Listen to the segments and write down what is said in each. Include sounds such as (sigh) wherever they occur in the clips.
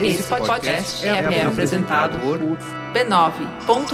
Esse podcast é, é apresentado por b9.com.br.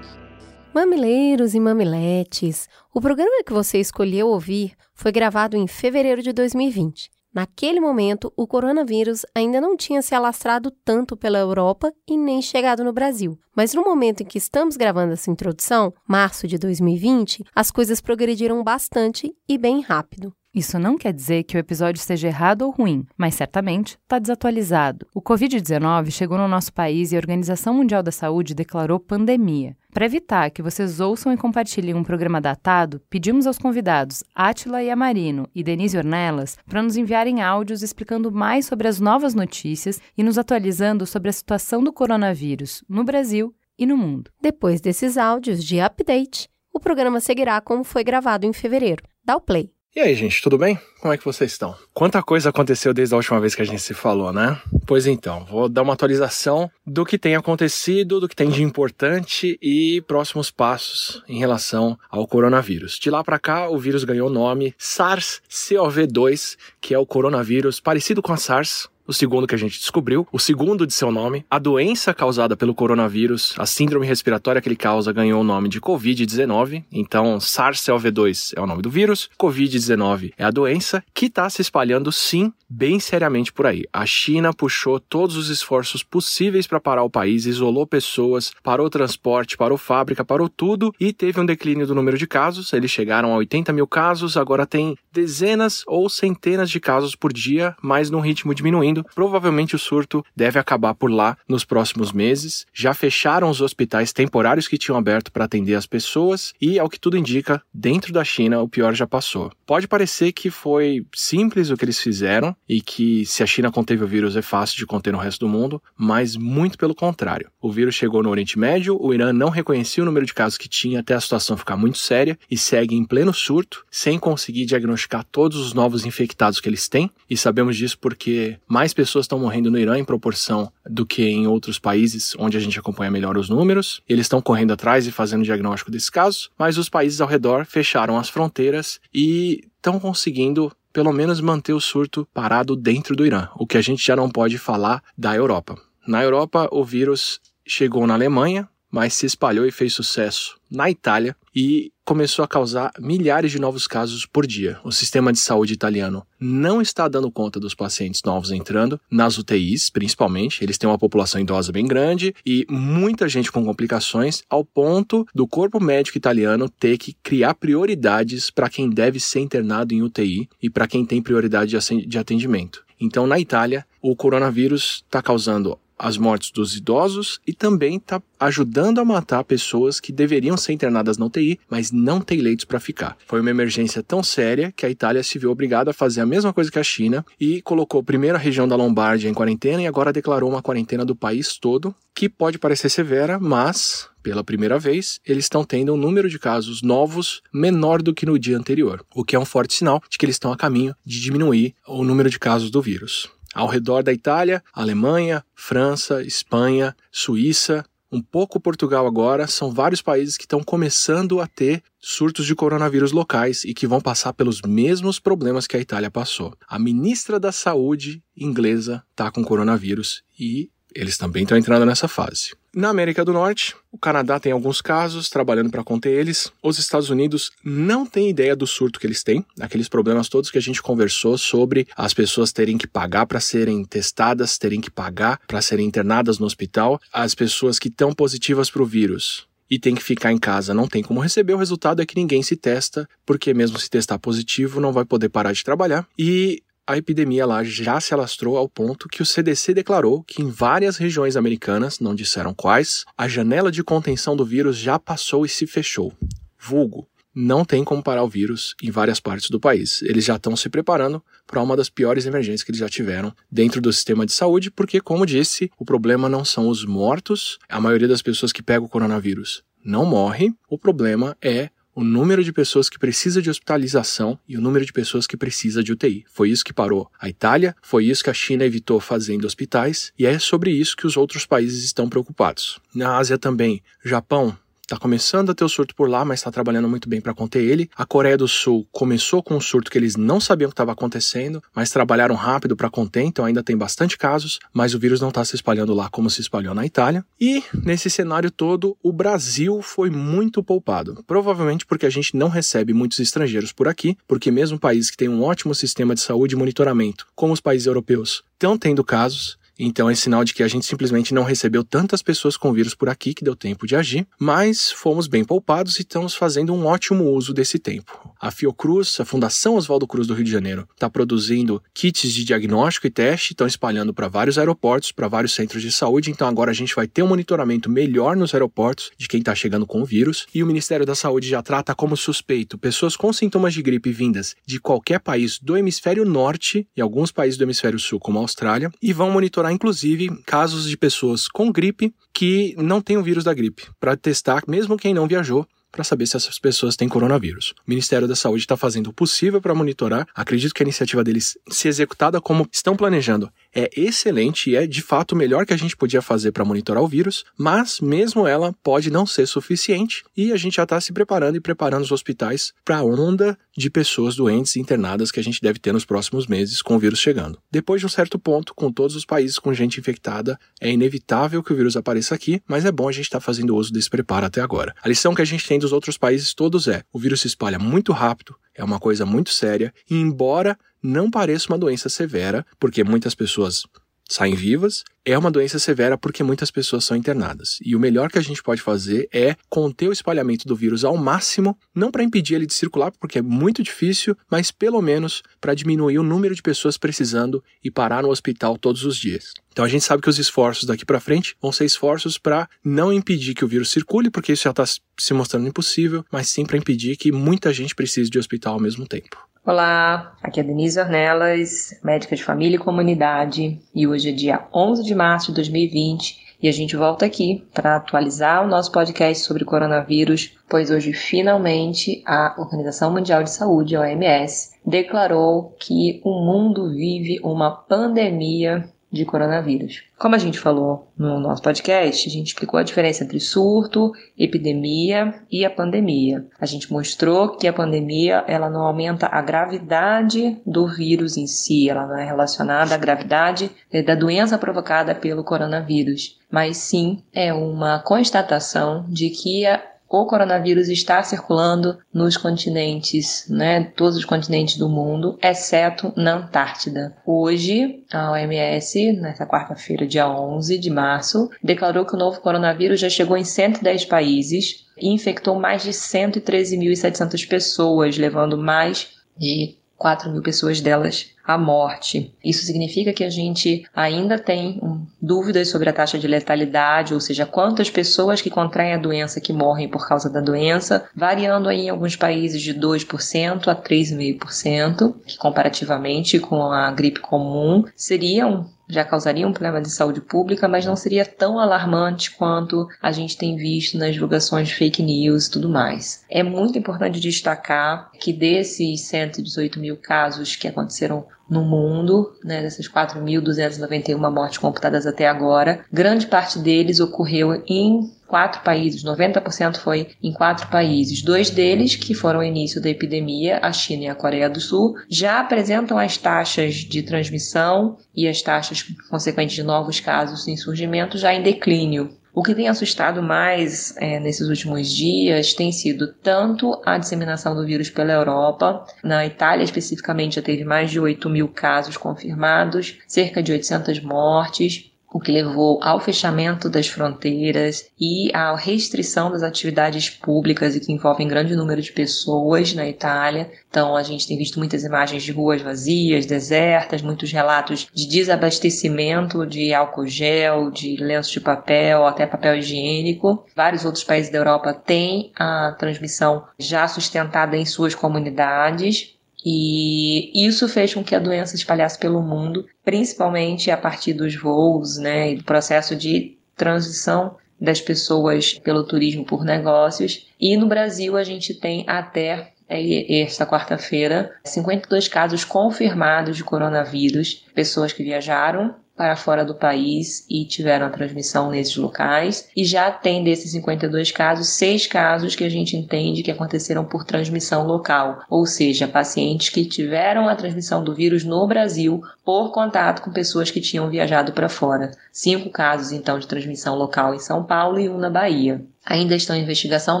Mamileiros e mamiletes, o programa que você escolheu ouvir foi gravado em fevereiro de 2020. Naquele momento, o coronavírus ainda não tinha se alastrado tanto pela Europa e nem chegado no Brasil. Mas no momento em que estamos gravando essa introdução, março de 2020, as coisas progrediram bastante e bem rápido. Isso não quer dizer que o episódio esteja errado ou ruim, mas certamente está desatualizado. O Covid-19 chegou no nosso país e a Organização Mundial da Saúde declarou pandemia. Para evitar que vocês ouçam e compartilhem um programa datado, pedimos aos convidados Átila Yamarino e Denise Ornelas para nos enviarem áudios explicando mais sobre as novas notícias e nos atualizando sobre a situação do coronavírus no Brasil e no mundo. Depois desses áudios de update, o programa seguirá como foi gravado em fevereiro. Dá o play. E aí, gente, tudo bem? Como é que vocês estão? Quanta coisa aconteceu desde a última vez que a gente se falou, né? Pois então, vou dar uma atualização do que tem acontecido, do que tem de importante e próximos passos em relação ao coronavírus. De lá para cá, o vírus ganhou o nome SARS-CoV-2, que é o coronavírus parecido com a SARS, o segundo que a gente descobriu, o segundo de seu nome, a doença causada pelo coronavírus, a síndrome respiratória que ele causa, ganhou o nome de Covid-19. Então, SARS-CoV-2 é o nome do vírus, Covid-19 é a doença que está se espalhando, sim, bem seriamente por aí. A China puxou todos os esforços possíveis para parar o país, isolou pessoas, parou transporte, parou fábrica, parou tudo e teve um declínio do número de casos. Eles chegaram a 80 mil casos, agora tem dezenas ou centenas de casos por dia, mas num ritmo diminuindo Provavelmente o surto deve acabar por lá nos próximos meses. Já fecharam os hospitais temporários que tinham aberto para atender as pessoas e, ao que tudo indica, dentro da China o pior já passou. Pode parecer que foi simples o que eles fizeram e que se a China conteve o vírus é fácil de conter no resto do mundo, mas muito pelo contrário. O vírus chegou no Oriente Médio, o Irã não reconhecia o número de casos que tinha até a situação ficar muito séria e segue em pleno surto, sem conseguir diagnosticar todos os novos infectados que eles têm. E sabemos disso porque mais mais pessoas estão morrendo no Irã em proporção do que em outros países onde a gente acompanha melhor os números. Eles estão correndo atrás e fazendo diagnóstico desses casos, mas os países ao redor fecharam as fronteiras e estão conseguindo pelo menos manter o surto parado dentro do Irã, o que a gente já não pode falar da Europa. Na Europa, o vírus chegou na Alemanha, mas se espalhou e fez sucesso na Itália e começou a causar milhares de novos casos por dia. O sistema de saúde italiano não está dando conta dos pacientes novos entrando, nas UTIs principalmente. Eles têm uma população idosa bem grande e muita gente com complicações, ao ponto do corpo médico italiano ter que criar prioridades para quem deve ser internado em UTI e para quem tem prioridade de atendimento. Então, na Itália, o coronavírus está causando as mortes dos idosos e também está ajudando a matar pessoas que deveriam ser internadas na UTI, mas não têm leitos para ficar. Foi uma emergência tão séria que a Itália se viu obrigada a fazer a mesma coisa que a China e colocou primeiro a região da Lombardia em quarentena e agora declarou uma quarentena do país todo, que pode parecer severa, mas pela primeira vez, eles estão tendo um número de casos novos menor do que no dia anterior, o que é um forte sinal de que eles estão a caminho de diminuir o número de casos do vírus. Ao redor da Itália, Alemanha, França, Espanha, Suíça, um pouco Portugal agora, são vários países que estão começando a ter surtos de coronavírus locais e que vão passar pelos mesmos problemas que a Itália passou. A ministra da Saúde inglesa está com coronavírus e eles também estão entrando nessa fase. Na América do Norte, o Canadá tem alguns casos, trabalhando para conter eles. Os Estados Unidos não têm ideia do surto que eles têm, aqueles problemas todos que a gente conversou sobre as pessoas terem que pagar para serem testadas, terem que pagar para serem internadas no hospital, as pessoas que estão positivas para o vírus e tem que ficar em casa, não tem como receber. O resultado é que ninguém se testa, porque mesmo se testar positivo, não vai poder parar de trabalhar. E a epidemia lá já se alastrou ao ponto que o CDC declarou que em várias regiões americanas, não disseram quais, a janela de contenção do vírus já passou e se fechou. Vulgo, não tem como parar o vírus em várias partes do país. Eles já estão se preparando para uma das piores emergências que eles já tiveram dentro do sistema de saúde, porque, como disse, o problema não são os mortos, a maioria das pessoas que pegam o coronavírus não morre, o problema é o número de pessoas que precisa de hospitalização e o número de pessoas que precisa de UTI. Foi isso que parou a Itália, foi isso que a China evitou fazendo hospitais e é sobre isso que os outros países estão preocupados. Na Ásia também, Japão está começando a ter o surto por lá, mas está trabalhando muito bem para conter ele. A Coreia do Sul começou com um surto que eles não sabiam que estava acontecendo, mas trabalharam rápido para conter, então ainda tem bastante casos, mas o vírus não está se espalhando lá como se espalhou na Itália. E nesse cenário todo, o Brasil foi muito poupado, provavelmente porque a gente não recebe muitos estrangeiros por aqui, porque mesmo países que têm um ótimo sistema de saúde e monitoramento, como os países europeus, estão tendo casos, então é sinal de que a gente simplesmente não recebeu tantas pessoas com vírus por aqui que deu tempo de agir, mas fomos bem poupados e estamos fazendo um ótimo uso desse tempo. A Fiocruz, a Fundação Oswaldo Cruz do Rio de Janeiro, está produzindo kits de diagnóstico e teste, estão espalhando para vários aeroportos, para vários centros de saúde. Então agora a gente vai ter um monitoramento melhor nos aeroportos de quem está chegando com o vírus. E o Ministério da Saúde já trata como suspeito pessoas com sintomas de gripe vindas de qualquer país do hemisfério norte e alguns países do hemisfério sul, como a Austrália, e vão monitorar monitorar, inclusive, casos de pessoas com gripe que não têm o vírus da gripe, para testar, mesmo quem não viajou, para saber se essas pessoas têm coronavírus. O Ministério da Saúde está fazendo o possível para monitorar. Acredito que a iniciativa deles, se executada como estão planejando, é excelente e é de fato o melhor que a gente podia fazer para monitorar o vírus, mas mesmo ela pode não ser suficiente e a gente já está se preparando e preparando os hospitais para a onda de pessoas doentes internadas que a gente deve ter nos próximos meses com o vírus chegando. Depois de um certo ponto, com todos os países com gente infectada, é inevitável que o vírus apareça aqui, mas é bom a gente estar tá fazendo uso desse preparo até agora. A lição que a gente tem dos outros países todos é: o vírus se espalha muito rápido, é uma coisa muito séria, e embora não pareça uma doença severa, porque muitas pessoas saem vivas, é uma doença severa porque muitas pessoas são internadas. E o melhor que a gente pode fazer é conter o espalhamento do vírus ao máximo, não para impedir ele de circular, porque é muito difícil, mas pelo menos para diminuir o número de pessoas precisando e parar no hospital todos os dias. Então a gente sabe que os esforços daqui para frente vão ser esforços para não impedir que o vírus circule, porque isso já está se mostrando impossível, mas sim para impedir que muita gente precise de hospital ao mesmo tempo. Olá, aqui é Denise Ornelas, médica de família e comunidade, e hoje é dia 11 de março de 2020 e a gente volta aqui para atualizar o nosso podcast sobre coronavírus, pois hoje finalmente a Organização Mundial de Saúde, a OMS, declarou que o mundo vive uma pandemia de coronavírus. Como a gente falou no nosso podcast, a gente explicou a diferença entre surto, epidemia e a pandemia. A gente mostrou que a pandemia ela não aumenta a gravidade do vírus em si, ela não é relacionada à gravidade da doença provocada pelo coronavírus, mas sim é uma constatação de que a o coronavírus está circulando nos continentes, né, todos os continentes do mundo, exceto na Antártida. Hoje, a OMS, nessa quarta-feira, dia 11 de março, declarou que o novo coronavírus já chegou em 110 países e infectou mais de 113.700 pessoas, levando mais de 4 mil pessoas delas à morte. Isso significa que a gente ainda tem um, dúvidas sobre a taxa de letalidade, ou seja, quantas pessoas que contraem a doença que morrem por causa da doença, variando aí em alguns países de 2% a 3,5%, que comparativamente com a gripe comum seriam já causaria um problema de saúde pública, mas não seria tão alarmante quanto a gente tem visto nas divulgações de fake news e tudo mais. É muito importante destacar que desses 118 mil casos que aconteceram no mundo, né, dessas 4.291 mortes computadas até agora, grande parte deles ocorreu em quatro países, 90% foi em quatro países. Dois deles, que foram o início da epidemia, a China e a Coreia do Sul, já apresentam as taxas de transmissão e as taxas consequentes de novos casos em surgimento já em declínio. O que tem assustado mais é, nesses últimos dias tem sido tanto a disseminação do vírus pela Europa, na Itália especificamente já teve mais de 8 mil casos confirmados, cerca de 800 mortes, o que levou ao fechamento das fronteiras e à restrição das atividades públicas e que envolvem grande número de pessoas na Itália. Então a gente tem visto muitas imagens de ruas vazias, desertas, muitos relatos de desabastecimento de álcool gel, de lenços de papel, até papel higiênico. Vários outros países da Europa têm a transmissão já sustentada em suas comunidades. E isso fez com que a doença se espalhasse pelo mundo, principalmente a partir dos voos, né, e do processo de transição das pessoas pelo turismo por negócios. E no Brasil a gente tem até esta quarta-feira, 52 casos confirmados de coronavírus, pessoas que viajaram para fora do país e tiveram a transmissão nesses locais. E já tem desses 52 casos, seis casos que a gente entende que aconteceram por transmissão local, ou seja, pacientes que tiveram a transmissão do vírus no Brasil por contato com pessoas que tinham viajado para fora. Cinco casos, então, de transmissão local em São Paulo e um na Bahia. Ainda estão em investigação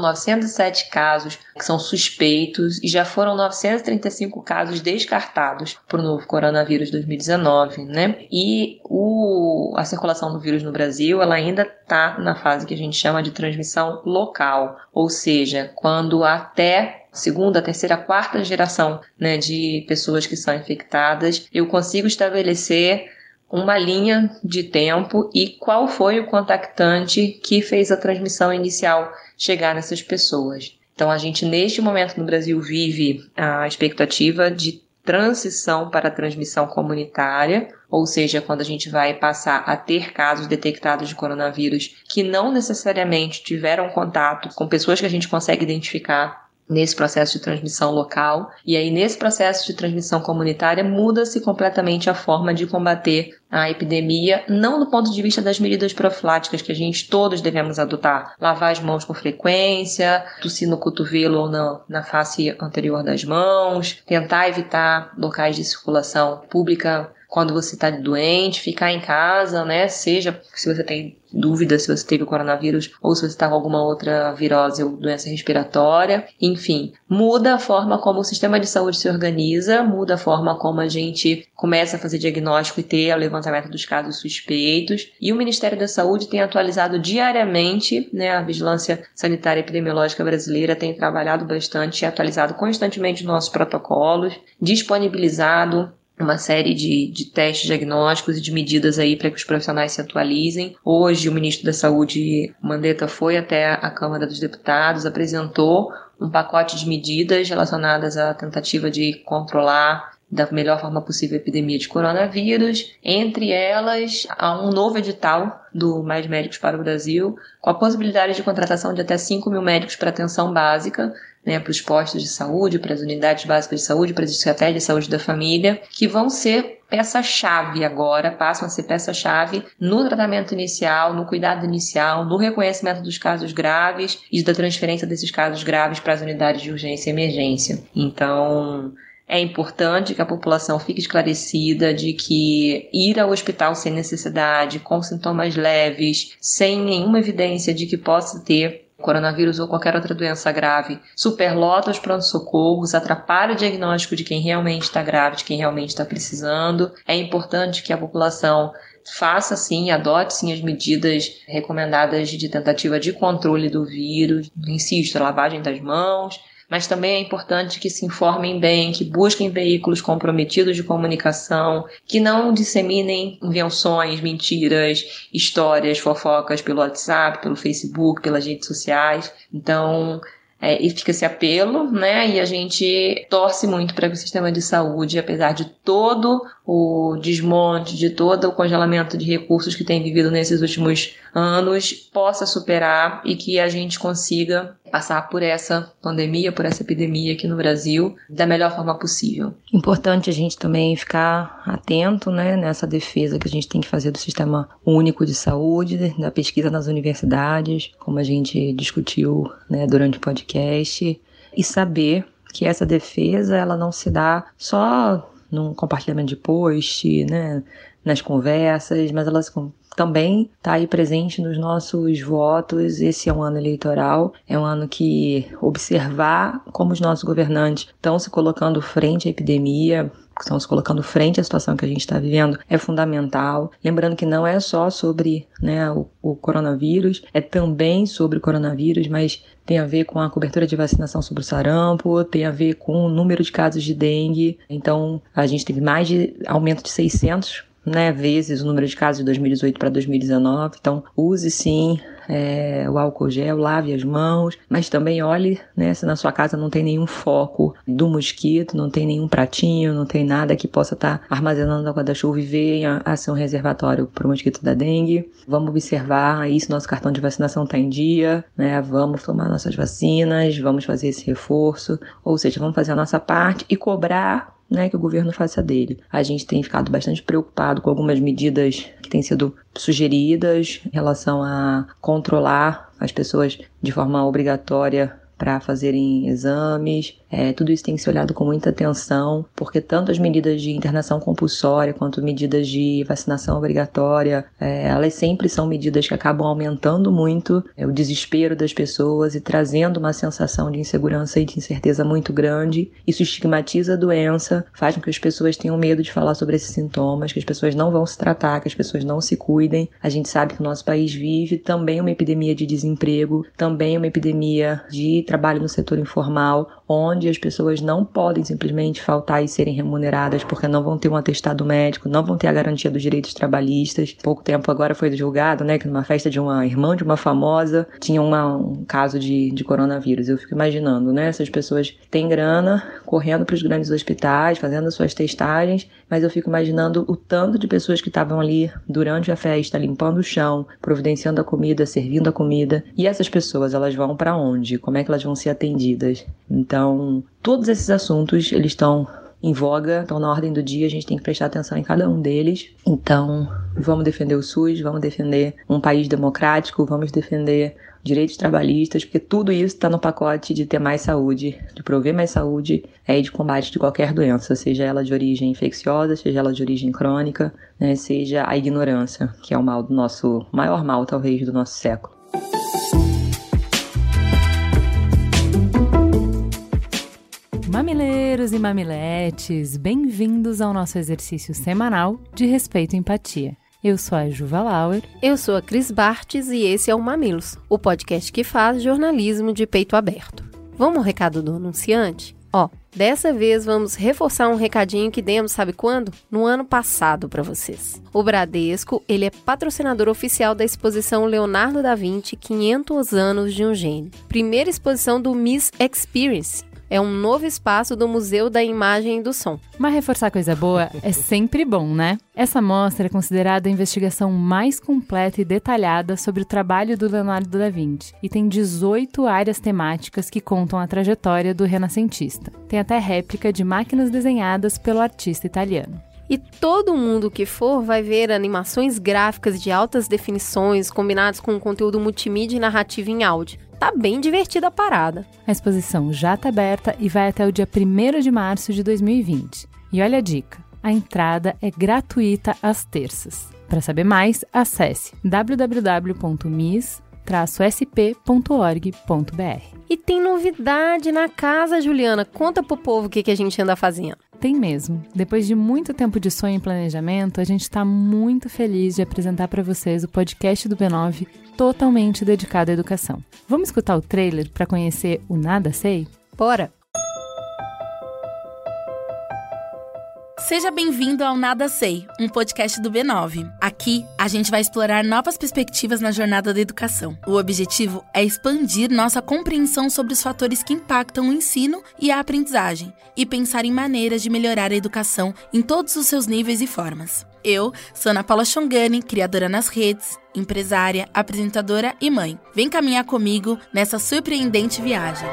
907 casos que são suspeitos e já foram 935 casos descartados por o novo coronavírus 2019, né? E o, a circulação do vírus no Brasil, ela ainda está na fase que a gente chama de transmissão local, ou seja, quando até segunda, terceira, quarta geração né, de pessoas que são infectadas, eu consigo estabelecer uma linha de tempo e qual foi o contactante que fez a transmissão inicial chegar nessas pessoas. Então, a gente, neste momento no Brasil, vive a expectativa de transição para a transmissão comunitária, ou seja, quando a gente vai passar a ter casos detectados de coronavírus que não necessariamente tiveram contato com pessoas que a gente consegue identificar nesse processo de transmissão local. E aí, nesse processo de transmissão comunitária, muda-se completamente a forma de combater a epidemia, não do ponto de vista das medidas profiláticas que a gente todos devemos adotar. Lavar as mãos com frequência, tossir no cotovelo ou na, na face anterior das mãos, tentar evitar locais de circulação pública quando você está doente, ficar em casa, né? Seja se você tem dúvida se você teve o coronavírus ou se você está com alguma outra virose ou doença respiratória. Enfim, muda a forma como o sistema de saúde se organiza, muda a forma como a gente começa a fazer diagnóstico e ter o levantamento dos casos suspeitos. E o Ministério da Saúde tem atualizado diariamente, né? A Vigilância Sanitária Epidemiológica Brasileira tem trabalhado bastante e atualizado constantemente nossos protocolos, disponibilizado uma série de, de testes diagnósticos e de medidas aí para que os profissionais se atualizem. Hoje, o ministro da Saúde, Mandetta, foi até a Câmara dos Deputados, apresentou um pacote de medidas relacionadas à tentativa de controlar da melhor forma possível a epidemia de coronavírus. Entre elas, há um novo edital do Mais Médicos para o Brasil, com a possibilidade de contratação de até 5 mil médicos para atenção básica, né, para os postos de saúde, para as unidades básicas de saúde, para as estratégias de saúde da família, que vão ser peça-chave agora, passam a ser peça-chave no tratamento inicial, no cuidado inicial, no reconhecimento dos casos graves e da transferência desses casos graves para as unidades de urgência e emergência. Então, é importante que a população fique esclarecida de que ir ao hospital sem necessidade, com sintomas leves, sem nenhuma evidência de que possa ter coronavírus ou qualquer outra doença grave, superlota os pronto-socorros, atrapalha o diagnóstico de quem realmente está grave, de quem realmente está precisando. É importante que a população faça sim, adote sim as medidas recomendadas de tentativa de controle do vírus, insisto, lavagem das mãos, mas também é importante que se informem bem, que busquem veículos comprometidos de comunicação, que não disseminem invenções, mentiras, histórias, fofocas pelo WhatsApp, pelo Facebook, pelas redes sociais. Então, é, e fica esse apelo, né? E a gente torce muito para que o sistema de saúde, apesar de todo o desmonte, de todo o congelamento de recursos que tem vivido nesses últimos anos, possa superar e que a gente consiga passar por essa pandemia, por essa epidemia aqui no Brasil da melhor forma possível. Importante a gente também ficar atento, né, nessa defesa que a gente tem que fazer do sistema único de saúde, da pesquisa nas universidades, como a gente discutiu, né, durante o podcast, e saber que essa defesa ela não se dá só num compartilhamento de post, né, nas conversas, mas ela também está aí presente nos nossos votos. Esse é um ano eleitoral, é um ano que observar como os nossos governantes estão se colocando frente à epidemia, estão se colocando frente à situação que a gente está vivendo é fundamental. Lembrando que não é só sobre né, o, o, coronavírus, é também sobre o coronavírus, mas tem a ver com a cobertura de vacinação sobre o sarampo, tem a ver com o número de casos de dengue. Então, a gente teve mais de aumento de 600 né, vezes o número de casos de 2018 para 2019. Então, use sim é, o álcool gel, lave as mãos, mas também olhe né, se na sua casa não tem nenhum foco do mosquito, não tem nenhum pratinho, não tem nada que possa estar tá armazenando água da chuva e venha a ser um reservatório para o mosquito da dengue. Vamos observar aí se nosso cartão de vacinação está em dia, né? Vamos tomar nossas vacinas, vamos fazer esse reforço, ou seja, vamos fazer a nossa parte e cobrar né, que o governo faça dele. A gente tem ficado bastante preocupado com algumas medidas que têm sido sugeridas em relação a controlar as pessoas de forma obrigatória para fazerem exames. É, tudo isso tem que ser olhado com muita atenção, porque tanto as medidas de internação compulsória quanto medidas de vacinação obrigatória, é, elas sempre são medidas que acabam aumentando muito é, o desespero das pessoas e trazendo uma sensação de insegurança e de incerteza muito grande. Isso estigmatiza a doença, faz com que as pessoas tenham medo de falar sobre esses sintomas, que as pessoas não vão se tratar, que as pessoas não se cuidem. A gente sabe que o nosso país vive também uma epidemia de desemprego, também uma epidemia de trabalho no setor informal, onde as pessoas não podem simplesmente faltar e serem remuneradas porque não vão ter um atestado médico, não vão ter a garantia dos direitos trabalhistas. Pouco tempo agora foi divulgado, né, que numa festa de uma irmã de uma famosa tinha uma, um caso de, de coronavírus. Eu fico imaginando, né, essas pessoas têm grana, correndo para os grandes hospitais, fazendo as suas testagens, mas eu fico imaginando o tanto de pessoas que estavam ali durante a festa, limpando o chão, providenciando a comida, servindo a comida. E essas pessoas, elas vão para onde? Como é que elas vão ser atendidas. Então, todos esses assuntos, eles estão em voga, estão na ordem do dia, a gente tem que prestar atenção em cada um deles. Então, vamos defender o SUS, vamos defender um país democrático, vamos defender direitos trabalhistas, porque tudo isso está no pacote de ter mais saúde, de prover mais saúde é, e de combate de qualquer doença, seja ela de origem infecciosa, seja ela de origem crônica, né, seja a ignorância, que é o mal do nosso, maior mal talvez do nosso século. Mamileiros e mamiletes, bem-vindos ao nosso exercício semanal de respeito e empatia. Eu sou a Juva Lauer. Eu sou a Cris Bartes e esse é o Mamilos, o podcast que faz jornalismo de peito aberto. Vamos ao recado do anunciante? Ó, dessa vez vamos reforçar um recadinho que demos, sabe quando? No ano passado para vocês. O Bradesco, ele é patrocinador oficial da exposição Leonardo da Vinci 500 anos de um gênio. Primeira exposição do Miss Experience, é um novo espaço do Museu da Imagem e do Som. Mas reforçar coisa boa é sempre bom, né? Essa mostra é considerada a investigação mais completa e detalhada sobre o trabalho do Leonardo da Vinci e tem 18 áreas temáticas que contam a trajetória do renascentista. Tem até réplica de máquinas desenhadas pelo artista italiano. E todo mundo que for vai ver animações gráficas de altas definições combinadas com conteúdo multimídia e narrativo em áudio tá bem divertida a parada. A exposição já está aberta e vai até o dia 1 de março de 2020. E olha a dica: a entrada é gratuita às terças. Para saber mais, acesse www.mis sp.org.br. E tem novidade na casa, Juliana. Conta pro povo o que, que a gente anda fazendo. Tem mesmo. Depois de muito tempo de sonho e planejamento, a gente está muito feliz de apresentar para vocês o podcast do B9 totalmente dedicado à educação. Vamos escutar o trailer para conhecer o Nada Sei? Bora! Seja bem-vindo ao Nada Sei, um podcast do B9. Aqui, a gente vai explorar novas perspectivas na jornada da educação. O objetivo é expandir nossa compreensão sobre os fatores que impactam o ensino e a aprendizagem e pensar em maneiras de melhorar a educação em todos os seus níveis e formas. Eu sou Ana Paula Chongani, criadora nas redes, empresária, apresentadora e mãe. Vem caminhar comigo nessa surpreendente viagem.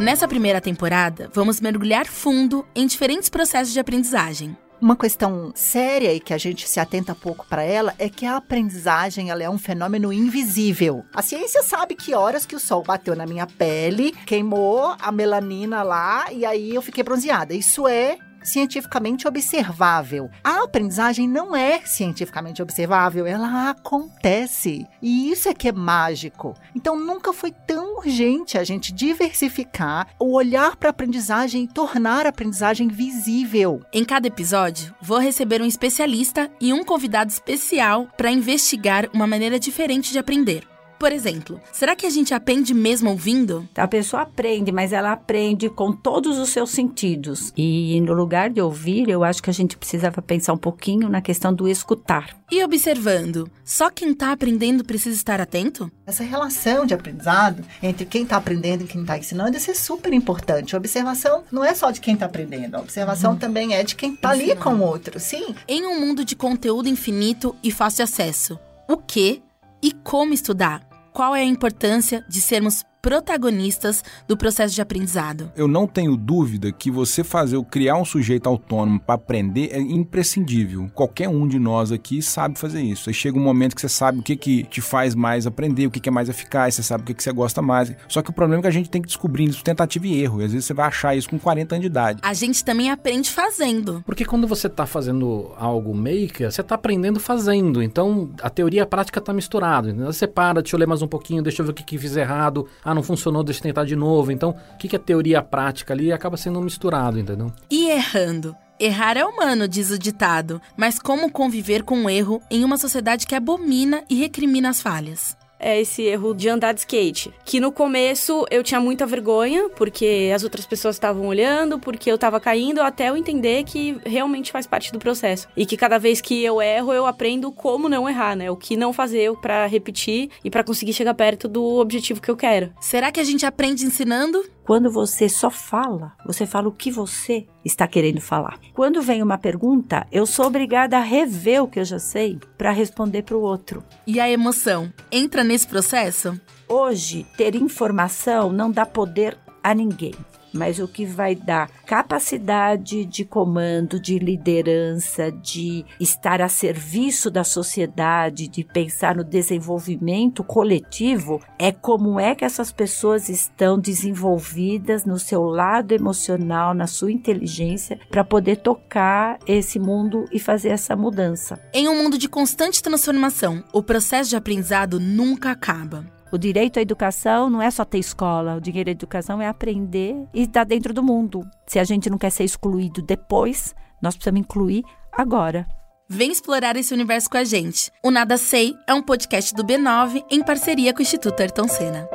Nessa primeira temporada, vamos mergulhar fundo em diferentes processos de aprendizagem. Uma questão séria e que a gente se atenta pouco para ela é que a aprendizagem ela é um fenômeno invisível. A ciência sabe que horas que o sol bateu na minha pele, queimou a melanina lá e aí eu fiquei bronzeada. Isso é cientificamente observável. A aprendizagem não é cientificamente observável, ela acontece. E isso é que é mágico. Então nunca foi tão urgente a gente diversificar o olhar para a aprendizagem e tornar a aprendizagem visível. Em cada episódio, vou receber um especialista e um convidado especial para investigar uma maneira diferente de aprender. Por exemplo, será que a gente aprende mesmo ouvindo? A pessoa aprende, mas ela aprende com todos os seus sentidos. E no lugar de ouvir, eu acho que a gente precisava pensar um pouquinho na questão do escutar. E observando, só quem está aprendendo precisa estar atento? Essa relação de aprendizado entre quem está aprendendo e quem está ensinando, isso é super importante. A observação não é só de quem está aprendendo, a observação uhum. também é de quem está ali com o outro, sim. Em um mundo de conteúdo infinito e fácil acesso, o que e como estudar? Qual é a importância de sermos protagonistas do processo de aprendizado. Eu não tenho dúvida que você fazer, criar um sujeito autônomo para aprender é imprescindível. Qualquer um de nós aqui sabe fazer isso. Aí chega um momento que você sabe o que, que te faz mais aprender, o que, que é mais eficaz, você sabe o que, que você gosta mais. Só que o problema é que a gente tem que descobrir isso tentativa e erro. E às vezes você vai achar isso com 40 anos de idade. A gente também aprende fazendo. Porque quando você está fazendo algo maker, você está aprendendo fazendo. Então a teoria e a prática está misturado. Você para, deixa eu ler mais um pouquinho, deixa eu ver o que, que fiz errado ah, não funcionou, deixa eu tentar de novo. Então, o que, é teoria prática ali acaba sendo misturado, entendeu? E errando. Errar é humano, diz o ditado, mas como conviver com o erro em uma sociedade que abomina e recrimina as falhas? É esse erro de andar de skate. Que no começo eu tinha muita vergonha, porque as outras pessoas estavam olhando, porque eu tava caindo, até eu entender que realmente faz parte do processo. E que cada vez que eu erro, eu aprendo como não errar, né? O que não fazer para repetir e para conseguir chegar perto do objetivo que eu quero. Será que a gente aprende ensinando? Quando você só fala, você fala o que você está querendo falar. Quando vem uma pergunta, eu sou obrigada a rever o que eu já sei para responder para o outro. E a emoção entra nesse processo? Hoje, ter informação não dá poder a ninguém mas o que vai dar capacidade de comando, de liderança, de estar a serviço da sociedade, de pensar no desenvolvimento coletivo, é como é que essas pessoas estão desenvolvidas no seu lado emocional, na sua inteligência, para poder tocar esse mundo e fazer essa mudança. Em um mundo de constante transformação, o processo de aprendizado nunca acaba. O direito à educação não é só ter escola, o direito à educação é aprender e estar dentro do mundo. Se a gente não quer ser excluído depois, nós precisamos incluir agora. Vem explorar esse universo com a gente. O Nada Sei é um podcast do B9 em parceria com o Instituto Ayrton Senna.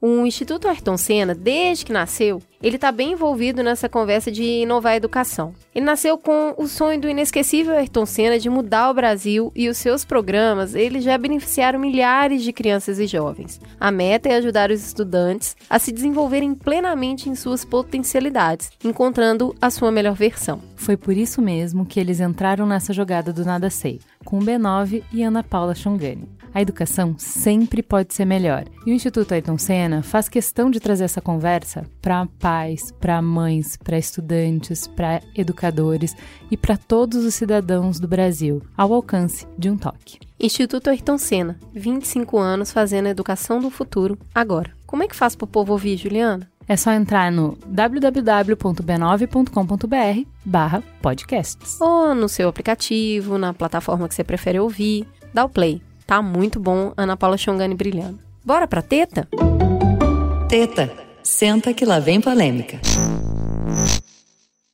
O Instituto Ayrton Senna, desde que nasceu, ele está bem envolvido nessa conversa de inovar a educação. Ele nasceu com o sonho do inesquecível Ayrton Senna de mudar o Brasil e os seus programas, eles já beneficiaram milhares de crianças e jovens. A meta é ajudar os estudantes a se desenvolverem plenamente em suas potencialidades, encontrando a sua melhor versão. Foi por isso mesmo que eles entraram nessa jogada do Nada Sei, com o B9 e Ana Paula Chongani. A educação sempre pode ser melhor. E o Instituto Ayrton Senna faz questão de trazer essa conversa para pais, para mães, para estudantes, para educadores e para todos os cidadãos do Brasil, ao alcance de um toque. Instituto Ayrton Senna, 25 anos fazendo a educação do futuro agora. Como é que faz para o povo ouvir, Juliana? É só entrar no www.b9.com.br barra podcasts. Ou no seu aplicativo, na plataforma que você prefere ouvir. Dá o play. Tá muito bom, Ana Paula Chongani brilhando. Bora pra teta? Teta, senta que lá vem polêmica.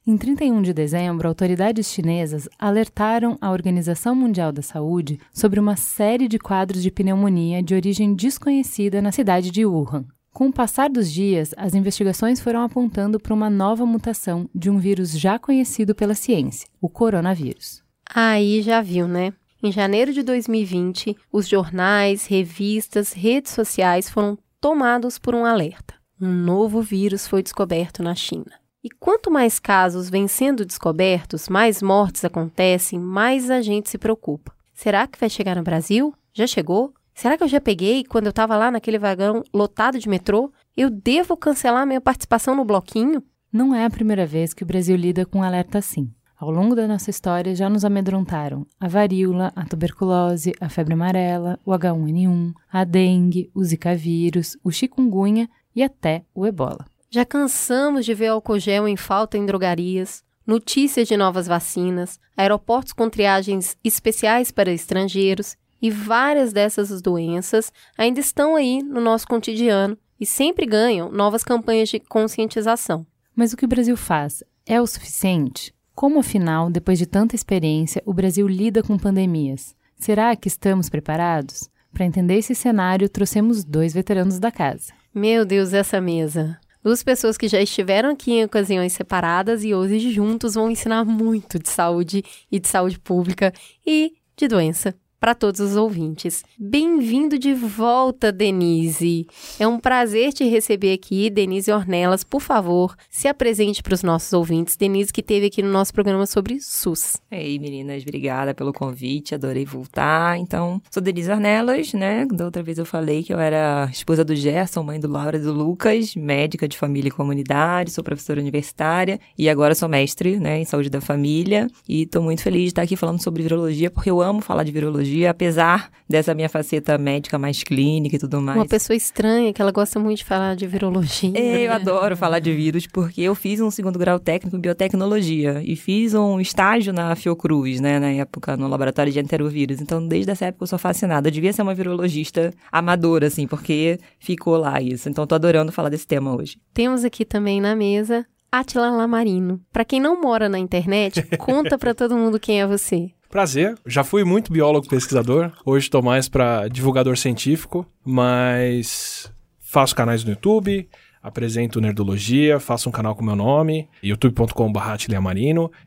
Em 31 de dezembro, autoridades chinesas alertaram a Organização Mundial da Saúde sobre uma série de quadros de pneumonia de origem desconhecida na cidade de Wuhan. Com o passar dos dias, as investigações foram apontando para uma nova mutação de um vírus já conhecido pela ciência, o coronavírus. Aí já viu, né? Em janeiro de 2020, os jornais, revistas, redes sociais foram tomados por um alerta. Um novo vírus foi descoberto na China. E quanto mais casos vêm sendo descobertos, mais mortes acontecem, mais a gente se preocupa. Será que vai chegar no Brasil? Já chegou? Será que eu já peguei quando eu estava lá naquele vagão lotado de metrô? Eu devo cancelar minha participação no bloquinho? Não é a primeira vez que o Brasil lida com um alerta assim. Ao longo da nossa história já nos amedrontaram a varíola, a tuberculose, a febre amarela, o H1N1, a dengue, o zika vírus, o chikungunya e até o ebola. Já cansamos de ver álcool gel em falta em drogarias, notícias de novas vacinas, aeroportos com triagens especiais para estrangeiros e várias dessas doenças ainda estão aí no nosso cotidiano e sempre ganham novas campanhas de conscientização. Mas o que o Brasil faz é o suficiente? Como, afinal, depois de tanta experiência, o Brasil lida com pandemias? Será que estamos preparados? Para entender esse cenário, trouxemos dois veteranos da casa. Meu Deus, essa mesa. Duas pessoas que já estiveram aqui em ocasiões separadas e hoje juntos vão ensinar muito de saúde e de saúde pública e de doença para todos os ouvintes. Bem-vindo de volta, Denise. É um prazer te receber aqui, Denise Ornelas. Por favor, se apresente para os nossos ouvintes. Denise, que teve aqui no nosso programa sobre SUS. Ei, meninas, obrigada pelo convite, adorei voltar. Então, sou Denise Ornelas, né? Da outra vez eu falei que eu era esposa do Gerson, mãe do Laura e do Lucas, médica de família e comunidade, sou professora universitária e agora sou mestre, né, em saúde da família. E estou muito feliz de estar aqui falando sobre virologia, porque eu amo falar de virologia apesar dessa minha faceta médica mais clínica e tudo mais. Uma pessoa estranha que ela gosta muito de falar de virologia. É, eu adoro (laughs) falar de vírus porque eu fiz um segundo grau técnico em biotecnologia e fiz um estágio na Fiocruz, né, na época, no laboratório de enterovírus. Então, desde essa época eu sou fascinada. Eu devia ser uma virologista amadora, assim, porque ficou lá isso. Então, tô adorando falar desse tema hoje. Temos aqui também na mesa Atila Lamarino. Para quem não mora na internet, conta para todo mundo quem é você. Prazer, já fui muito biólogo pesquisador, hoje estou mais para divulgador científico, mas faço canais no YouTube, apresento Nerdologia, faço um canal com meu nome, youtube.com.br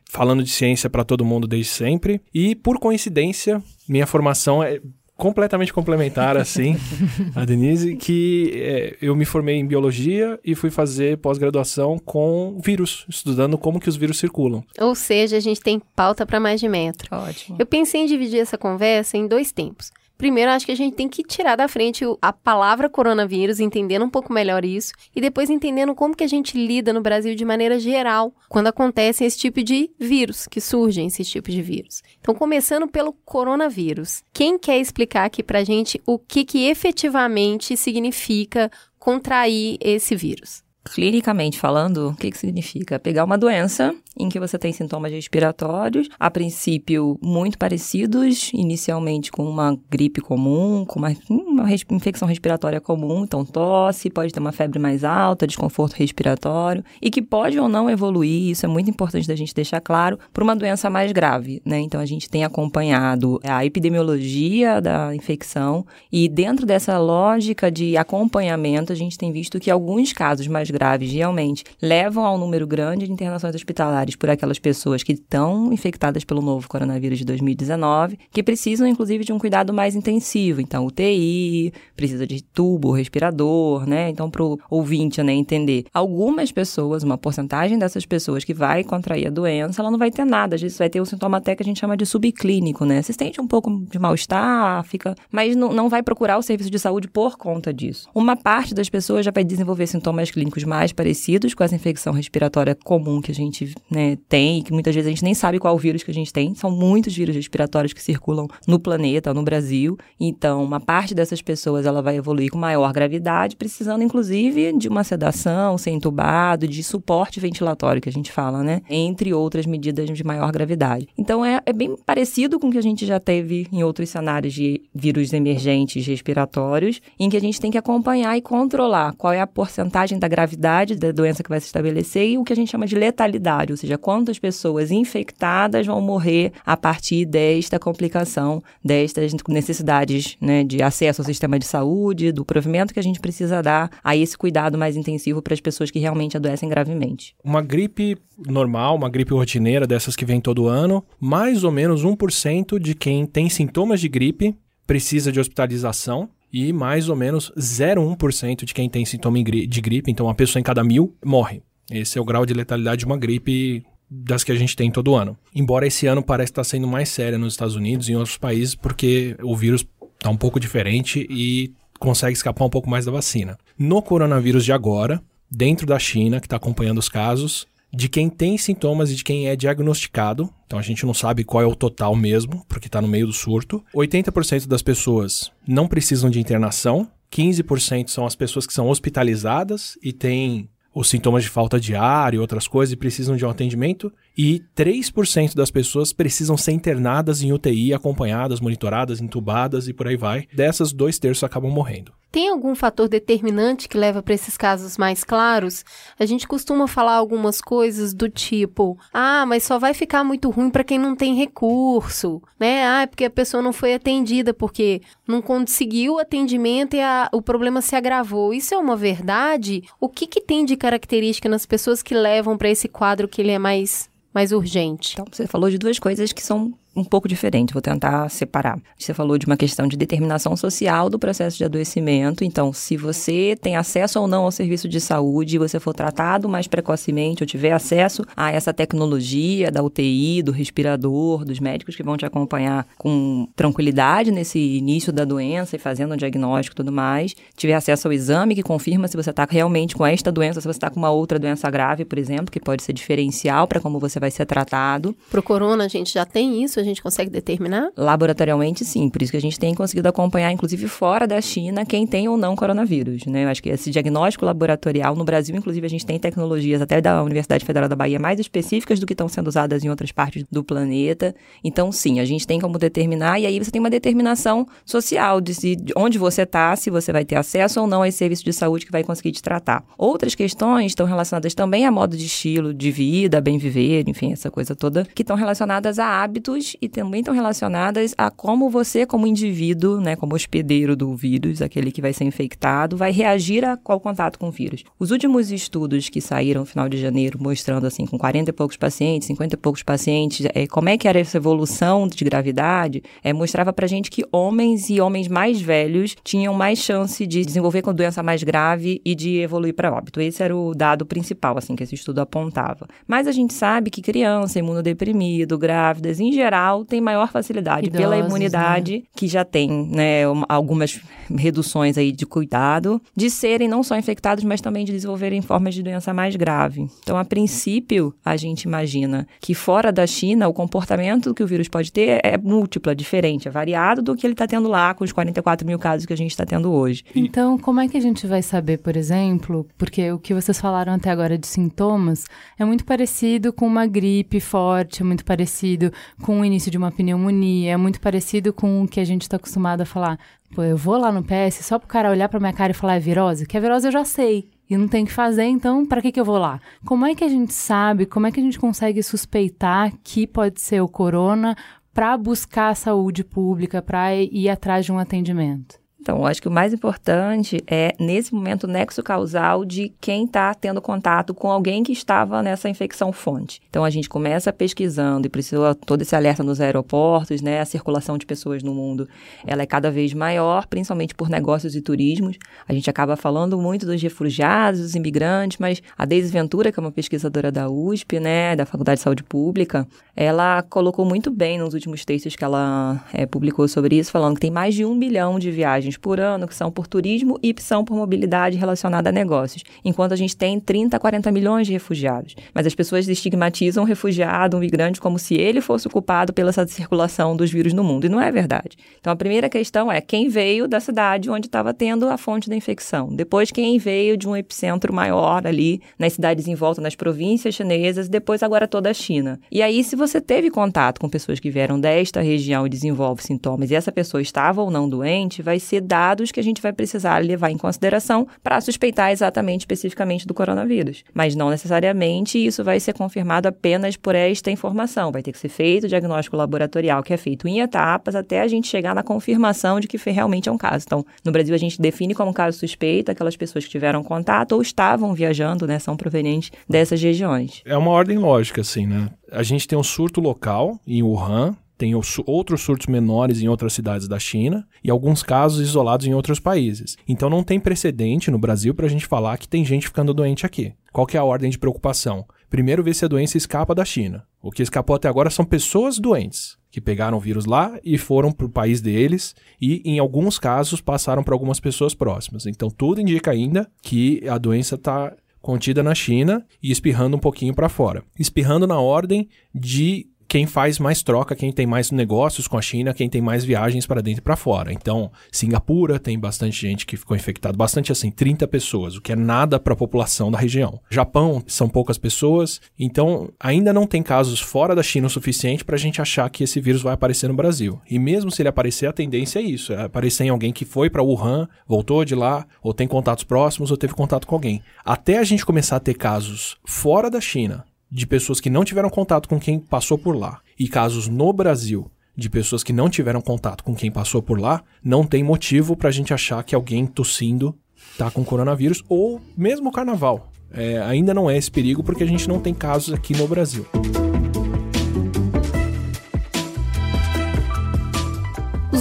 falando de ciência para todo mundo desde sempre. E por coincidência, minha formação é completamente complementar, assim, (laughs) a Denise, que é, eu me formei em biologia e fui fazer pós-graduação com vírus, estudando como que os vírus circulam. Ou seja, a gente tem pauta para mais de metro. Ótimo. Eu pensei em dividir essa conversa em dois tempos. Primeiro, acho que a gente tem que tirar da frente a palavra coronavírus, entendendo um pouco melhor isso, e depois entendendo como que a gente lida no Brasil de maneira geral quando acontecem esse tipo de vírus, que surgem esse tipo de vírus. Então, começando pelo coronavírus. Quem quer explicar aqui pra gente o que que efetivamente significa contrair esse vírus? Clinicamente falando, o que, que significa? Pegar uma doença em que você tem sintomas respiratórios, a princípio muito parecidos, inicialmente com uma gripe comum, com uma, uma res, infecção respiratória comum, então tosse, pode ter uma febre mais alta, desconforto respiratório, e que pode ou não evoluir, isso é muito importante da gente deixar claro, para uma doença mais grave, né? Então a gente tem acompanhado a epidemiologia da infecção e dentro dessa lógica de acompanhamento, a gente tem visto que alguns casos mais graves realmente levam ao número grande de internações hospitalares por aquelas pessoas que estão infectadas pelo novo coronavírus de 2019, que precisam inclusive de um cuidado mais intensivo. Então, UTI, precisa de tubo, respirador, né? Então, para o ouvinte né, entender, algumas pessoas, uma porcentagem dessas pessoas que vai contrair a doença, ela não vai ter nada. Às vezes vai ter um sintoma até que a gente chama de subclínico, né? Você sente um pouco de mal-estar, fica, mas não, não vai procurar o serviço de saúde por conta disso. Uma parte das pessoas já vai desenvolver sintomas clínicos mais parecidos com essa infecção respiratória comum que a gente né, tem, que muitas vezes a gente nem sabe qual vírus que a gente tem. São muitos vírus respiratórios que circulam no planeta, no Brasil. Então, uma parte dessas pessoas ela vai evoluir com maior gravidade, precisando inclusive de uma sedação, ser entubado, de suporte ventilatório que a gente fala, né? Entre outras medidas de maior gravidade. Então, é, é bem parecido com o que a gente já teve em outros cenários de vírus emergentes respiratórios, em que a gente tem que acompanhar e controlar qual é a porcentagem da gravidade da doença que vai se estabelecer e o que a gente chama de letalidade, seja, quantas pessoas infectadas vão morrer a partir desta complicação, destas necessidades né, de acesso ao sistema de saúde, do provimento que a gente precisa dar a esse cuidado mais intensivo para as pessoas que realmente adoecem gravemente. Uma gripe normal, uma gripe rotineira dessas que vem todo ano, mais ou menos 1% de quem tem sintomas de gripe precisa de hospitalização e mais ou menos 0,1% de quem tem sintoma de gripe, então uma pessoa em cada mil morre. Esse é o grau de letalidade de uma gripe das que a gente tem todo ano. Embora esse ano parece estar sendo mais séria nos Estados Unidos e em outros países, porque o vírus está um pouco diferente e consegue escapar um pouco mais da vacina. No coronavírus de agora, dentro da China, que está acompanhando os casos, de quem tem sintomas e de quem é diagnosticado, então a gente não sabe qual é o total mesmo, porque está no meio do surto. 80% das pessoas não precisam de internação, 15% são as pessoas que são hospitalizadas e têm os sintomas de falta de ar e outras coisas e precisam de um atendimento, e 3% das pessoas precisam ser internadas em UTI, acompanhadas, monitoradas, entubadas e por aí vai. Dessas, dois terços acabam morrendo. Tem algum fator determinante que leva para esses casos mais claros? A gente costuma falar algumas coisas do tipo: ah, mas só vai ficar muito ruim para quem não tem recurso, né? Ah, é porque a pessoa não foi atendida porque não conseguiu o atendimento e a, o problema se agravou. Isso é uma verdade? O que, que tem de característica nas pessoas que levam para esse quadro que ele é mais mais urgente. Então, você falou de duas coisas que são um pouco diferente, vou tentar separar. Você falou de uma questão de determinação social do processo de adoecimento. Então, se você tem acesso ou não ao serviço de saúde, você for tratado mais precocemente ou tiver acesso a essa tecnologia da UTI, do respirador, dos médicos que vão te acompanhar com tranquilidade nesse início da doença e fazendo o diagnóstico e tudo mais, tiver acesso ao exame que confirma se você está realmente com esta doença, se você está com uma outra doença grave, por exemplo, que pode ser diferencial para como você vai ser tratado. Pro corona a gente já tem isso, a gente consegue determinar? Laboratorialmente, sim. Por isso que a gente tem conseguido acompanhar, inclusive fora da China, quem tem ou não coronavírus. Né? Eu acho que esse diagnóstico laboratorial, no Brasil, inclusive, a gente tem tecnologias até da Universidade Federal da Bahia mais específicas do que estão sendo usadas em outras partes do planeta. Então, sim, a gente tem como determinar, e aí você tem uma determinação social de, se, de onde você está, se você vai ter acesso ou não a esse serviço de saúde que vai conseguir te tratar. Outras questões estão relacionadas também a modo de estilo de vida, bem viver, enfim, essa coisa toda, que estão relacionadas a hábitos e também estão relacionadas a como você, como indivíduo, né, como hospedeiro do vírus, aquele que vai ser infectado, vai reagir ao contato com o vírus. Os últimos estudos que saíram no final de janeiro, mostrando assim, com 40 e poucos pacientes, 50 e poucos pacientes, é, como é que era essa evolução de gravidade, é, mostrava pra gente que homens e homens mais velhos tinham mais chance de desenvolver com doença mais grave e de evoluir para óbito. Esse era o dado principal, assim, que esse estudo apontava. Mas a gente sabe que criança, imunodeprimido, grávidas, em geral, geral, tem maior facilidade Idosos, pela imunidade, né? que já tem né, algumas reduções aí de cuidado, de serem não só infectados, mas também de desenvolverem formas de doença mais grave. Então, a princípio, a gente imagina que fora da China, o comportamento que o vírus pode ter é múltiplo, é diferente, é variado do que ele está tendo lá com os 44 mil casos que a gente está tendo hoje. Então, como é que a gente vai saber, por exemplo, porque o que vocês falaram até agora de sintomas é muito parecido com uma gripe forte, é muito parecido com o início de uma pneumonia, é muito parecido com o que a gente está acostumado a falar. Pô, eu vou lá no PS só pro cara olhar pra minha cara e falar é virose? Que é virose eu já sei. E não tem que fazer, então para que, que eu vou lá? Como é que a gente sabe, como é que a gente consegue suspeitar que pode ser o corona para buscar a saúde pública, para ir atrás de um atendimento? Então, acho que o mais importante é, nesse momento, o nexo causal de quem está tendo contato com alguém que estava nessa infecção fonte. Então, a gente começa pesquisando e precisa todo esse alerta nos aeroportos, né? A circulação de pessoas no mundo, ela é cada vez maior, principalmente por negócios e turismos. A gente acaba falando muito dos refugiados, dos imigrantes, mas a Deise Ventura, que é uma pesquisadora da USP, né, da Faculdade de Saúde Pública, ela colocou muito bem nos últimos textos que ela é, publicou sobre isso, falando que tem mais de um bilhão de viagens viagens por ano que são por turismo e são por mobilidade relacionada a negócios, enquanto a gente tem 30 a 40 milhões de refugiados. Mas as pessoas estigmatizam o refugiado, o migrante, como se ele fosse o culpado pela circulação dos vírus no mundo, e não é verdade. Então a primeira questão é quem veio da cidade onde estava tendo a fonte da infecção. Depois, quem veio de um epicentro maior ali, nas cidades em volta, nas províncias chinesas, depois agora toda a China. E aí, se você teve contato com pessoas que vieram desta região e desenvolve sintomas, e essa pessoa estava ou não doente, vai ser dados que a gente vai precisar levar em consideração para suspeitar exatamente, especificamente do coronavírus. Mas não necessariamente isso vai ser confirmado apenas por esta informação. Vai ter que ser feito o diagnóstico laboratorial, que é feito em etapas, até a gente chegar na confirmação de que realmente é um caso. Então, no Brasil, a gente define como caso suspeito aquelas pessoas que tiveram contato ou estavam viajando, né, são provenientes dessas regiões. É uma ordem lógica, assim, né? A gente tem um surto local em Wuhan, tem outros surtos menores em outras cidades da China e alguns casos isolados em outros países. Então não tem precedente no Brasil para a gente falar que tem gente ficando doente aqui. Qual que é a ordem de preocupação? Primeiro ver se a doença escapa da China. O que escapou até agora são pessoas doentes que pegaram o vírus lá e foram para o país deles e, em alguns casos, passaram para algumas pessoas próximas. Então, tudo indica ainda que a doença está contida na China e espirrando um pouquinho para fora. Espirrando na ordem de quem faz mais troca, quem tem mais negócios com a China, quem tem mais viagens para dentro e para fora. Então, Singapura tem bastante gente que ficou infectada, bastante assim, 30 pessoas, o que é nada para a população da região. Japão são poucas pessoas, então ainda não tem casos fora da China o suficiente para a gente achar que esse vírus vai aparecer no Brasil. E mesmo se ele aparecer, a tendência é isso, é aparecer em alguém que foi para Wuhan, voltou de lá, ou tem contatos próximos, ou teve contato com alguém. Até a gente começar a ter casos fora da China de pessoas que não tiveram contato com quem passou por lá e casos no Brasil de pessoas que não tiveram contato com quem passou por lá, não tem motivo para a gente achar que alguém tossindo tá com coronavírus ou mesmo carnaval. É, ainda não é esse perigo porque a gente não tem casos aqui no Brasil.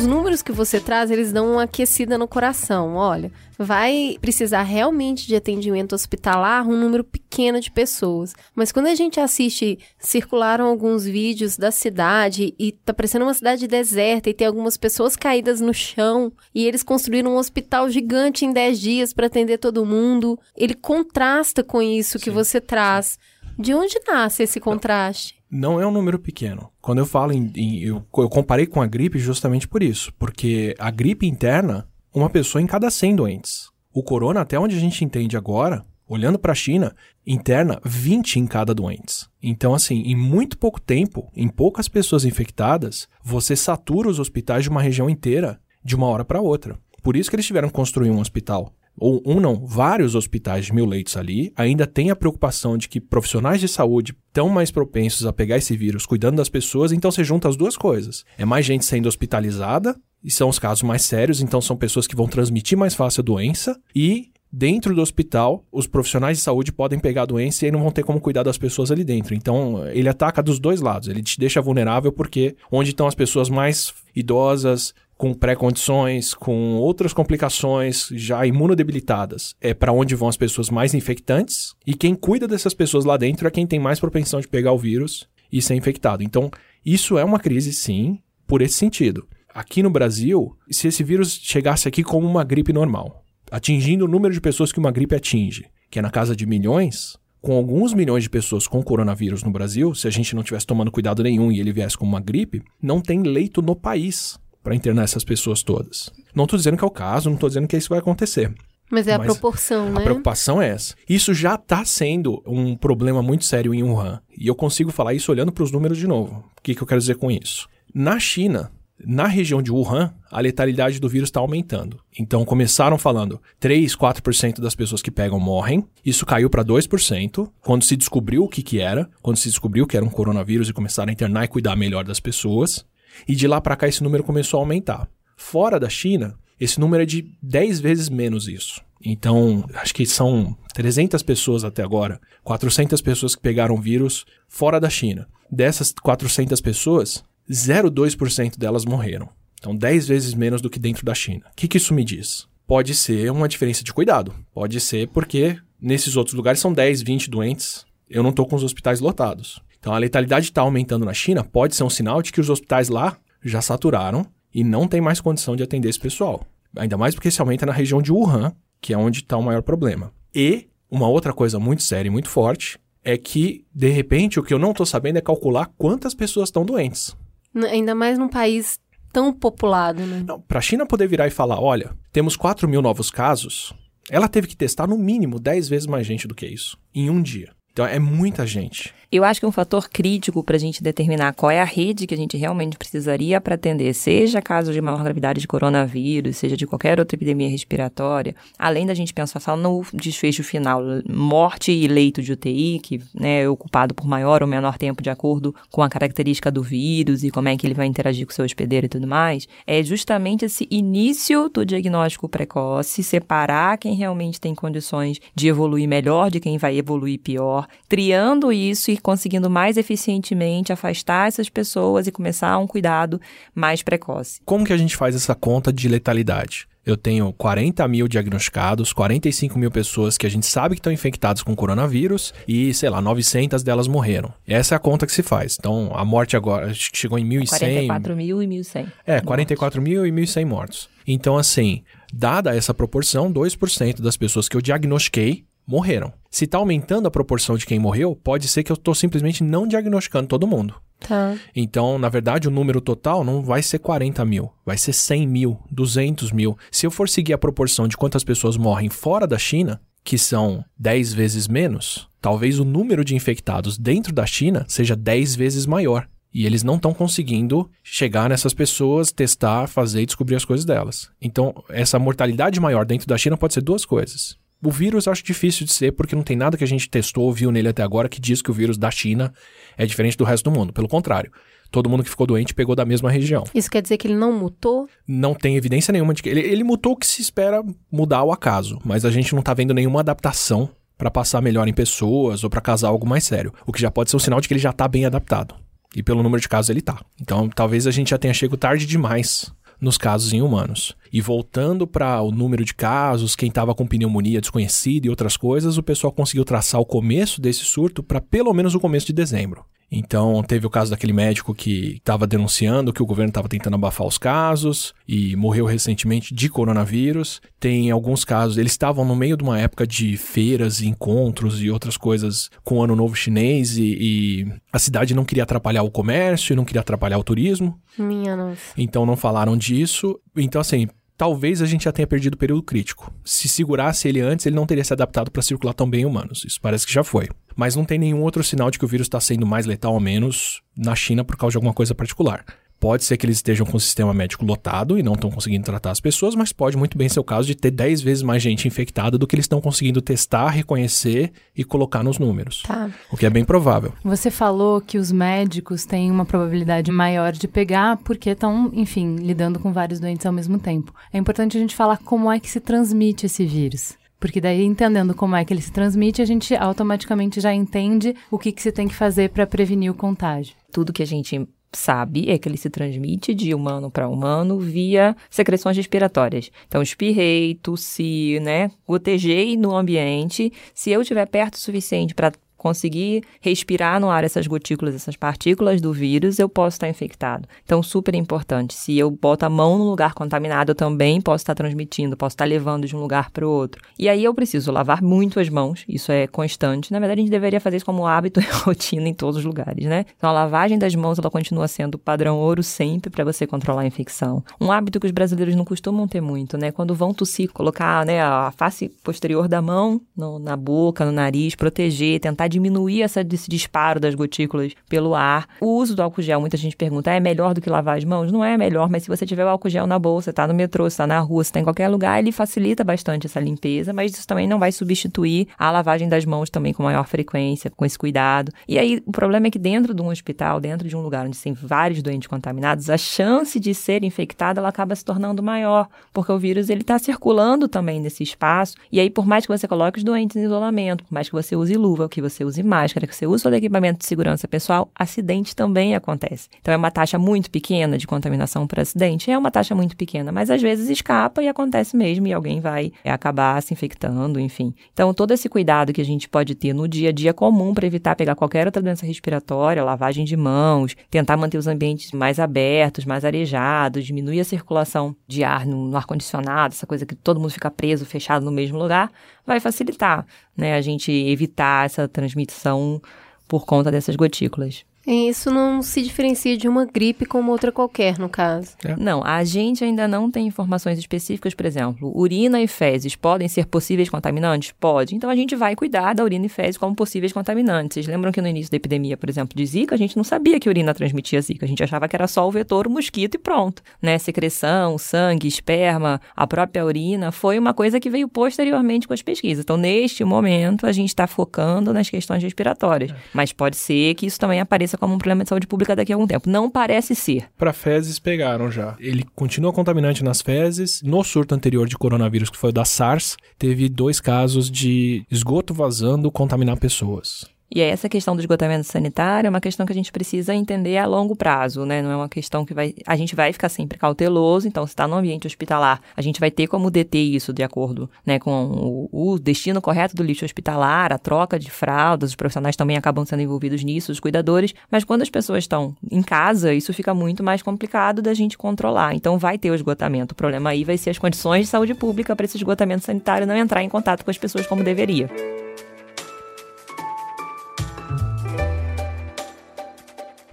Os números que você traz, eles dão uma aquecida no coração. Olha, vai precisar realmente de atendimento hospitalar um número pequeno de pessoas. Mas quando a gente assiste, circularam alguns vídeos da cidade e tá parecendo uma cidade deserta e tem algumas pessoas caídas no chão e eles construíram um hospital gigante em 10 dias para atender todo mundo. Ele contrasta com isso que você traz. De onde nasce esse contraste? Não é um número pequeno. Quando eu falo em. em eu, eu comparei com a gripe justamente por isso. Porque a gripe interna, uma pessoa em cada 100 doentes. O corona, até onde a gente entende agora, olhando para a China, interna 20 em cada doentes. Então, assim, em muito pouco tempo, em poucas pessoas infectadas, você satura os hospitais de uma região inteira de uma hora para outra. Por isso que eles tiveram que construir um hospital ou um não, vários hospitais de mil leitos ali, ainda tem a preocupação de que profissionais de saúde estão mais propensos a pegar esse vírus cuidando das pessoas, então você junta as duas coisas. É mais gente sendo hospitalizada, e são os casos mais sérios, então são pessoas que vão transmitir mais fácil a doença, e dentro do hospital, os profissionais de saúde podem pegar a doença e não vão ter como cuidar das pessoas ali dentro. Então, ele ataca dos dois lados. Ele te deixa vulnerável porque onde estão as pessoas mais idosas, com pré-condições, com outras complicações já imunodebilitadas, é para onde vão as pessoas mais infectantes, e quem cuida dessas pessoas lá dentro é quem tem mais propensão de pegar o vírus e ser infectado. Então, isso é uma crise, sim, por esse sentido. Aqui no Brasil, se esse vírus chegasse aqui como uma gripe normal, atingindo o número de pessoas que uma gripe atinge, que é na casa de milhões, com alguns milhões de pessoas com coronavírus no Brasil, se a gente não tivesse tomando cuidado nenhum e ele viesse como uma gripe, não tem leito no país para internar essas pessoas todas. Não estou dizendo que é o caso, não estou dizendo que isso vai acontecer. Mas é a proporção, né? A preocupação é essa. Isso já está sendo um problema muito sério em Wuhan. E eu consigo falar isso olhando para os números de novo. O que, que eu quero dizer com isso? Na China, na região de Wuhan, a letalidade do vírus está aumentando. Então começaram falando 3, 4% das pessoas que pegam morrem. Isso caiu para 2% quando se descobriu o que, que era, quando se descobriu que era um coronavírus e começaram a internar e cuidar melhor das pessoas. E de lá para cá esse número começou a aumentar. Fora da China, esse número é de 10 vezes menos isso. Então, acho que são 300 pessoas até agora, 400 pessoas que pegaram o vírus fora da China. Dessas 400 pessoas, 0,2% delas morreram. Então, 10 vezes menos do que dentro da China. O que, que isso me diz? Pode ser uma diferença de cuidado. Pode ser porque nesses outros lugares são 10, 20 doentes. Eu não estou com os hospitais lotados. Então a letalidade está aumentando na China, pode ser um sinal de que os hospitais lá já saturaram e não tem mais condição de atender esse pessoal. Ainda mais porque se aumenta na região de Wuhan, que é onde está o maior problema. E uma outra coisa muito séria e muito forte é que, de repente, o que eu não estou sabendo é calcular quantas pessoas estão doentes. Ainda mais num país tão populado, né? Para a China poder virar e falar, olha, temos 4 mil novos casos, ela teve que testar no mínimo 10 vezes mais gente do que isso, em um dia. Então é muita gente. Eu acho que um fator crítico para a gente determinar qual é a rede que a gente realmente precisaria para atender, seja caso de maior gravidade de coronavírus, seja de qualquer outra epidemia respiratória, além da gente pensar só no desfecho final, morte e leito de UTI, que né, é ocupado por maior ou menor tempo de acordo com a característica do vírus e como é que ele vai interagir com o seu hospedeiro e tudo mais, é justamente esse início do diagnóstico precoce, separar quem realmente tem condições de evoluir melhor de quem vai evoluir pior, triando isso e conseguindo mais eficientemente afastar essas pessoas e começar um cuidado mais precoce. Como que a gente faz essa conta de letalidade? Eu tenho 40 mil diagnosticados, 45 mil pessoas que a gente sabe que estão infectadas com coronavírus e, sei lá, 900 delas morreram. Essa é a conta que se faz. Então, a morte agora chegou em 1.100. 44 mil e 1.100. É, 44 mortos. mil e 1.100 mortos. Então, assim, dada essa proporção, 2% das pessoas que eu diagnostiquei morreram. Se está aumentando a proporção de quem morreu, pode ser que eu estou simplesmente não diagnosticando todo mundo. Tá. Então, na verdade, o número total não vai ser 40 mil, vai ser 100 mil, 200 mil. Se eu for seguir a proporção de quantas pessoas morrem fora da China, que são 10 vezes menos, talvez o número de infectados dentro da China seja 10 vezes maior. E eles não estão conseguindo chegar nessas pessoas, testar, fazer e descobrir as coisas delas. Então, essa mortalidade maior dentro da China pode ser duas coisas. O vírus eu acho difícil de ser, porque não tem nada que a gente testou ou viu nele até agora que diz que o vírus da China é diferente do resto do mundo. Pelo contrário, todo mundo que ficou doente pegou da mesma região. Isso quer dizer que ele não mutou? Não tem evidência nenhuma de que. Ele, ele mutou o que se espera mudar ao acaso, mas a gente não tá vendo nenhuma adaptação para passar melhor em pessoas ou para causar algo mais sério. O que já pode ser um sinal de que ele já tá bem adaptado. E pelo número de casos ele tá. Então talvez a gente já tenha chegado tarde demais nos casos em humanos. E voltando para o número de casos, quem estava com pneumonia desconhecida e outras coisas, o pessoal conseguiu traçar o começo desse surto para pelo menos o começo de dezembro. Então, teve o caso daquele médico que estava denunciando que o governo estava tentando abafar os casos e morreu recentemente de coronavírus. Tem alguns casos, eles estavam no meio de uma época de feiras, encontros e outras coisas com o Ano Novo Chinês e, e a cidade não queria atrapalhar o comércio e não queria atrapalhar o turismo. Minha nossa. Então, não falaram disso. Então, assim, talvez a gente já tenha perdido o período crítico. Se segurasse ele antes, ele não teria se adaptado para circular tão bem em humanos. Isso parece que já foi. Mas não tem nenhum outro sinal de que o vírus está sendo mais letal ou menos na China por causa de alguma coisa particular. Pode ser que eles estejam com o sistema médico lotado e não estão conseguindo tratar as pessoas, mas pode muito bem ser o caso de ter 10 vezes mais gente infectada do que eles estão conseguindo testar, reconhecer e colocar nos números. Tá. O que é bem provável. Você falou que os médicos têm uma probabilidade maior de pegar porque estão, enfim, lidando com vários doentes ao mesmo tempo. É importante a gente falar como é que se transmite esse vírus. Porque daí, entendendo como é que ele se transmite, a gente automaticamente já entende o que, que se tem que fazer para prevenir o contágio. Tudo que a gente sabe é que ele se transmite de humano para humano via secreções respiratórias. Então, espirrei, tossi, né? Gotejei no ambiente. Se eu estiver perto o suficiente para conseguir respirar no ar essas gotículas, essas partículas do vírus, eu posso estar infectado. Então, super importante. Se eu boto a mão no lugar contaminado, eu também posso estar transmitindo, posso estar levando de um lugar para o outro. E aí eu preciso lavar muito as mãos, isso é constante. Na verdade, a gente deveria fazer isso como hábito e (laughs) rotina em todos os lugares, né? Então, a lavagem das mãos, ela continua sendo padrão ouro sempre para você controlar a infecção. Um hábito que os brasileiros não costumam ter muito, né? Quando vão tossir, colocar né, a face posterior da mão no, na boca, no nariz, proteger, tentar diminuir essa, esse disparo das gotículas pelo ar. O uso do álcool gel, muita gente pergunta, é melhor do que lavar as mãos? Não é melhor, mas se você tiver o álcool gel na bolsa, tá no metrô, está na rua, está em qualquer lugar, ele facilita bastante essa limpeza, mas isso também não vai substituir a lavagem das mãos também com maior frequência, com esse cuidado. E aí, o problema é que dentro de um hospital, dentro de um lugar onde tem vários doentes contaminados, a chance de ser infectado, ela acaba se tornando maior, porque o vírus, ele está circulando também nesse espaço, e aí, por mais que você coloque os doentes em isolamento, por mais que você use luva, que você use máscara, que você use todo equipamento de segurança pessoal, acidente também acontece. Então é uma taxa muito pequena de contaminação por acidente, é uma taxa muito pequena, mas às vezes escapa e acontece mesmo e alguém vai é, acabar se infectando, enfim. Então todo esse cuidado que a gente pode ter no dia a dia comum para evitar pegar qualquer outra doença respiratória, lavagem de mãos, tentar manter os ambientes mais abertos, mais arejados, diminuir a circulação de ar no, no ar-condicionado, essa coisa que todo mundo fica preso, fechado no mesmo lugar, vai facilitar né, a gente evitar essa transmissão por conta dessas gotículas. E isso não se diferencia de uma gripe como outra qualquer, no caso. É. Não, a gente ainda não tem informações específicas, por exemplo, urina e fezes podem ser possíveis contaminantes? Pode. Então a gente vai cuidar da urina e fezes como possíveis contaminantes. Vocês lembram que no início da epidemia, por exemplo, de Zika, a gente não sabia que a urina transmitia Zika. A gente achava que era só o vetor, o mosquito e pronto. Né? Secreção, sangue, esperma, a própria urina foi uma coisa que veio posteriormente com as pesquisas. Então, neste momento, a gente está focando nas questões respiratórias. É. Mas pode ser que isso também apareça como um problema de saúde pública daqui a algum tempo. Não parece ser. Para fezes pegaram já. Ele continua contaminante nas fezes. No surto anterior de coronavírus, que foi o da SARS, teve dois casos de esgoto vazando contaminar pessoas. E essa questão do esgotamento sanitário é uma questão que a gente precisa entender a longo prazo, né? Não é uma questão que vai. A gente vai ficar sempre cauteloso, então, se está no ambiente hospitalar, a gente vai ter como deter isso de acordo né, com o, o, destino correto do lixo hospitalar, a troca de fraldas, os profissionais também acabam sendo envolvidos nisso, os cuidadores, mas quando as pessoas estão em casa, isso fica muito mais complicado da gente controlar. Então, vai ter o esgotamento. O problema aí vai ser as condições de saúde pública para esse esgotamento sanitário não entrar em contato com as pessoas como deveria.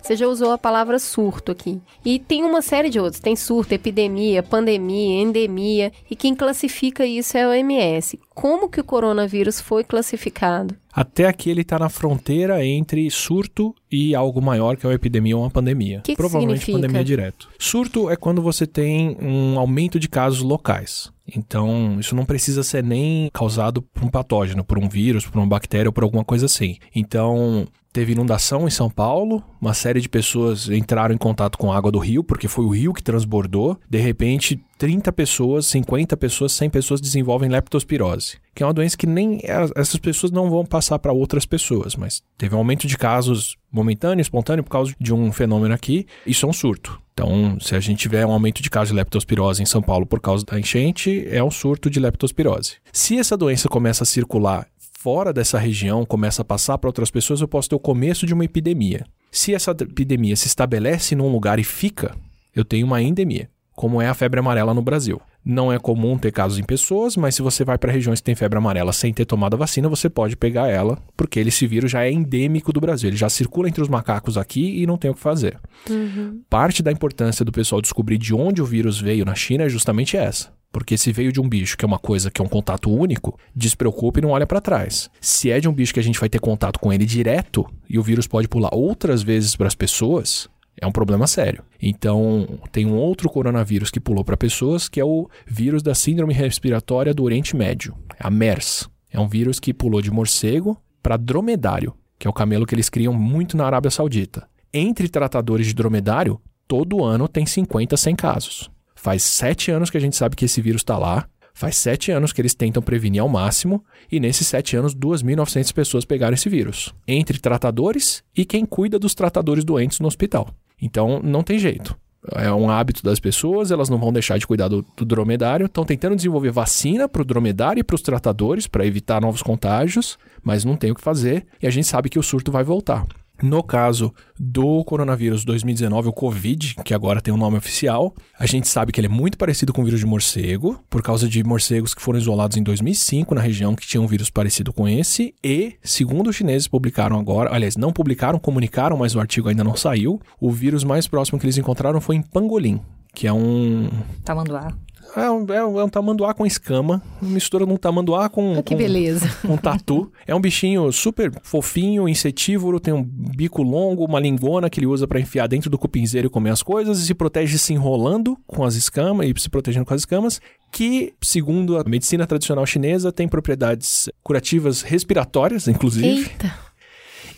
Você já usou a palavra surto aqui. E tem uma série de outros. Tem surto, epidemia, pandemia, endemia. E quem classifica isso é a OMS. Como que o coronavírus foi classificado? Até aqui ele está na fronteira entre surto e algo maior, que é uma epidemia ou uma pandemia. Que que Provavelmente significa? pandemia direto. Surto é quando você tem um aumento de casos locais. Então, isso não precisa ser nem causado por um patógeno, por um vírus, por uma bactéria ou por alguma coisa assim. Então, teve inundação em São Paulo, uma série de pessoas entraram em contato com a água do rio, porque foi o rio que transbordou. De repente, 30 pessoas, 50 pessoas, 100 pessoas desenvolvem leptospirose, que é uma doença que nem essas pessoas não vão passar para outras pessoas, mas teve um aumento de casos momentâneo, espontâneo por causa de um fenômeno aqui, isso é um surto. Então, se a gente tiver um aumento de casos de leptospirose em São Paulo por causa da enchente, é um surto de leptospirose. Se essa doença começa a circular fora dessa região, começa a passar para outras pessoas, eu posso ter o começo de uma epidemia. Se essa epidemia se estabelece num lugar e fica, eu tenho uma endemia, como é a febre amarela no Brasil. Não é comum ter casos em pessoas, mas se você vai para regiões que tem febre amarela sem ter tomado a vacina, você pode pegar ela, porque esse vírus já é endêmico do Brasil. Ele já circula entre os macacos aqui e não tem o que fazer. Parte da importância do pessoal descobrir de onde o vírus veio na China é justamente essa. Porque se veio de um bicho que é uma coisa que é um contato único, despreocupe e não olha para trás. Se é de um bicho que a gente vai ter contato com ele direto e o vírus pode pular outras vezes para as pessoas, é um problema sério. Então, tem um outro coronavírus que pulou para pessoas, que é o vírus da Síndrome Respiratória do Oriente Médio, a MERS. É um vírus que pulou de morcego para dromedário, que é o camelo que eles criam muito na Arábia Saudita. Entre tratadores de dromedário, todo ano tem 50, 100 casos. Faz sete anos que a gente sabe que esse vírus está lá. Faz sete anos que eles tentam prevenir ao máximo, e nesses sete anos, 2.900 pessoas pegaram esse vírus. Entre tratadores e quem cuida dos tratadores doentes no hospital. Então, não tem jeito. É um hábito das pessoas, elas não vão deixar de cuidar do, do dromedário. Estão tentando desenvolver vacina para o dromedário e para os tratadores para evitar novos contágios, mas não tem o que fazer e a gente sabe que o surto vai voltar. No caso do coronavírus 2019, o Covid, que agora tem um nome oficial, a gente sabe que ele é muito parecido com o vírus de morcego, por causa de morcegos que foram isolados em 2005 na região que tinha um vírus parecido com esse, e, segundo os chineses publicaram agora, aliás, não publicaram, comunicaram, mas o artigo ainda não saiu, o vírus mais próximo que eles encontraram foi em pangolim, que é um Tamanduá. É um, é um, é um tamanduá com escama, mistura de um tamanduá com, Ah, que com- beleza. (laughs) um tatu. É um bichinho super fofinho, insetívoro, tem um bico longo, uma lingona que ele usa para enfiar dentro do cupinzeiro e comer as coisas e se protege se enrolando com as escamas e se protegendo com as escamas, que, segundo a medicina tradicional chinesa, tem propriedades curativas respiratórias, inclusive. Eita.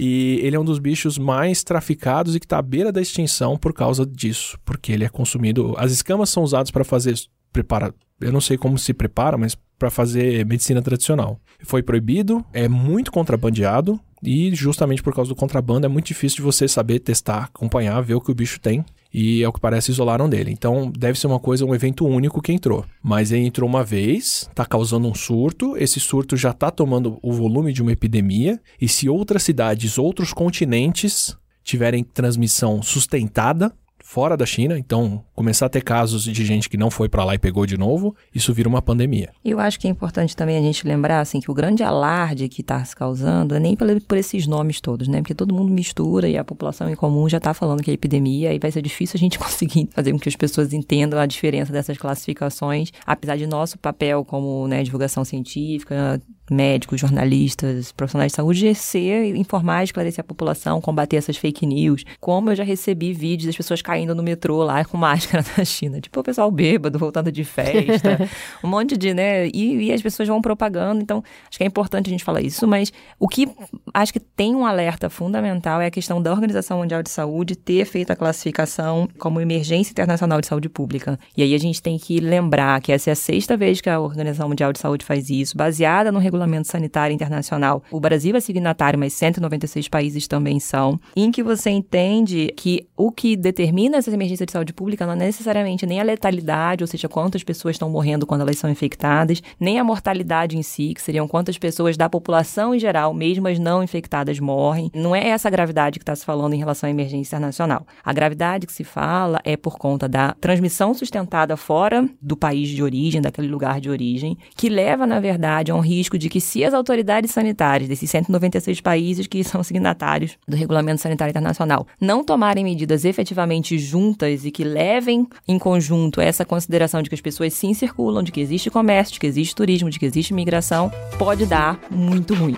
E ele é um dos bichos mais traficados e que está à beira da extinção por causa disso, porque ele é consumido. As escamas são usadas para fazer prepara, eu não sei como se prepara, mas para fazer medicina tradicional. Foi proibido, é muito contrabandeado e justamente por causa do contrabando é muito difícil de você saber testar, acompanhar, ver o que o bicho tem. E é o que parece isolaram dele. Então deve ser uma coisa, um evento único que entrou. Mas ele entrou uma vez, tá causando um surto. Esse surto já tá tomando o volume de uma epidemia. E se outras cidades, outros continentes tiverem transmissão sustentada fora da China, então começar a ter casos de gente que não foi para lá e pegou de novo, isso vira uma pandemia. Eu acho que é importante também a gente lembrar, assim, que o grande alarde que está se causando é nem por esses nomes todos, né? Porque todo mundo mistura e a população em comum já está falando que é epidemia e vai ser difícil a gente (laughs) conseguir fazer com que as pessoas entendam a diferença dessas classificações, apesar de nosso papel como, né, divulgação científica, médicos, jornalistas, profissionais de saúde, é ser, informar, esclarecer a população, combater essas fake news. Como eu já recebi vídeos das pessoas caindo no metrô lá com máscara (laughs) na China. Tipo, o pessoal bêbado, voltando de festa. (laughs) um monte de, né? E, e as pessoas vão propagando. Então, acho que é importante a gente falar isso. Mas o que acho que tem um alerta fundamental é a questão da Organização Mundial de Saúde ter feito a classificação como emergência internacional de saúde pública. E aí a gente tem que lembrar que essa é a sexta vez que a Organização Mundial de Saúde faz isso, baseada no regulamento sanitário internacional. O Brasil é signatário, mas 196 países também são, em que você entende que o que determina essa emergência de saúde pública não é necessariamente nem a letalidade, ou seja, quantas pessoas estão morrendo quando elas são infectadas, nem a mortalidade em si, que seriam quantas pessoas da população em geral, mesmo as não infectadas, morrem. Não é essa gravidade que está se falando em relação à emergência internacional. A gravidade que se fala é por conta da transmissão sustentada fora do país de origem, daquele lugar de origem, que leva, na verdade, a um risco de que se as autoridades sanitárias desses 196 países que são signatários do Regulamento Sanitário Internacional não tomarem medidas efetivamente juntas e que levem em conjunto essa consideração de que as pessoas sim circulam, de que existe comércio, de que existe turismo, de que existe migração, pode dar muito ruim.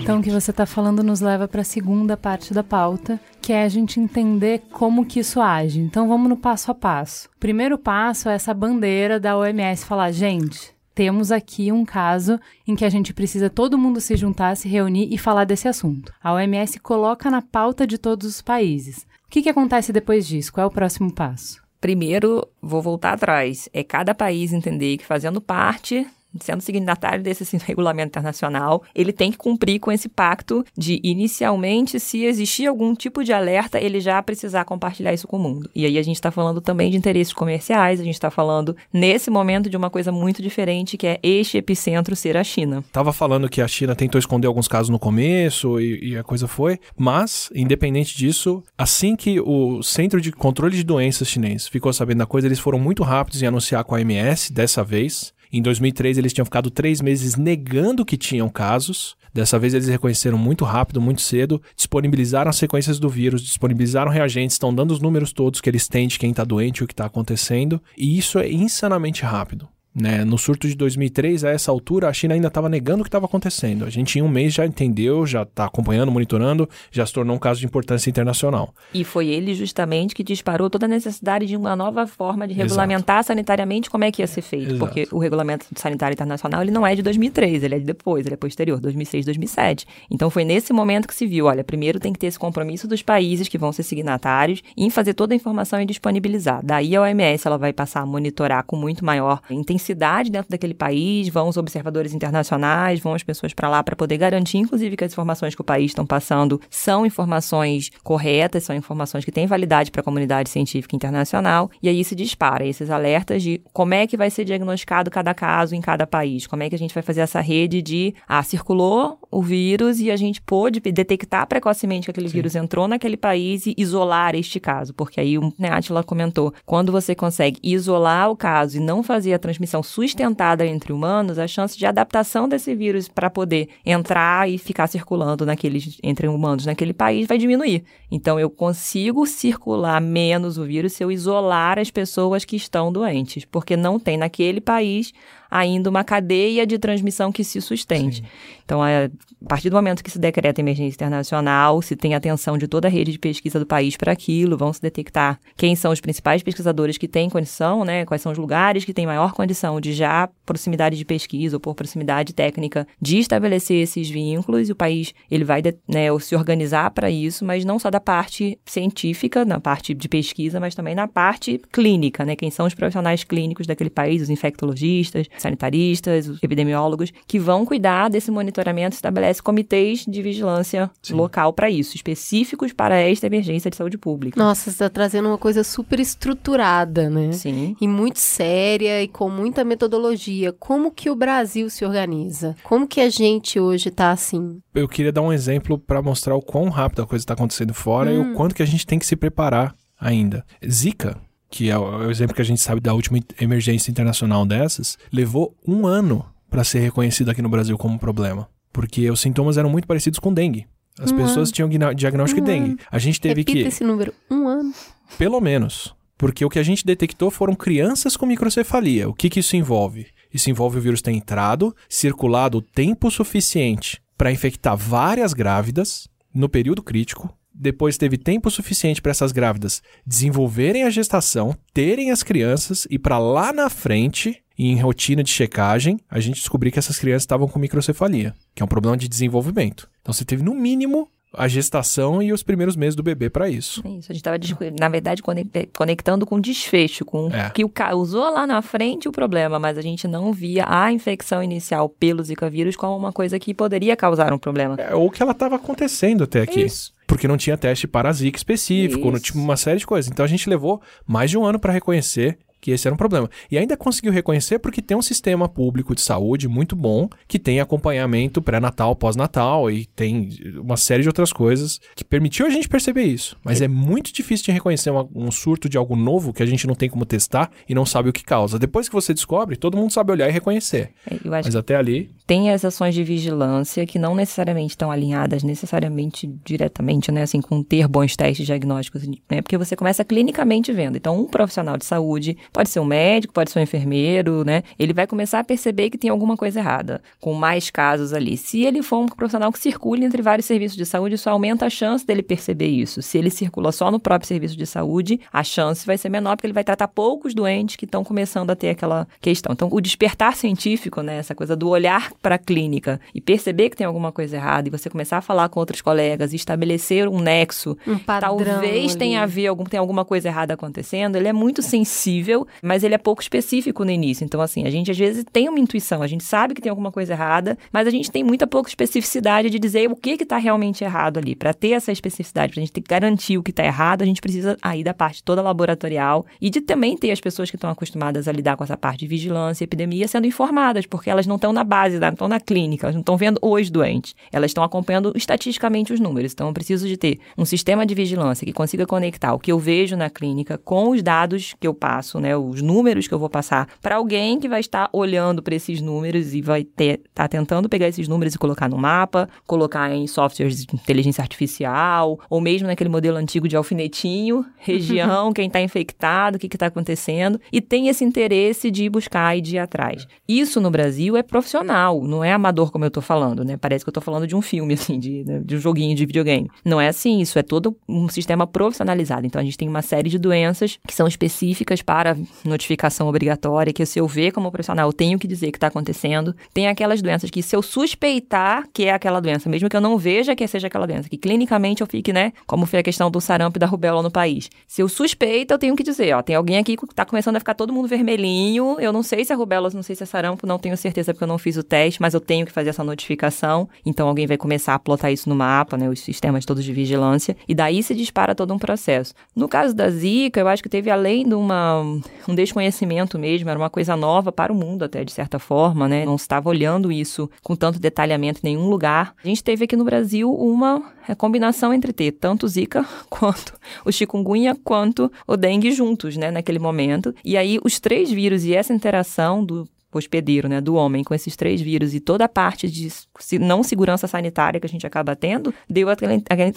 Então, o que você está falando nos leva para a segunda parte da pauta, que é a gente entender como que isso age. Então, vamos no passo a passo. O primeiro passo é essa bandeira da OMS falar, gente, temos aqui um caso em que a gente precisa todo mundo se juntar, se reunir e falar desse assunto. A OMS coloca na pauta de todos os países. O que, que acontece depois disso? Qual é o próximo passo? Primeiro, vou voltar atrás. É cada país entender que fazendo parte sendo signatário desse assim, (laughs) regulamento internacional, ele tem que cumprir com esse pacto de, inicialmente, se existir algum tipo de alerta, ele já precisar compartilhar isso com o mundo. E aí a gente está falando também de interesses comerciais, a gente está falando, nesse momento, de uma coisa muito diferente, que é este epicentro ser a China. Tava falando que a China tentou esconder alguns casos no começo e, e a coisa foi, mas, independente disso, assim que o Centro de Controle de Doenças chinês ficou sabendo da coisa, eles foram muito rápidos em anunciar com a MS, dessa vez, em 2003, eles tinham ficado três meses negando que tinham casos. Dessa vez, eles reconheceram muito rápido, muito cedo, disponibilizaram as sequências do vírus, disponibilizaram reagentes, estão dando os números todos que eles têm de quem está doente o que está acontecendo. E isso é insanamente rápido. Né? No surto de 2003, a essa altura, a China ainda estava negando o que estava acontecendo. A gente em um mês já entendeu, já está acompanhando, monitorando, já se tornou um caso de importância internacional. E foi ele justamente que disparou toda a necessidade de uma nova forma de regulamentar Exato. sanitariamente como é que ia ser feito. Exato. Porque o regulamento sanitário internacional ele não é de 2003, ele é de depois, ele é posterior, 2006, 2007. Então foi nesse momento que se viu, olha, primeiro tem que ter esse compromisso dos países que vão ser signatários em fazer toda a informação e disponibilizar. Daí a OMS ela vai passar a monitorar com muito maior intensidade cidade dentro daquele país, vão os observadores internacionais, vão as pessoas para lá para poder garantir, inclusive, que as informações que o país estão passando são informações corretas, são informações que têm validade para a comunidade científica internacional. E aí se dispara esses alertas de como é que vai ser diagnosticado cada caso em cada país, como é que a gente vai fazer essa rede de, ah, circulou o vírus e a gente pôde detectar precocemente que aquele Sim. vírus entrou naquele país e isolar este caso, porque aí o né, Atila comentou, quando você consegue isolar o caso e não fazer a transmissão transmissão sustentada entre humanos, a chance de adaptação desse vírus para poder entrar e ficar circulando naqueles, entre humanos naquele país vai diminuir. Então, eu consigo circular menos o vírus se eu isolar as pessoas que estão doentes, porque não tem naquele país ainda uma cadeia de transmissão que se sustente. Sim. Então, é, a partir do momento que se decreta emergência internacional, se tem atenção de toda a rede de pesquisa do país para aquilo, vão se detectar quem são os principais pesquisadores que têm condição, né, quais são os lugares que têm maior condição de já proximidade de pesquisa ou por proximidade técnica de estabelecer esses vínculos. E o país ele vai né, se organizar para isso, mas não só da parte científica, na parte de pesquisa, mas também na parte clínica, né, quem são os profissionais clínicos daquele país, os infectologistas, sanitaristas, os epidemiólogos, que vão cuidar desse monitoramento, estabelece comitês de vigilância Sim. local para isso, específicos para esta emergência de saúde pública. Nossa, você está trazendo uma coisa super estruturada, né? Sim. E muito séria e com muita metodologia. Como que o Brasil se organiza? Como que a gente hoje está assim? Eu queria dar um exemplo para mostrar o quão rápido a coisa está acontecendo fora hum. e o hum. quanto que a gente tem que se preparar ainda. Zika que é o exemplo que a gente sabe da última emergência internacional dessas, levou um ano para ser reconhecido aqui no Brasil como um problema. Porque os sintomas eram muito parecidos com dengue. As um pessoas ano. tinham diagnóstico um de dengue. A gente teve Repita que. esse número. Um ano. Pelo menos. Porque o que a gente detectou foram crianças com microcefalia. O que, que isso envolve? Isso envolve o vírus ter entrado, circulado o tempo suficiente para infectar várias grávidas no período crítico, depois teve tempo suficiente para essas grávidas desenvolverem a gestação, terem as crianças e para lá na frente, em rotina de checagem, a gente descobrir que essas crianças estavam com microcefalia, que é um problema de desenvolvimento. Então você teve no mínimo a gestação e os primeiros meses do bebê para isso. É isso. A gente estava, na verdade, conectando com desfecho, com é. que o causou lá na frente o problema, mas a gente não via a infecção inicial pelo Zika vírus como uma coisa que poderia causar um problema. É, ou que ela estava acontecendo até aqui. Isso porque não tinha teste para Zika específico, não tinha uma série de coisas. Então a gente levou mais de um ano para reconhecer que esse era um problema. E ainda conseguiu reconhecer porque tem um sistema público de saúde muito bom, que tem acompanhamento pré-natal, pós-natal e tem uma série de outras coisas que permitiu a gente perceber isso. Mas é muito difícil de reconhecer uma, um surto de algo novo que a gente não tem como testar e não sabe o que causa. Depois que você descobre, todo mundo sabe olhar e reconhecer. É, Mas até ali. Tem as ações de vigilância que não necessariamente estão alinhadas necessariamente diretamente, né, assim, com ter bons testes diagnósticos, né, porque você começa clinicamente vendo. Então, um profissional de saúde, pode ser um médico, pode ser um enfermeiro, né, ele vai começar a perceber que tem alguma coisa errada, com mais casos ali. Se ele for um profissional que circule entre vários serviços de saúde, isso aumenta a chance dele perceber isso. Se ele circula só no próprio serviço de saúde, a chance vai ser menor, porque ele vai tratar poucos doentes que estão começando a ter aquela questão. Então, o despertar científico, né, essa coisa do olhar para a clínica e perceber que tem alguma coisa errada e você começar a falar com outros colegas e estabelecer um nexo, um padrão talvez ali. tenha a ver algum tem alguma coisa errada acontecendo. Ele é muito sensível, mas ele é pouco específico no início. Então, assim, a gente às vezes tem uma intuição, a gente sabe que tem alguma coisa errada, mas a gente tem muita pouca especificidade de dizer o que que está realmente errado ali. Para ter essa especificidade, para a gente ter que garantir o que está errado, a gente precisa aí da parte toda laboratorial e de também ter as pessoas que estão acostumadas a lidar com essa parte de vigilância e epidemia sendo informadas, porque elas não estão na base, não estão na clínica, elas não estão vendo os doentes. Elas estão acompanhando estatisticamente os números. Então, eu preciso de ter um sistema de vigilância que consiga conectar o que eu vejo na clínica com os dados que eu passo, né, os números que eu vou passar para alguém que vai estar olhando para esses números e vai estar tá tentando pegar esses números e colocar no mapa, colocar em softwares de inteligência artificial, ou mesmo naquele modelo antigo de alfinetinho, (laughs) região, quem está infectado, o que está acontecendo, e tem esse interesse de ir buscar e de ir atrás. Isso no Brasil é profissional, não é amador como eu estou falando, né? Parece que eu estou falando de um filme, (laughs) assim, de, né, de um joguinho de videogame. Não é assim, isso é todo um sistema profissionalizado. Então a gente tem uma série de doenças que são específicas para notificação obrigatória, que se eu ver como profissional, eu tenho que dizer que está acontecendo. Tem aquelas doenças que se eu suspeitar que é aquela doença, mesmo que eu não veja que seja aquela doença, que clinicamente eu fique, né, como foi a questão do sarampo e da rubéola no país. Se eu suspeito, eu tenho que dizer, ó, tem alguém aqui que está começando a ficar todo mundo vermelhinho, eu não sei se é rubéola, não sei se é sarampo, não tenho certeza porque eu não fiz o teste, mas eu tenho que fazer essa notificação. Então alguém vai começar a plotar isso no mapa, né, os sistemas todos de vigilância, e daí se dispara todo um processo. No caso da Zika, eu acho que teve além de uma, um desconhecimento mesmo, era uma coisa nova para o mundo até, de certa forma, né? Não estava olhando isso com tanto detalhamento em nenhum lugar. A gente teve aqui no Brasil uma combinação entre ter tanto Zika (laughs) quanto o chikungunya quanto o dengue juntos, né, naquele momento. E aí os três vírus e essa interação do hospedeiro, né, do homem com esses três vírus e toda a parte de não segurança sanitária que a gente acaba tendo, deu aquela,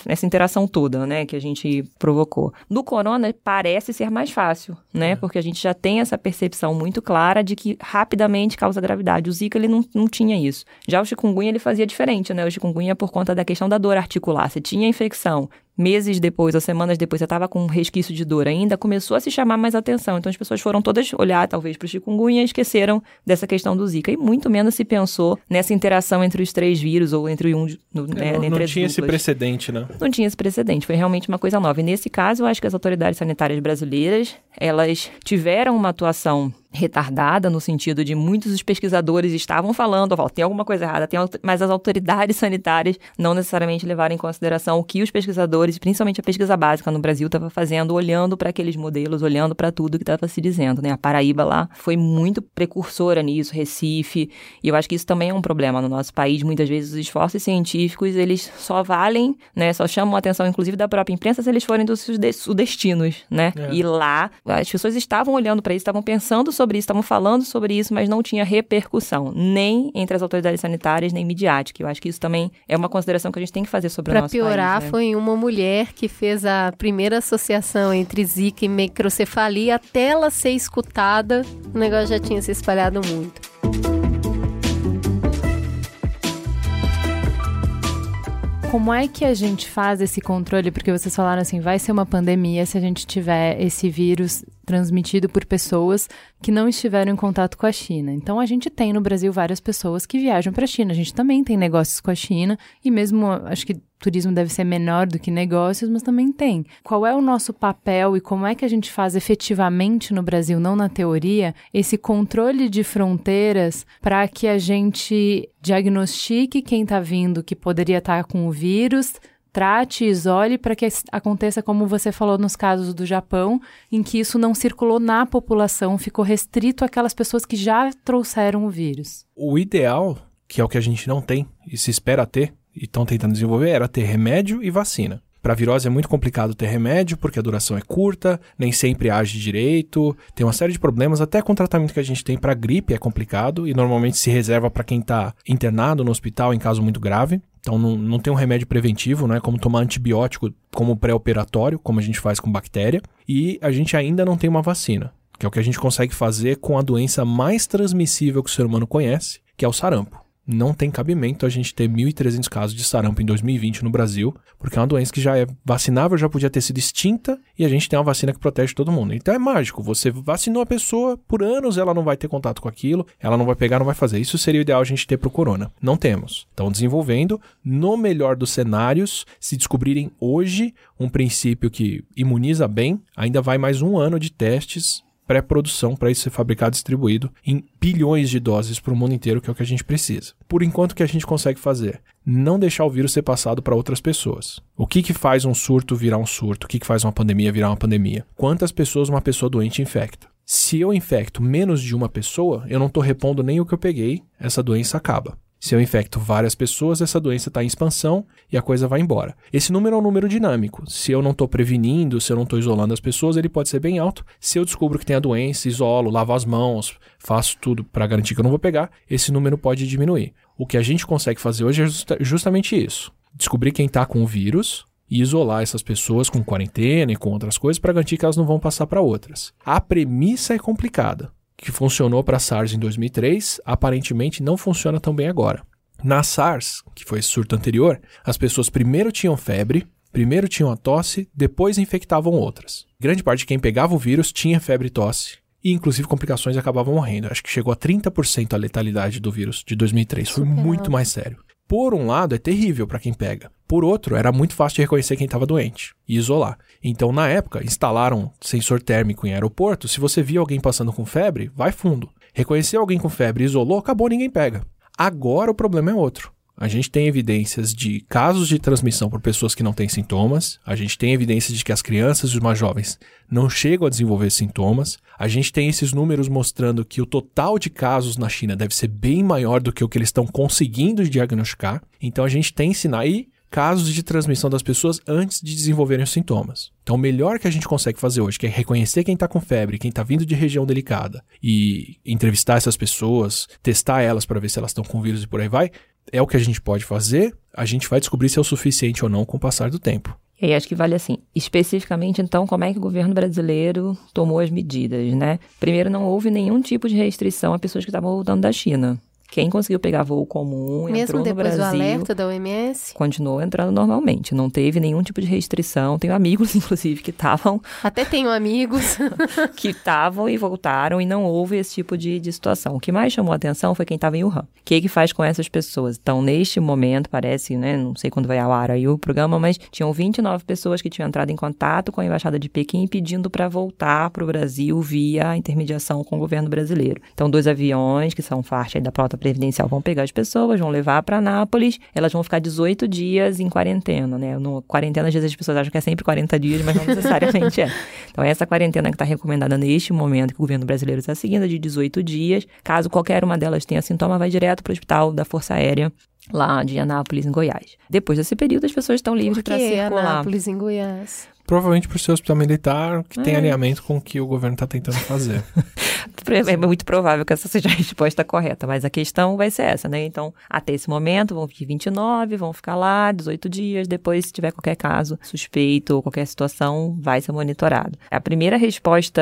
essa interação toda, né, que a gente provocou. No corona parece ser mais fácil, né, porque a gente já tem essa percepção muito clara de que rapidamente causa gravidade. O Zika ele não, não tinha isso. Já o chikungunya ele fazia diferente, né, o chikungunya por conta da questão da dor articular. Você tinha infecção, meses depois ou semanas depois você estava com um resquício de dor ainda, começou a se chamar mais atenção. Então as pessoas foram todas olhar talvez para o chikungunya e esqueceram dessa questão do Zika. E muito menos se pensou nessa interação entre os três vírus ou entre um. No, né, não, não tinha esse precedente, né? Não tinha esse precedente, foi realmente uma coisa nova. E nesse caso, eu acho que as autoridades sanitárias brasileiras, elas tiveram uma atuação retardada no sentido de muitos dos pesquisadores estavam falando, ó, tem alguma coisa errada, tem, mas as autoridades sanitárias não necessariamente levaram em consideração o que os pesquisadores, principalmente a pesquisa básica no Brasil, estava fazendo, olhando para aqueles modelos, olhando para tudo que estava se dizendo, né? A Paraíba lá foi muito precursora nisso, Recife, e eu acho que isso também é um problema no nosso país. Muitas vezes os esforços científicos, eles só valem, né? Só chamam a atenção, inclusive, da própria imprensa se eles forem dos sude- sudestinos, né? É. E lá, as pessoas estavam olhando para isso, estavam pensando sobre isso, estavam falando sobre isso, mas não tinha repercussão, nem entre as autoridades sanitárias, nem midiática. Eu acho que isso também é uma consideração que a gente tem que fazer sobre o Pra nosso piorar, país. né? foi uma mulher que fez a primeira associação entre Zika e microcefalia. Até ela ser escutada, o negócio já tinha se espalhado muito. Como é que a gente faz esse controle? Porque vocês falaram assim, vai ser uma pandemia se a gente tiver esse vírus transmitido por pessoas que não estiveram em contato com a China. Então a gente tem no Brasil várias pessoas que viajam para a China. A gente também tem negócios com a China e mesmo acho que turismo deve ser menor do que negócios, mas também tem. Qual é o nosso papel e como é que a gente faz efetivamente no Brasil, não na teoria, esse controle de fronteiras para que a gente diagnostique quem está vindo que poderia estar com o vírus, trate, isole para que aconteça como você falou nos casos do Japão, em que isso não circulou na população, ficou restrito àquelas pessoas que já trouxeram o vírus. O ideal, que é o que a gente não tem e se espera ter, e estão tentando desenvolver, era ter remédio e vacina. Para virose é muito complicado ter remédio, porque a duração é curta, nem sempre age direito, tem uma série de problemas, até com o tratamento que a gente tem para gripe é complicado e normalmente se reserva para quem está internado no hospital em caso muito grave. Então não, não tem um remédio preventivo, não é como tomar antibiótico como pré-operatório, como a gente faz com bactéria, e a gente ainda não tem uma vacina, que é o que a gente consegue fazer com a doença mais transmissível que o ser humano conhece, que é o sarampo não tem cabimento a gente ter 1.300 casos de sarampo em 2020 no Brasil, porque é uma doença que já é vacinável, já podia ter sido extinta e a gente tem uma vacina que protege todo mundo. Então é mágico, você vacinou a pessoa, por anos ela não vai ter contato com aquilo, ela não vai pegar, não vai fazer. Isso seria o ideal a gente ter pro corona. Não temos. Estão desenvolvendo, no melhor dos cenários, se descobrirem hoje um princípio que imuniza bem, ainda vai mais um ano de testes pré-produção para isso ser fabricado e distribuído em bilhões de doses para o mundo inteiro, que é o que a gente precisa. Por enquanto, o que a gente consegue fazer? Não deixar o vírus ser passado para outras pessoas. O que, que faz um surto virar um surto? O que, que faz uma pandemia virar uma pandemia? Quantas pessoas uma pessoa doente infecta? Se eu infecto menos de uma pessoa, eu não estou repondo nem o que eu peguei, essa doença acaba. Se eu infecto várias pessoas, essa doença está em expansão e a coisa vai embora. Esse número é um número dinâmico. Se eu não estou prevenindo, se eu não estou isolando as pessoas, ele pode ser bem alto. Se eu descubro que tem a doença, isolo, lavo as mãos, faço tudo para garantir que eu não vou pegar, esse número pode diminuir. O que a gente consegue fazer hoje é justamente isso: descobrir quem está com o vírus, e isolar essas pessoas com quarentena e com outras coisas para garantir que elas não vão passar para outras. A premissa é complicada que funcionou para a SARS em 2003, aparentemente não funciona tão bem agora. Na SARS, que foi esse surto anterior, as pessoas primeiro tinham febre, primeiro tinham a tosse, depois infectavam outras. Grande parte de quem pegava o vírus tinha febre e tosse, e inclusive complicações acabavam morrendo. Acho que chegou a 30% a letalidade do vírus de 2003. Foi muito mais sério por um lado, é terrível para quem pega. Por outro, era muito fácil de reconhecer quem estava doente e isolar. Então, na época, instalaram sensor térmico em aeroporto. Se você via alguém passando com febre, vai fundo. Reconhecer alguém com febre isolou, acabou, ninguém pega. Agora o problema é outro. A gente tem evidências de casos de transmissão por pessoas que não têm sintomas. A gente tem evidências de que as crianças e os mais jovens não chegam a desenvolver sintomas. A gente tem esses números mostrando que o total de casos na China deve ser bem maior do que o que eles estão conseguindo diagnosticar. Então a gente tem sinais e casos de transmissão das pessoas antes de desenvolverem os sintomas. Então, o melhor que a gente consegue fazer hoje, que é reconhecer quem está com febre, quem está vindo de região delicada e entrevistar essas pessoas, testar elas para ver se elas estão com vírus e por aí vai, é o que a gente pode fazer, a gente vai descobrir se é o suficiente ou não com o passar do tempo. E aí acho que vale assim, especificamente então, como é que o governo brasileiro tomou as medidas, né? Primeiro, não houve nenhum tipo de restrição a pessoas que estavam voltando da China. Quem conseguiu pegar voo comum Mesmo entrou no Brasil. Mesmo depois do alerta da OMS? Continuou entrando normalmente. Não teve nenhum tipo de restrição. Tenho amigos, (laughs) inclusive, que estavam... Até tenho amigos. (laughs) que estavam e voltaram e não houve esse tipo de, de situação. O que mais chamou a atenção foi quem estava em Wuhan. O que, que faz com essas pessoas? Então, neste momento, parece, né? Não sei quando vai ao ar aí o programa, mas tinham 29 pessoas que tinham entrado em contato com a Embaixada de Pequim pedindo para voltar para o Brasil via intermediação com o governo brasileiro. Então, dois aviões que são parte da frota previdencial vão pegar as pessoas, vão levar para Nápoles, elas vão ficar 18 dias em quarentena, né? No quarentena, às vezes as pessoas acham que é sempre 40 dias, mas não necessariamente é. (laughs) Então, essa quarentena que está recomendada neste momento, que o governo brasileiro está seguindo, é de 18 dias. Caso qualquer uma delas tenha sintoma, vai direto para o hospital da Força Aérea lá de Anápolis, em Goiás. Depois desse período, as pessoas estão livres para circular. Anápolis, em Goiás? Provavelmente por ser hospital militar, que é. tem alinhamento com o que o governo está tentando fazer. (laughs) é muito provável que essa seja a resposta correta, mas a questão vai ser essa, né? Então, até esse momento, vão vir 29, vão ficar lá 18 dias, depois, se tiver qualquer caso suspeito ou qualquer situação, vai ser monitorado. A primeira resposta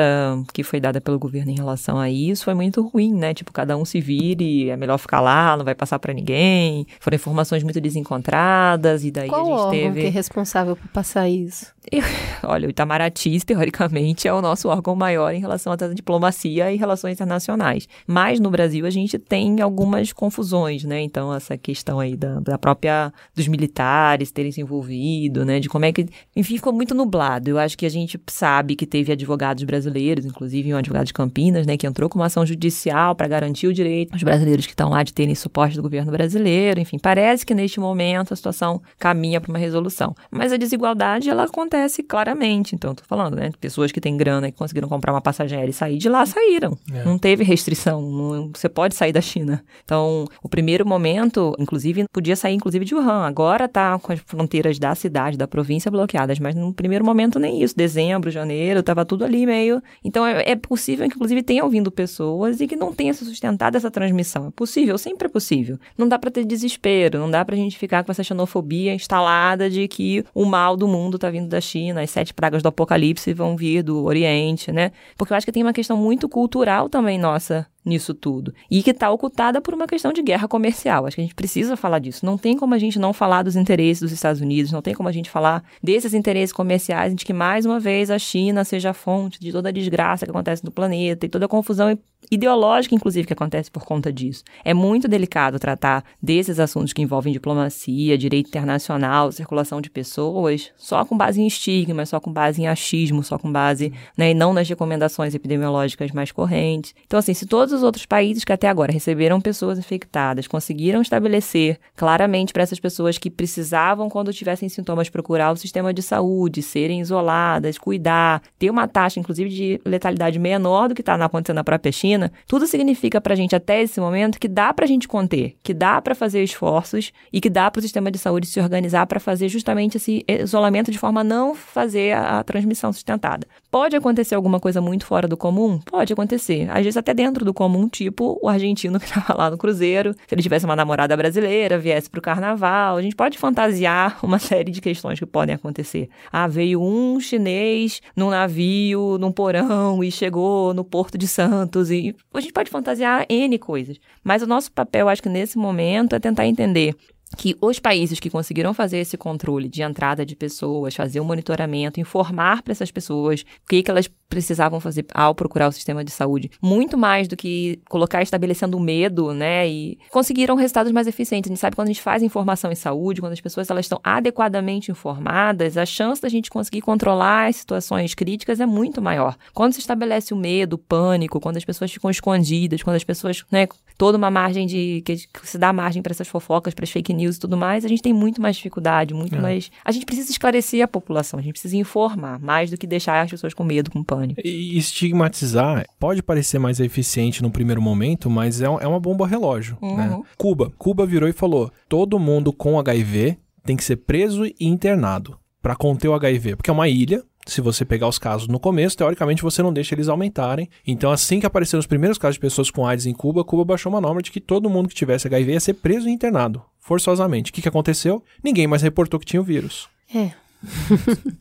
que foi dada pelo governo em relação a isso foi muito ruim, né? Tipo, cada um se vire, é melhor ficar lá, não vai passar para ninguém. Foram informações muito desencontradas e daí Qual a gente teve... que é responsável por passar isso? (laughs) olha, o Itamaraty, teoricamente, é o nosso órgão maior em relação à diplomacia e relações internacionais. Mas no Brasil a gente tem algumas confusões, né? Então, essa questão aí da, da própria dos militares terem se envolvido, né? De como é que. Enfim, ficou muito nublado. Eu acho que a gente sabe que teve advogados brasileiros, inclusive um advogado de Campinas, né? Que entrou com uma ação judicial para garantir o direito aos brasileiros que estão lá de terem suporte do governo brasileiro. Enfim, parece que neste momento a situação caminha para uma resolução. Mas a desigualdade, ela acontece claramente. Então, tô falando, né? Pessoas que têm grana e conseguiram comprar uma passagem aérea e sair de lá, saíram. É. Não teve restrição. Não, você pode sair da China. Então, o primeiro momento, inclusive, podia sair inclusive de Wuhan. Agora tá com as fronteiras da cidade, da província bloqueadas, mas no primeiro momento nem isso. Dezembro, janeiro, tava tudo ali meio. Então, é, é possível que, inclusive, tenha ouvindo pessoas e que não tenha se sustentado essa transmissão. É possível, sempre é possível. Não dá para ter desespero, não dá pra gente ficar com essa xenofobia instalada de que o mal do mundo tá vindo da China, as sete pragas do apocalipse vão vir do Oriente, né? Porque eu acho que tem uma questão muito cultural também nossa nisso tudo. E que está ocultada por uma questão de guerra comercial. Acho que a gente precisa falar disso. Não tem como a gente não falar dos interesses dos Estados Unidos, não tem como a gente falar desses interesses comerciais de que, mais uma vez, a China seja a fonte de toda a desgraça que acontece no planeta e toda a confusão ideológica, inclusive, que acontece por conta disso. É muito delicado tratar desses assuntos que envolvem diplomacia, direito internacional, circulação de pessoas, só com base em estigma, só com base em achismo, só com base, né, e não nas recomendações epidemiológicas mais correntes. Então, assim, se todos os outros países que até agora receberam pessoas infectadas conseguiram estabelecer claramente para essas pessoas que precisavam, quando tivessem sintomas, procurar o sistema de saúde, serem isoladas, cuidar, ter uma taxa, inclusive, de letalidade menor do que está acontecendo na própria China, tudo significa para a gente até esse momento que dá para a gente conter, que dá para fazer esforços e que dá para o sistema de saúde se organizar para fazer justamente esse isolamento de forma a não fazer a, a transmissão sustentada. Pode acontecer alguma coisa muito fora do comum? Pode acontecer. Às vezes até dentro do comum, tipo o argentino que (laughs) estava lá no cruzeiro, se ele tivesse uma namorada brasileira, viesse para o carnaval, a gente pode fantasiar (laughs) uma série de questões que podem acontecer. Ah, veio um chinês num navio, num porão e chegou no Porto de Santos e a gente pode fantasiar N coisas. Mas o nosso papel, acho que nesse momento, é tentar entender que os países que conseguiram fazer esse controle de entrada de pessoas, fazer o um monitoramento, informar para essas pessoas o que, que elas precisavam fazer ao procurar o sistema de saúde, muito mais do que colocar estabelecendo medo, né? E conseguiram resultados mais eficientes. A gente sabe quando a gente faz informação em saúde, quando as pessoas elas estão adequadamente informadas, a chance da gente conseguir controlar as situações críticas é muito maior. Quando se estabelece o medo, o pânico, quando as pessoas ficam escondidas, quando as pessoas, né, toda uma margem de que se dá margem para essas fofocas, para as fake news e tudo mais, a gente tem muito mais dificuldade, muito é. mais. A gente precisa esclarecer a população, a gente precisa informar mais do que deixar as pessoas com medo, com pânico. E estigmatizar pode parecer mais eficiente no primeiro momento, mas é, é uma bomba relógio, uhum. né? Cuba, Cuba virou e falou: todo mundo com HIV tem que ser preso e internado para conter o HIV, porque é uma ilha, se você pegar os casos no começo, teoricamente você não deixa eles aumentarem. Então, assim que apareceram os primeiros casos de pessoas com AIDS em Cuba, Cuba baixou uma norma de que todo mundo que tivesse HIV ia ser preso e internado, forçosamente. O que, que aconteceu? Ninguém mais reportou que tinha o vírus. É.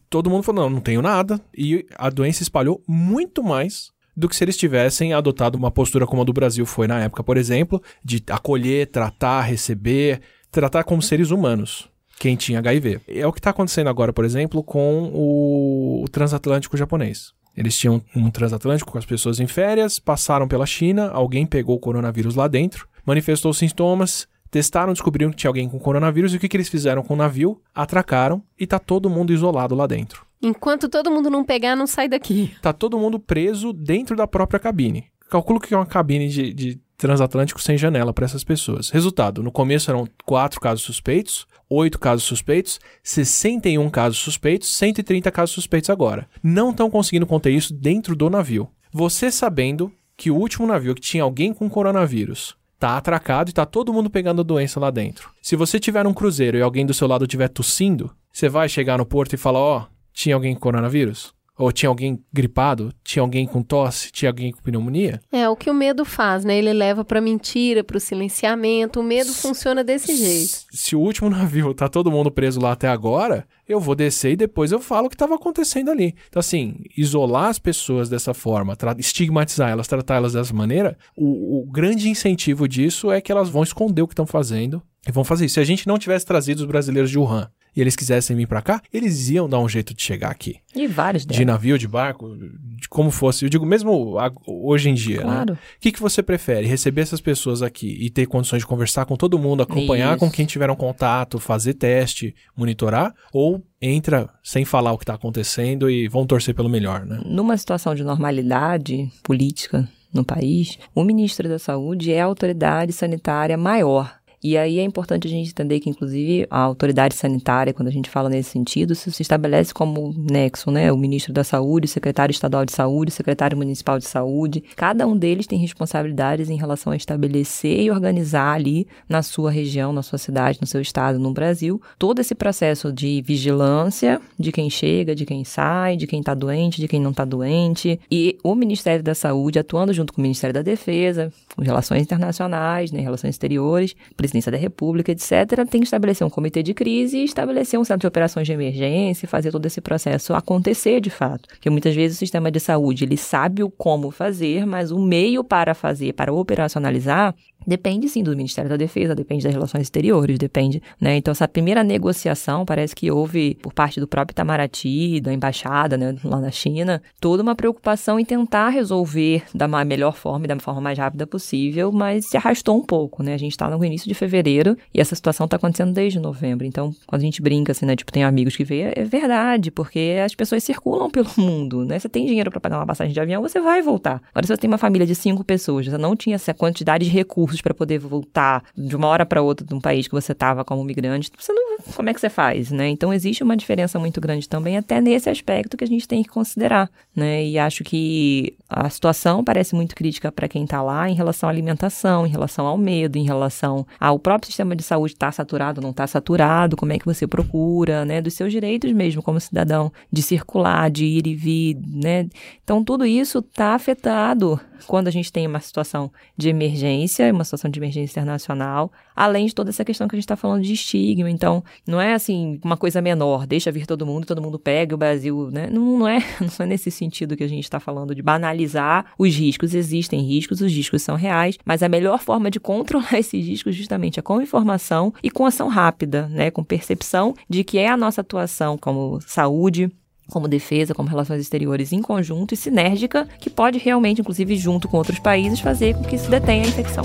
todo mundo falou: não, não tenho nada. E a doença espalhou muito mais do que se eles tivessem adotado uma postura como a do Brasil foi na época, por exemplo, de acolher, tratar, receber, tratar como seres humanos quem tinha HIV. É o que está acontecendo agora, por exemplo, com o, transatlântico japonês. Eles tinham um transatlântico com as pessoas em férias, passaram pela China, alguém pegou o coronavírus lá dentro, manifestou sintomas, testaram, descobriram que tinha alguém com coronavírus e o que, que eles fizeram com o navio? Atracaram e tá todo mundo isolado lá dentro. Enquanto todo mundo não pegar, não sai daqui. Tá todo mundo preso dentro da própria cabine. Calculo que é uma cabine de, de transatlântico sem janela para essas pessoas. Resultado: no começo eram quatro casos suspeitos, 8 casos suspeitos, 61 casos suspeitos, 130 casos suspeitos agora. Não estão conseguindo conter isso dentro do navio. Você sabendo que o último navio que tinha alguém com coronavírus tá atracado e tá todo mundo pegando a doença lá dentro. Se você tiver um cruzeiro e alguém do seu lado estiver tossindo, você vai chegar no porto e falar: Ó, oh, tinha alguém com coronavírus? Ou tinha alguém gripado? Tinha alguém com tosse? Tinha alguém com pneumonia? É, o que o medo faz, né? Ele leva pra mentira, pro silenciamento. O medo S funciona desse jeito. Se o último (laughs) navio tá todo mundo preso lá até agora, eu vou descer e depois eu falo o que estava acontecendo ali. Então, assim, isolar as pessoas dessa forma, estigmatizar elas, tratar elas dessa maneira, o, o grande incentivo disso é que elas vão esconder o que estão fazendo e vão fazer isso. Se a gente não tivesse trazido os brasileiros de Wuhan, e eles quisessem vir para cá, eles iam dar um jeito de chegar aqui. E vários De navio, de barco, de como fosse. Eu digo mesmo hoje em dia, claro. né? O que, que você prefere? Receber essas pessoas aqui e ter condições de conversar com todo mundo, acompanhar Isso. com quem tiveram contato, fazer teste, monitorar? Ou entra sem falar o que está acontecendo e vão torcer pelo melhor, né? Numa situação de normalidade política no país, o ministro da Saúde é a autoridade sanitária maior e aí é importante a gente entender que, inclusive, a autoridade sanitária, quando a gente fala nesse sentido, se, estabelece como nexo, né? O ministro da Saúde, o secretário estadual de saúde, o secretário municipal de saúde. Cada um deles tem responsabilidades em relação a estabelecer e organizar ali na sua região, na sua cidade, no seu estado, no Brasil, todo esse processo de vigilância de quem chega, de quem sai, de quem está doente, de quem não está doente. E o Ministério da Saúde, atuando junto com o Ministério da Defesa, com relações internacionais, né, relações exteriores, presidência da República, etc., tem que estabelecer um comitê de crise e estabelecer um centro de operações de emergência fazer todo esse processo acontecer de fato. Porque muitas vezes o sistema de saúde ele sabe o como fazer, mas o meio para fazer, para operacionalizar, Depende sim do Ministério da Defesa, depende das relações exteriores, depende, né? Então essa primeira negociação parece que houve por parte do próprio Itamaraty, da embaixada, né, lá na China, toda uma preocupação em tentar resolver da melhor forma e da forma mais rápida possível, mas se arrastou um pouco, né? A gente está no início de fevereiro e essa situação está acontecendo desde novembro. Então, quando a gente brinca assim, né, tipo, tem amigos que veem, é verdade, porque as pessoas circulam pelo (laughs) mundo, né? Você tem dinheiro para pagar uma passagem de avião, você vai voltar. Agora, se você tem uma família de cinco pessoas, você não tinha essa quantidade de recursos para poder voltar de uma hora para outra de um país que você estava como migrante, você não, como é que você faz, né? Então existe uma diferença muito grande também até nesse aspecto que a gente tem que considerar, né? E acho que a situação parece muito crítica para quem está lá em relação à alimentação, em relação ao medo, em relação ao próprio sistema de saúde está saturado, não está saturado, como é que você procura, né? Dos seus direitos mesmo como cidadão de circular, de ir e vir, né? Então tudo isso está afetado quando a gente tem uma situação de emergência, uma situação de emergência internacional, além de toda essa questão que a gente está falando de estigma. Então, não é assim uma coisa menor, deixa vir todo mundo, todo mundo pega o Brasil, né? Não, não, é, (laughs) não é nesse sentido que a gente está falando de banalizar os riscos. Existem riscos, os riscos são reais, mas a melhor forma de controlar (laughs) esses riscos justamente é com informação e com ação rápida, né? Com percepção de que é a nossa atuação como saúde, como defesa, como relações exteriores em conjunto e sinérgica, que pode realmente, inclusive junto com outros países, fazer com que se detenha a infecção.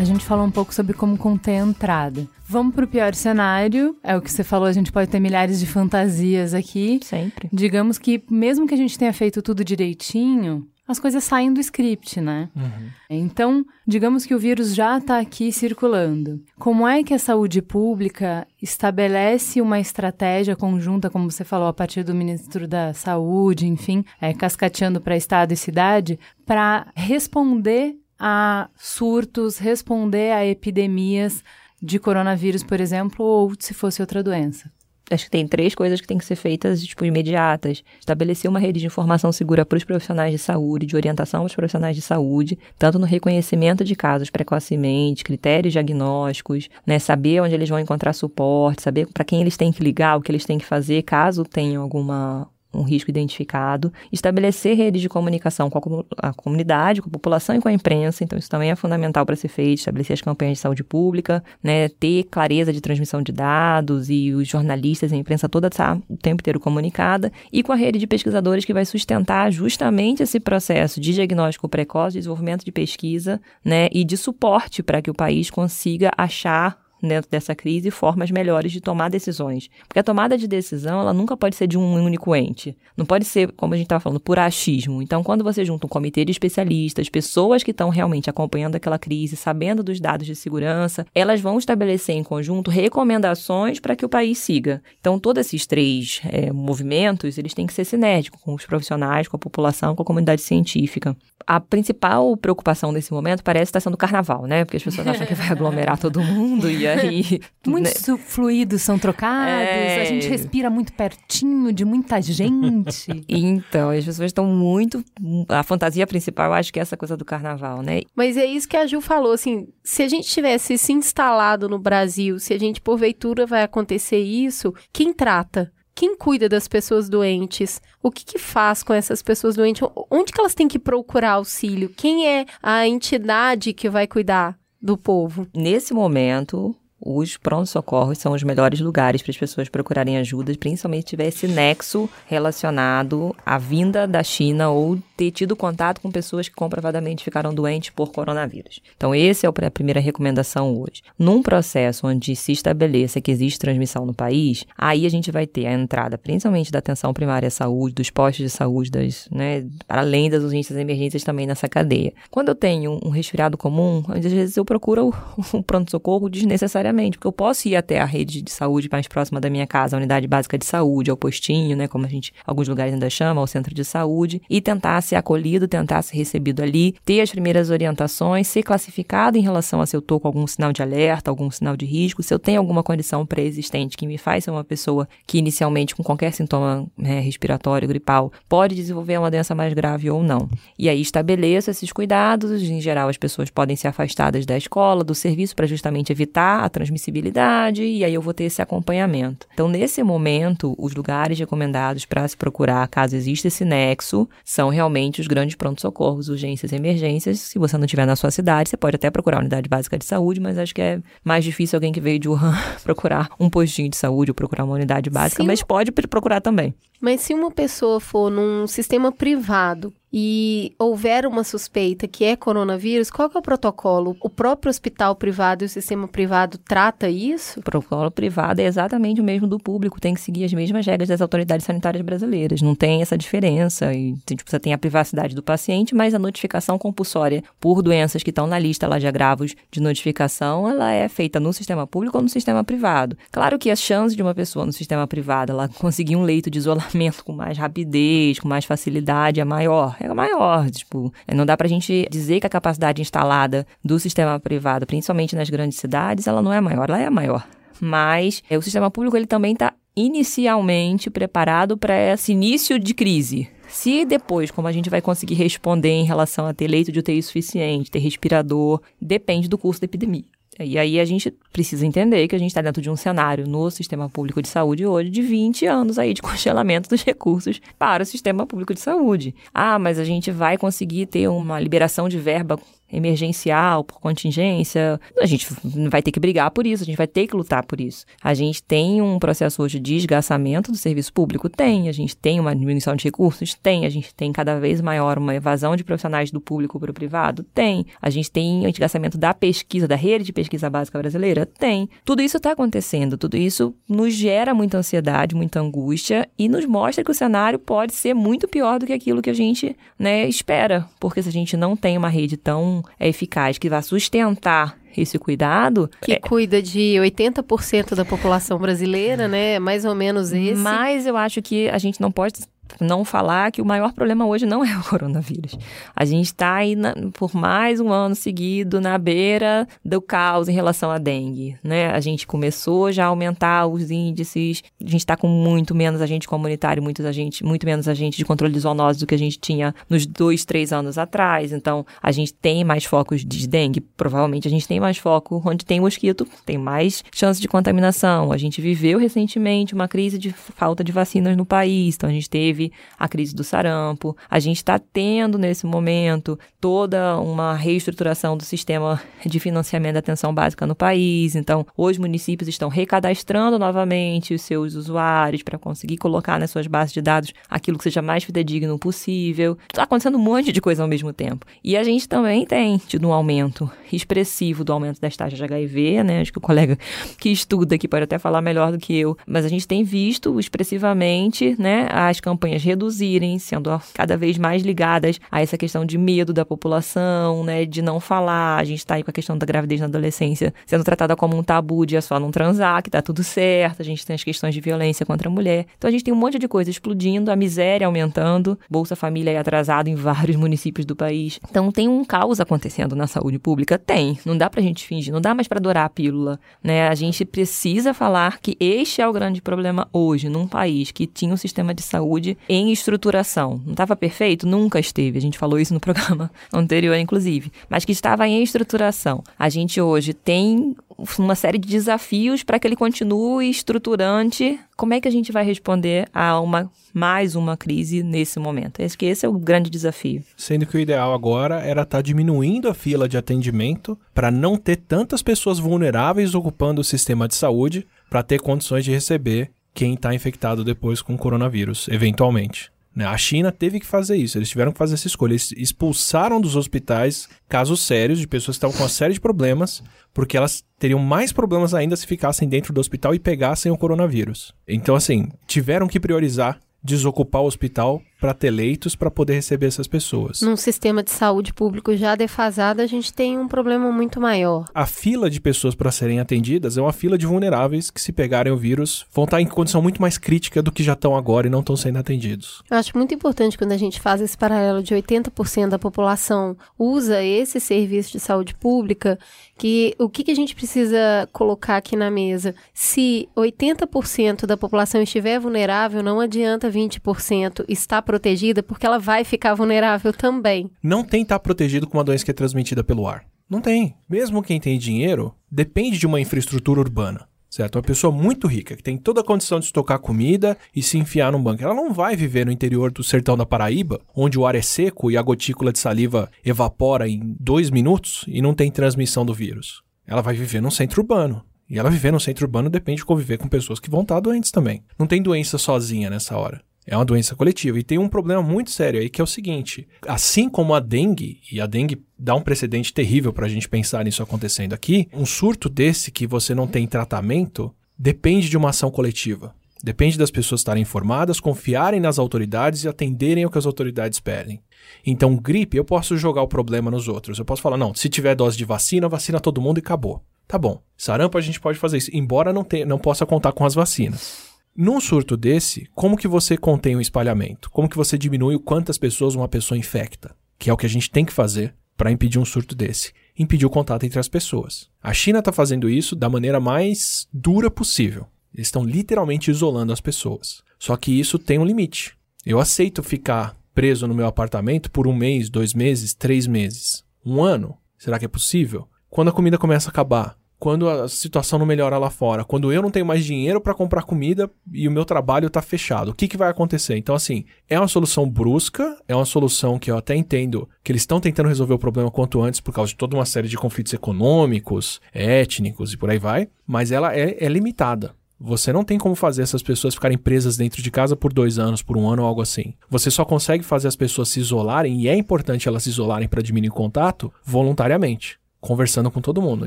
A gente falou um pouco sobre como conter a entrada. Vamos para o pior cenário. É o que você falou, a gente pode ter milhares de fantasias aqui. Sempre. Digamos que, mesmo que a gente tenha feito tudo direitinho, as coisas saem do script, né? Uhum. Então, digamos que o vírus já está aqui circulando. Como é que a saúde pública estabelece uma estratégia conjunta, como você falou, a partir do ministro da Saúde, enfim, é, cascateando para estado e cidade, para responder a surtos, responder a epidemias de coronavírus, por exemplo, ou se fosse outra doença? acho que tem três coisas que têm que ser feitas, tipo, imediatas. Estabelecer uma rede de informação segura para os profissionais de saúde, de orientação aos profissionais de saúde, tanto no reconhecimento de casos precocemente, critérios diagnósticos, né, saber onde eles vão encontrar suporte, saber para quem eles têm que ligar, o que eles têm que fazer, caso tenham alguma um risco identificado, estabelecer redes de comunicação com a, comunidade, com a população e com a imprensa, então isso também é fundamental para ser feito, estabelecer as campanhas de saúde pública, né, ter clareza de transmissão de dados e os jornalistas e a imprensa toda tá o tempo inteiro comunicada, e com a rede de pesquisadores que vai sustentar justamente esse processo de diagnóstico precoce, de desenvolvimento de pesquisa, né, e de suporte para que o país consiga achar dentro dessa crise formas melhores de tomar decisões. Porque a tomada de decisão, ela nunca pode ser de um único ente. Não pode ser, como a gente estava falando, por achismo. Então, quando você junta um comitê de especialistas, pessoas que estão realmente acompanhando aquela crise, sabendo dos dados de segurança, elas vão estabelecer em conjunto recomendações para que o país siga. Então, todos esses três é, movimentos, eles têm que ser sinérgicos com os profissionais, com a população, com a comunidade científica a principal preocupação nesse momento parece estar sendo o carnaval, né? Porque as pessoas acham que vai aglomerar todo mundo e (laughs) (laughs) aí. Muitos né? fluidos são trocados, é... a gente respira muito pertinho de muita gente. (laughs) então, as pessoas estão muito. A fantasia principal, eu acho que é essa coisa do carnaval, né? Mas é isso que a Ju falou, assim, se a gente tivesse se instalado no Brasil, se a gente porventura vai acontecer isso, quem trata? Quem cuida das pessoas doentes? O que, que, faz com essas pessoas doentes? Onde que elas têm que procurar auxílio? Quem é a entidade que vai cuidar? Do povo? Nesse momento, os prontos-socorros são os melhores lugares para as pessoas procurarem ajuda, principalmente se tiver esse nexo relacionado à vinda da China ou ter tido contato com pessoas que comprovadamente ficaram doentes por coronavírus. Então, esse é a primeira recomendação hoje. Num processo onde se estabeleça que existe transmissão no país, aí a gente vai ter a entrada, principalmente da atenção primária à saúde, dos postos de saúde, das, né, além das urgências e emergências também nessa cadeia. Quando eu tenho um resfriado comum, às vezes eu procuro (laughs) o pronto-socorro desnecessariamente, porque eu posso ir até a rede de saúde mais próxima da minha casa, a unidade básica de saúde, ao postinho, né, como a gente, alguns lugares ainda chama, ao centro de saúde, e tentar ser acolhido, tentar ser recebido ali, ter as primeiras orientações, ser classificado em relação a se eu estou com algum sinal de alerta, algum sinal de risco, se eu tenho alguma condição pré-existente que me faz ser uma pessoa que inicialmente com qualquer sintoma né, respiratório, gripal, pode desenvolver uma doença mais grave ou não. E aí estabeleça esses cuidados, em geral as pessoas podem ser afastadas da escola, do serviço, para justamente evitar a transmissibilidade, e aí eu vou ter esse acompanhamento. Então, nesse momento, os lugares recomendados para se procurar, caso exista esse nexo, são realmente os grandes pronto-socorros, urgências e emergências. Se você não tiver na sua cidade, você pode até procurar a unidade básica de saúde, mas acho que é mais difícil alguém que veio de Wuhan (laughs) procurar um postinho de saúde ou procurar uma unidade básica, Sim. mas pode procurar também. Mas se uma pessoa for num sistema privado e houver uma suspeita que é coronavírus, qual é o protocolo? O próprio hospital privado e o sistema privado trata isso? O protocolo privado é exatamente o mesmo do público, tem que seguir as mesmas regras das autoridades sanitárias brasileiras, não tem essa diferença. E, tipo, você tem a privacidade do paciente, mas a notificação compulsória por doenças que estão na lista lá de agravos de notificação, ela é feita no sistema público ou no sistema privado. Claro que a chance de uma pessoa no sistema privado ela conseguir um leito de isolamento (laughs) com mais rapidez, com mais facilidade é maior é maior. Tipo, não dá pra gente dizer que a capacidade instalada do sistema privado, principalmente nas grandes cidades, ela não é maior, ela é maior. Mas é, o sistema público ele também está inicialmente preparado para esse início de crise. Se depois, como a gente vai conseguir responder em relação a ter leito de UTI suficiente, ter respirador, depende do curso da epidemia. E aí a gente precisa entender que a gente está dentro de um cenário no sistema público de saúde hoje de 20 anos aí de (laughs) congelamento dos recursos para o sistema público de saúde. Ah, mas a gente vai conseguir ter uma liberação de verba emergencial, por contingência. A gente vai ter que brigar por isso, a gente vai ter que lutar por isso. A gente tem um processo hoje de esgaçamento do serviço público? Tem. A gente tem uma diminuição de recursos? Tem. A gente tem cada vez maior uma evasão de profissionais do público para o privado? Tem. A gente tem o esgaçamento da pesquisa, da rede de pesquisa básica brasileira? Tem. Tudo isso está acontecendo, tudo isso nos gera muita ansiedade, muita angústia e nos mostra que o cenário pode ser muito pior do que aquilo que a gente né, espera. Porque se a gente não tem uma rede tão é eficaz, que vai sustentar esse cuidado. Que é... cuida de 80% da população brasileira, né? Mais ou menos esse. Mas eu acho que a gente não pode não falar que o maior problema hoje não (laughs) é o coronavírus. A gente está aí na, por mais um ano seguido na beira do caos em relação à dengue, né? A gente começou já a aumentar os índices, a gente está com muito menos agente comunitário, muitos agentes, muito menos agente de controle de zoonose do que a gente tinha nos dois, três anos atrás. Então, a gente tem mais focos de dengue, provavelmente a gente tem mais foco onde tem mosquito, tem mais chance de contaminação. A gente viveu recentemente uma crise de falta de vacinas no país, então a gente teve teve a crise do sarampo. A gente está tendo nesse momento toda uma reestruturação do sistema de financiamento da atenção básica no país. Então, os municípios estão recadastrando novamente os seus usuários para conseguir colocar nas suas bases de dados aquilo que seja mais fidedigno possível. Está acontecendo um monte de coisa ao mesmo tempo. E a gente também tem tido um aumento expressivo do aumento das taxas de HIV, né? Acho que o colega que estuda aqui pode até falar melhor do que eu, mas a gente tem visto expressivamente, né, as campanhas campanhas reduzirem, sendo cada vez mais ligadas a essa questão de medo da população, né, de não falar. A gente está aí com a questão da gravidez na adolescência sendo tratada como um tabu de é só não transar, que tá tudo certo. A gente tem as questões de violência contra a mulher. Então a gente tem um monte de coisa explodindo, a miséria aumentando, Bolsa Família atrasado em (laughs) vários municípios do país. Então tem um caos acontecendo na saúde pública? Tem. Não dá pra gente fingir, não dá mais para adorar a pílula, né? A gente precisa falar que este é o grande problema hoje num país que tinha um sistema de saúde em estruturação. Não estava perfeito? Nunca esteve. A gente falou isso no (laughs) programa anterior, inclusive. Mas que estava em estruturação. A gente hoje tem uma série de desafios para que ele continue estruturante. Como é que a gente vai responder a uma mais uma crise nesse momento? Acho que esse é o grande desafio. Sendo que o ideal agora era estar tá diminuindo a fila de atendimento para não ter tantas pessoas vulneráveis ocupando o sistema de saúde para ter condições de receber quem está infectado depois com coronavírus, eventualmente. Né? A China teve que fazer isso, eles tiveram que fazer essa escolha. Eles expulsaram dos hospitais casos sérios de pessoas que estavam com uma série de problemas, porque elas teriam mais problemas ainda se ficassem dentro do hospital e pegassem o coronavírus. Então, assim, tiveram que priorizar desocupar o hospital para ter leitos para poder receber essas pessoas. Num sistema de saúde público já defasado, a gente tem um problema muito maior. A fila de pessoas para serem atendidas é uma fila de vulneráveis que, se pegarem o vírus, vão estar em condição muito mais crítica do que já estão agora e não estão sendo atendidos. Eu acho muito importante quando a gente faz esse paralelo de 80% da população usa esse serviço de saúde pública, que o que, que a gente precisa colocar aqui na mesa? Se 80% da população estiver vulnerável, não adianta 20% estar protegida, porque ela vai ficar vulnerável também. Não tem estar tá protegido com uma doença que é transmitida pelo ar. Não tem. Mesmo quem tem dinheiro, depende de uma infraestrutura urbana. Certo? Uma pessoa muito rica, que tem toda a condição de estocar comida e se enfiar num banco. Ela não vai viver no interior do sertão da Paraíba, onde o ar é seco e a gotícula de saliva evapora em dois minutos e não tem transmissão do vírus. Ela vai viver num centro urbano. E ela viver num centro urbano depende de conviver com pessoas que vão estar doentes também. Não tem doença sozinha nessa hora. É uma doença coletiva. E tem um problema muito sério aí que é o seguinte: assim como a dengue, e a dengue dá um precedente terrível para a gente pensar nisso acontecendo aqui, um surto desse que você não tem tratamento depende de uma ação coletiva. Depende das pessoas estarem informadas, confiarem nas autoridades e atenderem ao que as autoridades pedem. Então, gripe, eu posso jogar o problema nos outros. Eu posso falar, não, se tiver dose de vacina, vacina todo mundo e acabou. Tá bom. Sarampo a gente pode fazer isso, embora não, tenha, não possa contar com as vacinas. Num surto desse, como que você contém o espalhamento? Como que você diminui o quantas pessoas uma pessoa infecta? Que é o que a gente tem que fazer para impedir um surto desse. Impedir o contato entre as pessoas. A China está fazendo isso da maneira mais dura possível. Eles estão literalmente isolando as pessoas. Só que isso tem um limite. Eu aceito ficar preso no meu apartamento por um mês, dois meses, três meses. Um ano? Será que é possível? Quando a comida começa a acabar, quando a situação não melhora lá fora, quando eu não tenho mais dinheiro para comprar comida e o meu trabalho está fechado, o que, que vai acontecer? Então, assim, é uma solução brusca, é uma solução que eu até entendo que eles estão tentando resolver o problema quanto antes por causa de toda uma série de conflitos econômicos, étnicos e por aí vai, mas ela é, é limitada. Você não tem como fazer essas pessoas ficarem presas dentro de casa por dois anos, por um ano ou algo assim. Você só consegue fazer as pessoas se isolarem, e é importante elas se isolarem para diminuir o contato, voluntariamente conversando com todo mundo.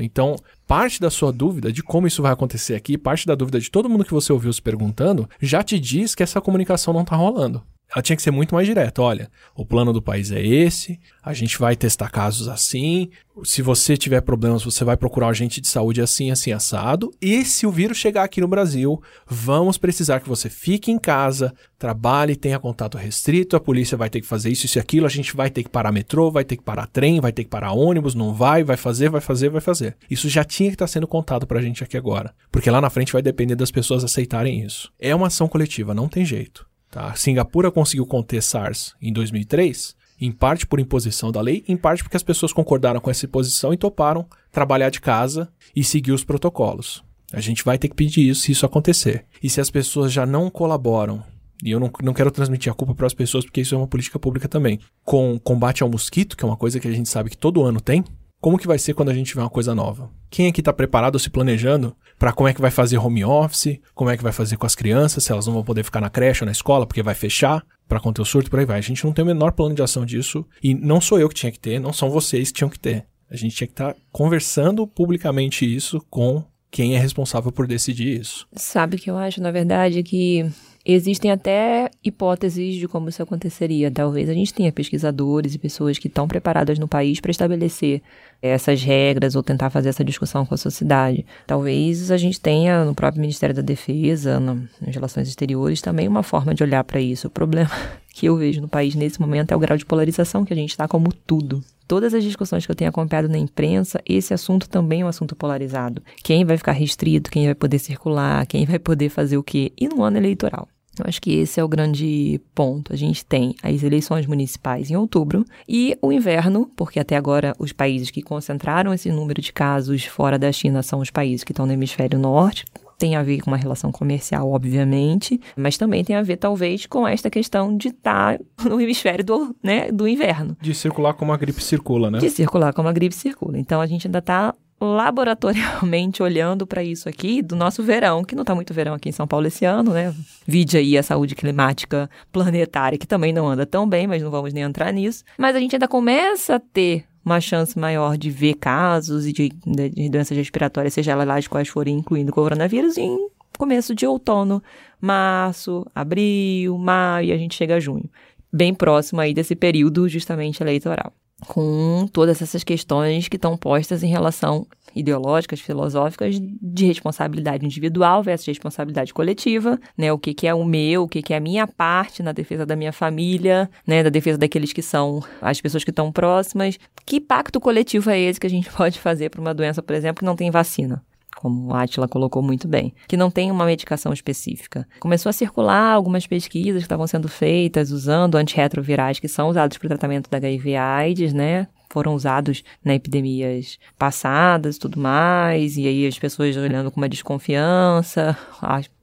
Então, parte da sua dúvida de como isso vai acontecer aqui, parte da dúvida de todo mundo que você ouviu se perguntando, já te diz que essa comunicação não está rolando. Ela tinha que ser muito mais direta. Olha, o plano do país é esse, a gente vai testar casos assim. Se você tiver problemas, você vai procurar um agente de saúde assim, assim, assado. E se o vírus chegar aqui no Brasil, vamos precisar que você fique em casa, trabalhe, tenha contato restrito. A polícia vai ter que fazer isso, isso e aquilo. A gente vai ter que parar metrô, vai ter que parar trem, vai ter que parar ônibus. Não vai, vai fazer, vai fazer, vai fazer. Isso já tinha que estar sendo contado pra gente aqui agora. Porque lá na frente vai depender das pessoas aceitarem isso. É uma ação coletiva, não tem jeito. Tá? Singapura conseguiu conter SARS em 2003, em parte por imposição da lei, em parte porque as pessoas concordaram com essa imposição e toparam trabalhar de casa e seguir os protocolos. A gente vai ter que pedir isso se isso acontecer. E se as pessoas já não colaboram, e eu não, não quero transmitir a culpa para as pessoas, porque isso é uma política pública também, com combate ao mosquito, que é uma coisa que a gente sabe que todo ano tem, como que vai ser quando a gente tiver uma coisa nova? Quem aqui está preparado, se planejando para como é que vai fazer home office, como é que vai fazer com as crianças, se elas não vão poder ficar na creche ou na escola porque vai fechar para conter o surto, por aí vai. A gente não tem o menor plano de ação disso e não sou eu que tinha que ter, não são vocês que tinham que ter. A gente tinha que estar tá conversando publicamente isso com quem é responsável por decidir isso. Sabe que eu acho, na verdade, que Existem até hipóteses de como isso aconteceria. Talvez a gente tenha pesquisadores e pessoas que estão preparadas no país para estabelecer essas regras ou tentar fazer essa discussão com a sociedade. Talvez a gente tenha no próprio Ministério da Defesa, nas relações exteriores, também uma forma de olhar para isso. O problema (laughs) que eu vejo no país nesse momento é o grau de polarização que a gente está como tudo. Todas as discussões que eu tenho acompanhado na imprensa, esse assunto também é um assunto polarizado. Quem vai ficar restrito, quem vai poder circular, quem vai poder fazer o quê? E no ano eleitoral. Eu acho que esse é o grande ponto. A gente tem as eleições municipais em outubro e o inverno, porque até agora os países que concentraram esse número de casos fora da China são os países que estão no hemisfério norte, tem a ver com uma relação comercial, obviamente, mas também tem a ver, talvez, com esta questão de estar no hemisfério do, né, do inverno. De circular como a gripe circula, né? De circular como a gripe circula. Então, a gente ainda está laboratorialmente olhando para isso aqui do nosso verão, que não está muito verão aqui em São Paulo esse ano, né? Vide aí a saúde climática planetária, que também não anda tão bem, mas não vamos nem entrar nisso. Mas a gente ainda começa a ter uma chance maior de ver casos e de, de, de doenças respiratórias, seja elas lá de quais forem, incluindo o coronavírus, em começo de outono, março, abril, maio, e a gente chega a junho. Bem próximo aí desse período justamente eleitoral com todas essas questões que estão postas em relação ideológicas, filosóficas de responsabilidade individual versus responsabilidade coletiva, né? O que, que é o meu, o que, que é a minha parte na defesa da minha família, né? Da defesa daqueles que são as pessoas que estão próximas. Que pacto coletivo é esse que a gente (laughs) pode fazer para uma doença, por exemplo, que não tem vacina? Como a Atila colocou muito bem, que não tem uma medicação específica. Começou a circular algumas pesquisas que estavam sendo feitas usando antirretrovirais que são usados para o tratamento da HIV/AIDS, né? foram usados na epidemias passadas, tudo mais, e aí as pessoas olhando com uma desconfiança,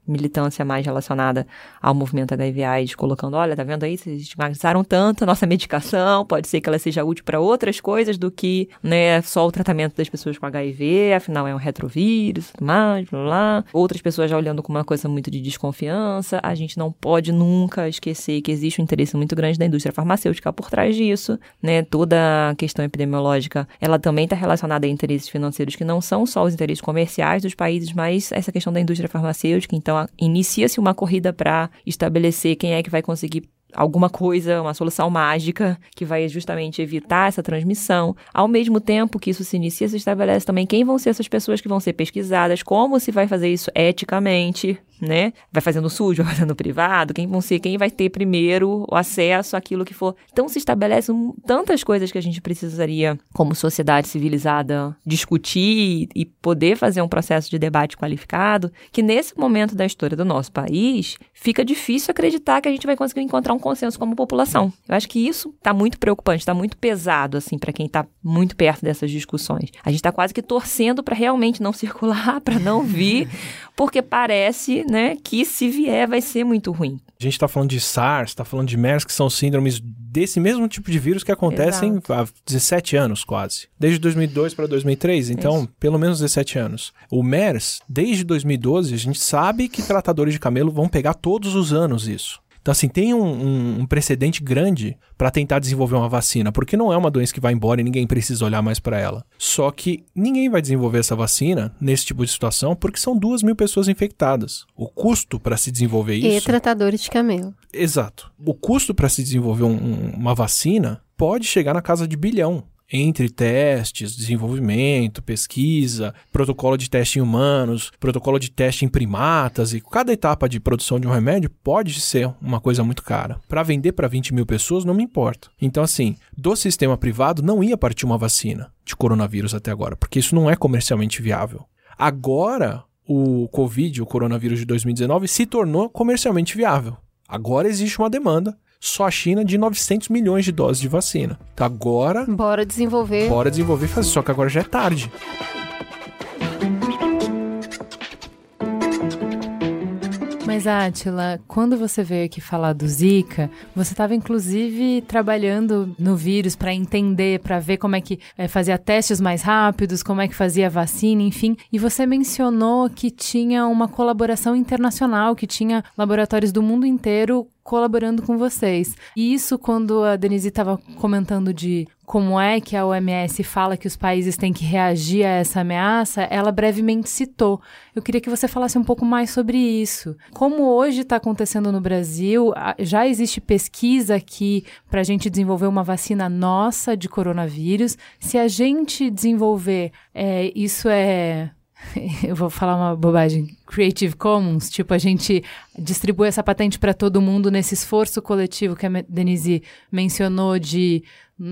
militância mais relacionada ao movimento HIV/AIDS, colocando, olha, tá vendo aí, vocês estigmatizaram tanto a nossa medicação, pode ser que ela seja útil para outras coisas do que, né, só o tratamento das pessoas com HIV, afinal é um retrovírus, tudo mais, blá, blá. Outras pessoas já olhando com uma coisa muito de desconfiança, a gente não pode nunca esquecer que existe um interesse muito grande da indústria farmacêutica por trás disso, né, toda a questão epidemiológica, ela também está relacionada a interesses financeiros que não são só os interesses comerciais dos países, mas essa questão da indústria farmacêutica, então então, inicia-se uma corrida para estabelecer quem é que vai conseguir alguma coisa, uma solução mágica que vai justamente evitar essa transmissão. Ao mesmo tempo que isso se inicia, se estabelece também quem vão ser essas pessoas que vão ser pesquisadas, como se vai fazer isso eticamente, né? Vai fazendo sujo, (laughs) vai fazendo privado, quem ser, quem vai ter primeiro o acesso àquilo que for. Então se estabelecem tantas coisas que a gente precisaria, como sociedade civilizada, discutir e poder fazer um processo de debate qualificado, que nesse momento da história do nosso país, fica difícil acreditar que a gente vai conseguir encontrar um consenso como população. Eu acho que isso está muito preocupante, está muito pesado assim para quem está muito perto dessas discussões. A gente está quase que torcendo para realmente não (laughs) circular, para não vir, porque parece né, que se vier vai ser muito ruim. A gente está falando de SARS, está falando de MERS, que são síndromes desse mesmo tipo de vírus que acontecem Exato. há 17 anos quase. Desde 2002 para 2003, então Isso. pelo menos 17 anos. O MERS, desde 2012, a gente sabe que tratadores de camelo vão pegar todos os anos isso. Então, assim, tem um, um, um precedente grande para tentar desenvolver uma vacina, porque não é uma doença que vai embora e ninguém precisa olhar mais para ela. Só que ninguém vai desenvolver essa vacina nesse tipo de situação porque são duas mil pessoas infectadas. O custo para se desenvolver isso. E tratadores de camelo. Exato. O custo para se desenvolver um, uma vacina pode chegar na casa de bilhão entre testes, desenvolvimento, pesquisa, protocolo de teste em humanos, protocolo de teste em primatas, e cada etapa de produção de um remédio pode ser uma coisa muito cara. Para vender para 20 mil pessoas, não me importa. Então, assim, do sistema privado não ia partir uma vacina de coronavírus até agora, porque isso não é comercialmente viável. Agora, o Covid, o coronavírus de 2019, se tornou comercialmente viável. Agora existe uma demanda só a China de 900 milhões de doses de vacina. Então agora. Bora desenvolver. Bora desenvolver e fazer. Só que agora já é tarde. Mas, Átila, quando você veio aqui falar do Zika, você estava inclusive trabalhando no vírus para entender, para ver como é que é, fazia testes mais rápidos, como é que fazia a vacina, enfim. E você mencionou que tinha uma colaboração internacional, que tinha laboratórios do mundo inteiro colaborando com vocês. E isso, quando a Denise estava comentando de como é que a OMS fala que os países têm que reagir a essa ameaça, ela brevemente citou. Eu queria que você falasse um pouco mais sobre isso. Como hoje está acontecendo no Brasil, já existe pesquisa aqui para a gente desenvolver uma vacina nossa de coronavírus. Se a gente desenvolver, é, isso é (laughs) eu vou falar uma bobagem, Creative Commons, tipo, a gente distribui essa patente para todo mundo nesse esforço coletivo que a Denise mencionou de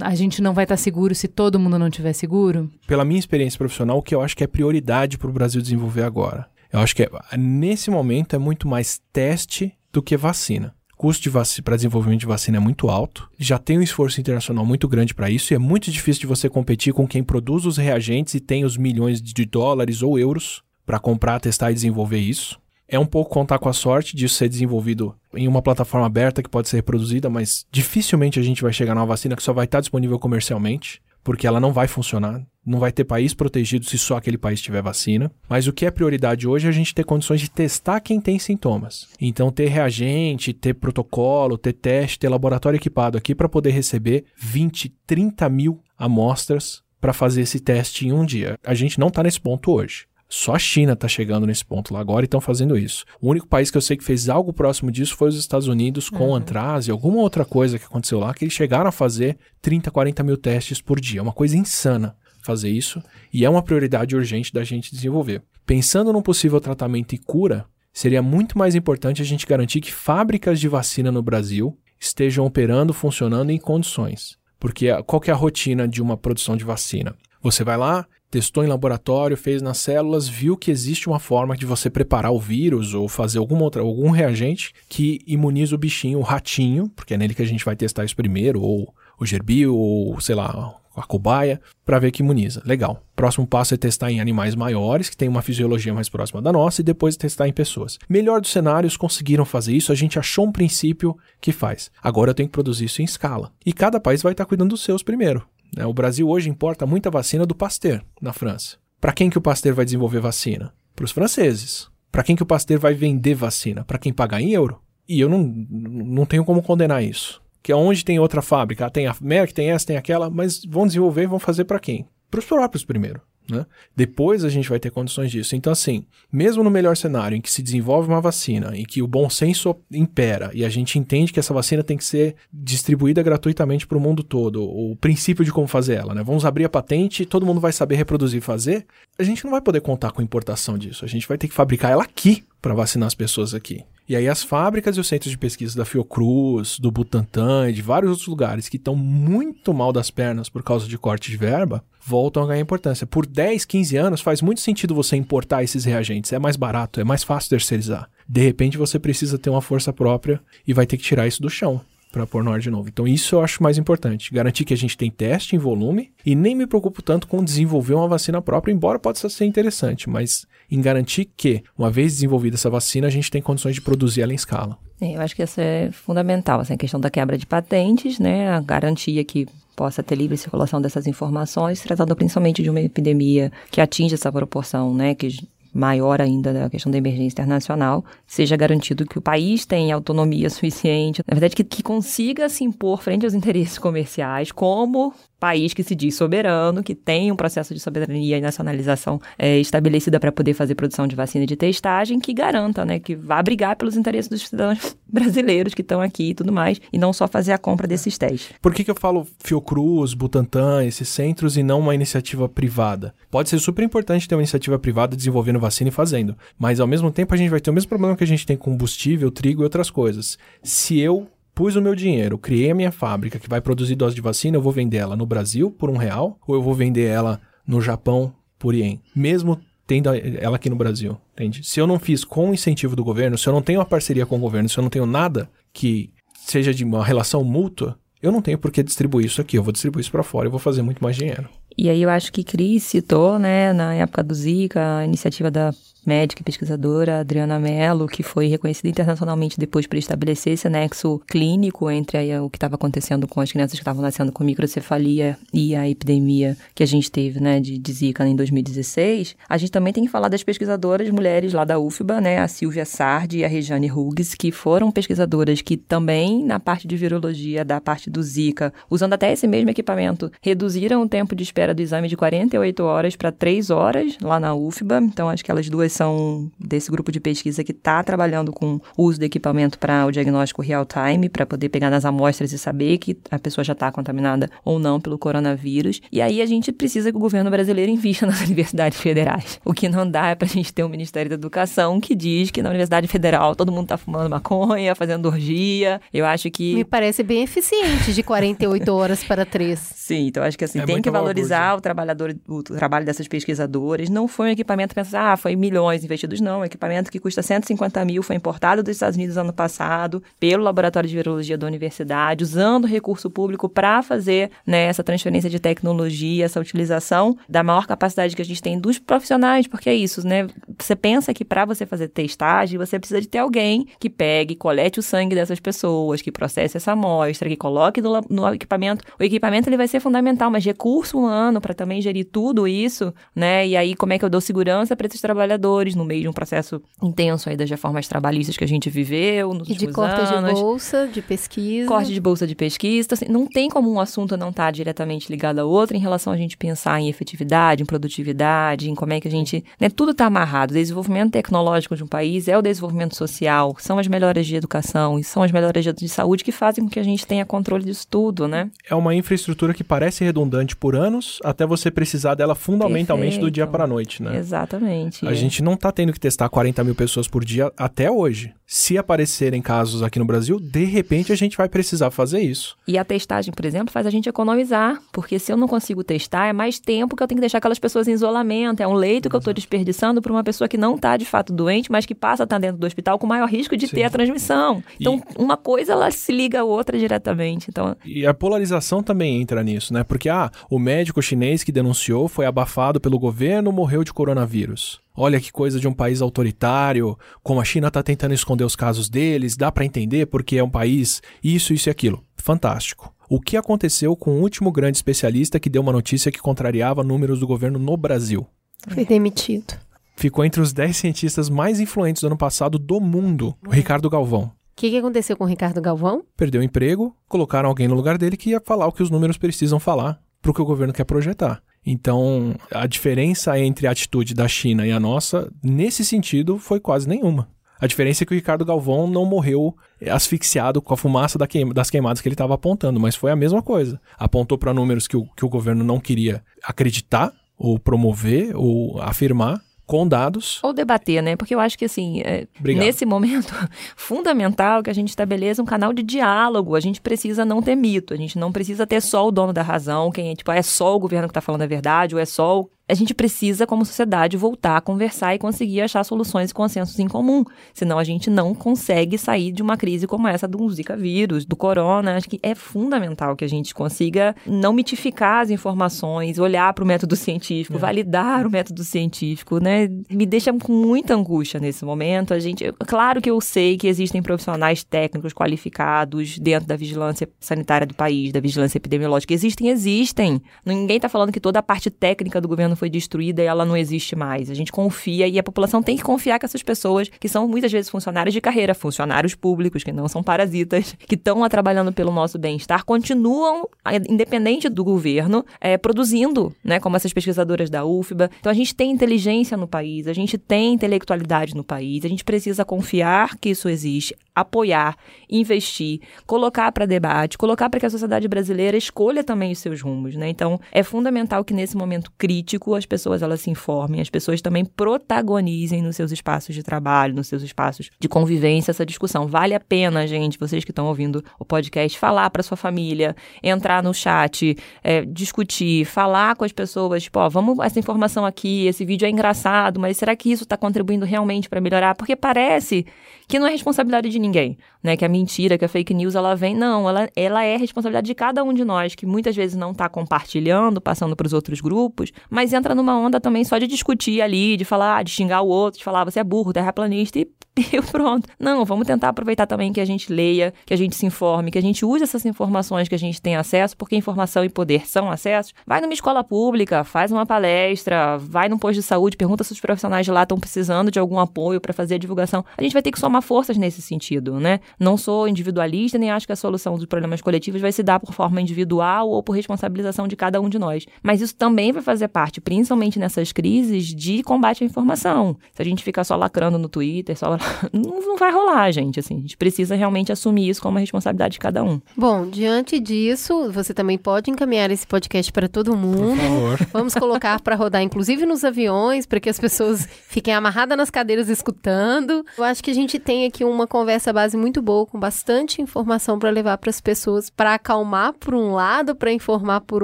a gente não vai estar tá seguro se todo mundo não estiver seguro? Pela minha experiência profissional, o que eu acho que é prioridade para o Brasil desenvolver agora. Eu acho que é, nesse momento é muito mais teste do que vacina. Custo de para desenvolvimento de vacina é muito alto, já tem um esforço internacional muito grande para isso e é muito difícil de você competir com quem produz os reagentes e tem os milhões de dólares ou euros para comprar, testar e desenvolver isso. É um pouco contar com a sorte disso ser desenvolvido em uma plataforma aberta que pode ser reproduzida, mas dificilmente a gente vai chegar numa vacina que só vai estar disponível comercialmente porque ela não vai funcionar. Não vai ter país protegido se só aquele país tiver vacina. Mas o que é prioridade hoje é a gente ter condições de testar quem tem sintomas. Então, ter reagente, ter protocolo, ter teste, ter laboratório equipado aqui para poder receber 20, 30 mil amostras para fazer esse teste em um dia. A gente não está nesse ponto hoje. Só a China está chegando nesse ponto lá agora e estão fazendo isso. O único país que eu sei que fez algo próximo disso foi os Estados Unidos com uhum. antraz e alguma outra coisa que aconteceu lá, que eles chegaram a fazer 30, 40 mil testes por dia. É uma coisa insana fazer isso e é uma prioridade urgente da gente desenvolver. Pensando num possível tratamento e cura, seria muito mais importante a gente garantir que fábricas de vacina no Brasil estejam operando, funcionando em condições. Porque qual é a rotina de uma produção de vacina? Você vai lá, testou em laboratório, fez nas células, viu que existe uma forma de você preparar o vírus ou fazer alguma outra, algum reagente que imuniza o bichinho, o ratinho, porque é nele que a gente vai testar isso primeiro, ou o gerbil, ou sei lá, a cobaia, para ver que imuniza. Legal. Próximo passo é testar em animais maiores, que têm uma fisiologia mais próxima da nossa, e depois testar em pessoas. Melhor dos cenários, conseguiram fazer isso, a gente achou um princípio que faz. Agora eu tenho que produzir isso em escala. E cada país vai estar cuidando dos seus primeiro. Né? O Brasil hoje importa muita vacina do Pasteur, na França. Para quem que o Pasteur vai desenvolver vacina? Para os franceses. Para quem que o Pasteur vai vender vacina? Para quem pagar em euro? E eu não, não tenho como condenar isso. Que onde tem outra fábrica, ah, tem a Merck, tem essa, tem aquela, mas vão desenvolver e vão fazer para quem? Para os próprios primeiro. Né? Depois a gente vai ter condições disso. Então, assim, mesmo no melhor cenário em que se desenvolve uma vacina e que o bom senso impera e a gente entende que essa vacina tem que ser distribuída gratuitamente para o mundo todo, o princípio de como fazer ela, né? Vamos abrir a patente, todo mundo vai saber reproduzir e fazer. A gente não vai poder contar com importação disso. A gente vai ter que fabricar ela aqui para vacinar as pessoas aqui. E aí as fábricas e os centros de pesquisa da Fiocruz, do Butantan e de vários outros lugares que estão muito mal das pernas por causa de corte de verba, voltam a ganhar importância. Por 10, 15 anos faz muito sentido você importar esses reagentes, é mais barato, é mais fácil terceirizar. De repente você precisa ter uma força própria e vai ter que tirar isso do chão para pôr no ar de novo. Então isso eu acho mais importante, garantir que a gente tem teste em volume e nem me preocupo tanto com desenvolver uma vacina própria, embora possa ser interessante, mas em garantir que, uma vez desenvolvida essa vacina, a gente tem condições de produzir ela em escala. É, eu acho que isso é fundamental, assim, a questão da quebra de patentes, né, a garantia que possa ter livre circulação dessas informações, tratando principalmente de uma epidemia que atinge essa proporção, né, que maior ainda da questão da emergência internacional, seja garantido que o país tenha autonomia suficiente, na verdade, que, que consiga se impor frente aos interesses comerciais como país que se diz soberano, que tem um processo de soberania e nacionalização é, estabelecida para poder fazer produção de vacina de testagem, que garanta, né, que vá brigar pelos interesses dos cidadãos (laughs) brasileiros que estão aqui e tudo mais, e não só fazer a compra desses testes. Por que, que eu falo Fiocruz, Butantan, esses centros, e não uma iniciativa privada? Pode ser super importante ter uma iniciativa privada desenvolvendo vacina e fazendo, mas ao mesmo tempo a gente vai ter o mesmo problema que a gente tem com combustível, trigo e outras coisas. Se eu pus o meu dinheiro, criei a minha fábrica que vai produzir dose de vacina, eu vou vender ela no Brasil por um real ou eu vou vender ela no Japão por ien, mesmo tendo ela aqui no Brasil, entende? Se eu não fiz com o incentivo do governo, se eu não tenho uma parceria com o governo, se eu não tenho nada que seja de uma relação mútua, eu não tenho por que distribuir isso aqui, eu vou distribuir isso para fora e vou fazer muito mais dinheiro. E aí eu acho que Cris citou, né, na época do Zika, a iniciativa da médica e pesquisadora Adriana Mello, que foi reconhecida internacionalmente depois por estabelecer esse nexo clínico entre aí, o que estava acontecendo com as crianças que estavam nascendo com microcefalia e a epidemia que a gente teve, né, de, de Zika em 2016. A gente também tem que falar das pesquisadoras mulheres lá da UFBA, né, a Silvia Sardi e a Rejane Hughes, que foram pesquisadoras que também na parte de virologia, da parte do Zika, usando até esse mesmo equipamento, reduziram o tempo de espera do exame de 48 horas para 3 horas lá na UFBA. Então acho que elas duas são desse grupo de pesquisa que está trabalhando com o uso do equipamento para o diagnóstico real-time, para poder pegar nas amostras e saber que a pessoa já está contaminada ou não pelo coronavírus. E aí a gente precisa que o governo brasileiro invista (laughs) nas universidades federais. O que não dá é para a gente ter um Ministério da Educação que diz que na Universidade Federal todo mundo está fumando maconha, fazendo orgia. Eu acho que. Me parece bem eficiente de 48 horas para 3. (laughs) Sim, então acho que assim, é tem que valorizar o trabalhador, o trabalho dessas pesquisadoras. Não foi um equipamento pensar, ah, foi milhões milhões investidos, não. O equipamento que custa 150 mil foi importado dos Estados Unidos ano passado pelo Laboratório de Virologia da Universidade, usando recurso público para fazer né, essa transferência de tecnologia, essa utilização da maior capacidade que a gente tem dos profissionais, porque é isso, né? Você pensa que para você fazer testagem, você precisa de ter alguém que pegue, colete o sangue dessas pessoas, que processe essa amostra, que coloque no, no equipamento. O equipamento ele vai ser fundamental, mas recurso humano para também gerir tudo isso, né? E aí como é que eu dou segurança para esses trabalhadores no meio de um processo intenso aí das reformas trabalhistas que a gente viveu nos E de últimos corte de anos. bolsa, de pesquisa. Corte de bolsa de pesquisa. Então, assim, não tem como um assunto não estar diretamente ligado ao outro em relação a gente pensar em efetividade, em produtividade, em como é que a gente. Né, tudo está amarrado. O desenvolvimento tecnológico de um país é o desenvolvimento social, são as melhoras de educação e são as melhoras de- de saúde que fazem com que a gente tenha controle disso tudo, né? É uma infraestrutura que parece redundante por anos, até você precisar dela fundamentalmente do Perfeito. dia para a noite, né? Exatamente. A gente não tá tendo que testar 40 mil pessoas por dia até hoje. Se aparecerem casos aqui no Brasil, de repente a gente vai precisar fazer isso. E a testagem, por exemplo, faz a gente economizar, porque se eu não consigo testar, é mais tempo que eu tenho que deixar aquelas pessoas em isolamento, é um leito que eu estou desperdiçando para uma pessoa que não está de fato doente, mas que passa a estar dentro do hospital com maior risco de ter a transmissão. Então, uma coisa ela se liga à outra diretamente. Então, E a polarização também entra nisso, né? Porque, ah, o médico chinês que denunciou foi abafado pelo governo, morreu de coronavírus. Olha que coisa de um país autoritário, como a China tá tentando esconder os casos deles, dá pra entender porque é um país isso, isso e aquilo. Fantástico. O que aconteceu com o último grande especialista que deu uma notícia que contrariava números do governo no Brasil? Foi demitido. Ficou entre os 10 cientistas mais influentes do ano passado do mundo, o Ricardo Galvão. O que, que aconteceu com o Ricardo Galvão? Perdeu o emprego, colocaram alguém no lugar dele que ia falar o que os números precisam falar para o que o governo quer projetar. Então, a diferença entre a atitude da China e a nossa, nesse sentido, foi quase nenhuma. A diferença é que o Ricardo Galvão não morreu asfixiado com a fumaça da queima- das queimadas que ele estava apontando, mas foi a mesma coisa. Apontou para números que o, que o governo não queria acreditar, ou promover, ou afirmar, com dados. ou debater, né? Porque eu acho que, assim, é, nesse momento, (laughs) fundamental que a gente estabeleça um canal de diálogo. A gente precisa não ter mito, a gente não precisa ter só o dono da razão, quem é, tipo, é só o governo que está falando a verdade, ou é só o a gente precisa, como sociedade, voltar a conversar e conseguir achar soluções e consensos em comum. Senão a gente não consegue sair de uma crise como essa do Zika vírus, do corona. Acho que é fundamental que a gente consiga não mitificar as informações, olhar para o método científico, validar o método científico, né? Me deixa com muita angústia nesse momento. A gente, claro que eu sei que existem profissionais técnicos qualificados dentro da vigilância sanitária do país, da vigilância epidemiológica. Existem, existem. Ninguém está falando que toda a parte técnica do governo foi destruída e ela não existe mais. A gente confia e a população tem que confiar que essas pessoas, que são muitas vezes funcionários de carreira, funcionários públicos, que não são parasitas, (laughs) que estão trabalhando pelo nosso bem-estar, continuam, a- independente do governo, eh, produzindo, né? Como essas pesquisadoras da UFBA. Então a gente tem inteligência no país, a gente tem intelectualidade no país, a gente precisa confiar que isso existe, apoiar, investir, colocar para debate, colocar para que a sociedade brasileira escolha também os seus rumos, né? Então, é fundamental que nesse momento crítico as pessoas elas se informem, as pessoas também protagonizem nos seus espaços de trabalho, nos seus espaços de convivência essa discussão. Vale a pena, gente, vocês que estão ouvindo o podcast, falar para sua família, entrar no chat, é, discutir, falar com as pessoas, tipo, ó, vamos essa informação aqui, esse vídeo é engraçado, mas será que isso está contribuindo realmente para melhorar? Porque parece que não é responsabilidade de ninguém, né? Que a mentira, que a fake news, ela vem. Não, ela, ela é responsabilidade de cada um de nós, que muitas vezes não está compartilhando, passando para os outros grupos, mas entra numa onda também só de discutir ali, de falar, de xingar o outro, de falar, você é burro, terraplanista e, (laughs) e pronto. Não, vamos tentar aproveitar também que a gente leia, que a gente se informe, que a gente use essas informações que a gente tem acesso, porque informação e poder são acessos. Vai numa escola pública, faz uma palestra, vai num posto de saúde, pergunta se os profissionais de lá estão precisando de algum apoio para fazer a divulgação. A gente vai ter que somar forças nesse sentido, né? Não sou individualista, nem acho que a solução dos problemas coletivos vai se dar por forma individual ou por responsabilização de cada um de nós. Mas isso também vai fazer parte, principalmente nessas crises, de combate à informação. Se a gente ficar só lacrando no Twitter, só não, não vai rolar, gente. Assim, a gente precisa realmente assumir isso como uma responsabilidade de cada um. Bom, diante disso, você também pode encaminhar esse podcast para todo mundo. favor. (laughs) Vamos colocar para rodar, inclusive nos aviões, para que as pessoas fiquem amarradas nas cadeiras escutando. Eu acho que a gente tem aqui uma conversa base muito boa, com bastante informação para levar para as pessoas, para acalmar por um lado, para informar por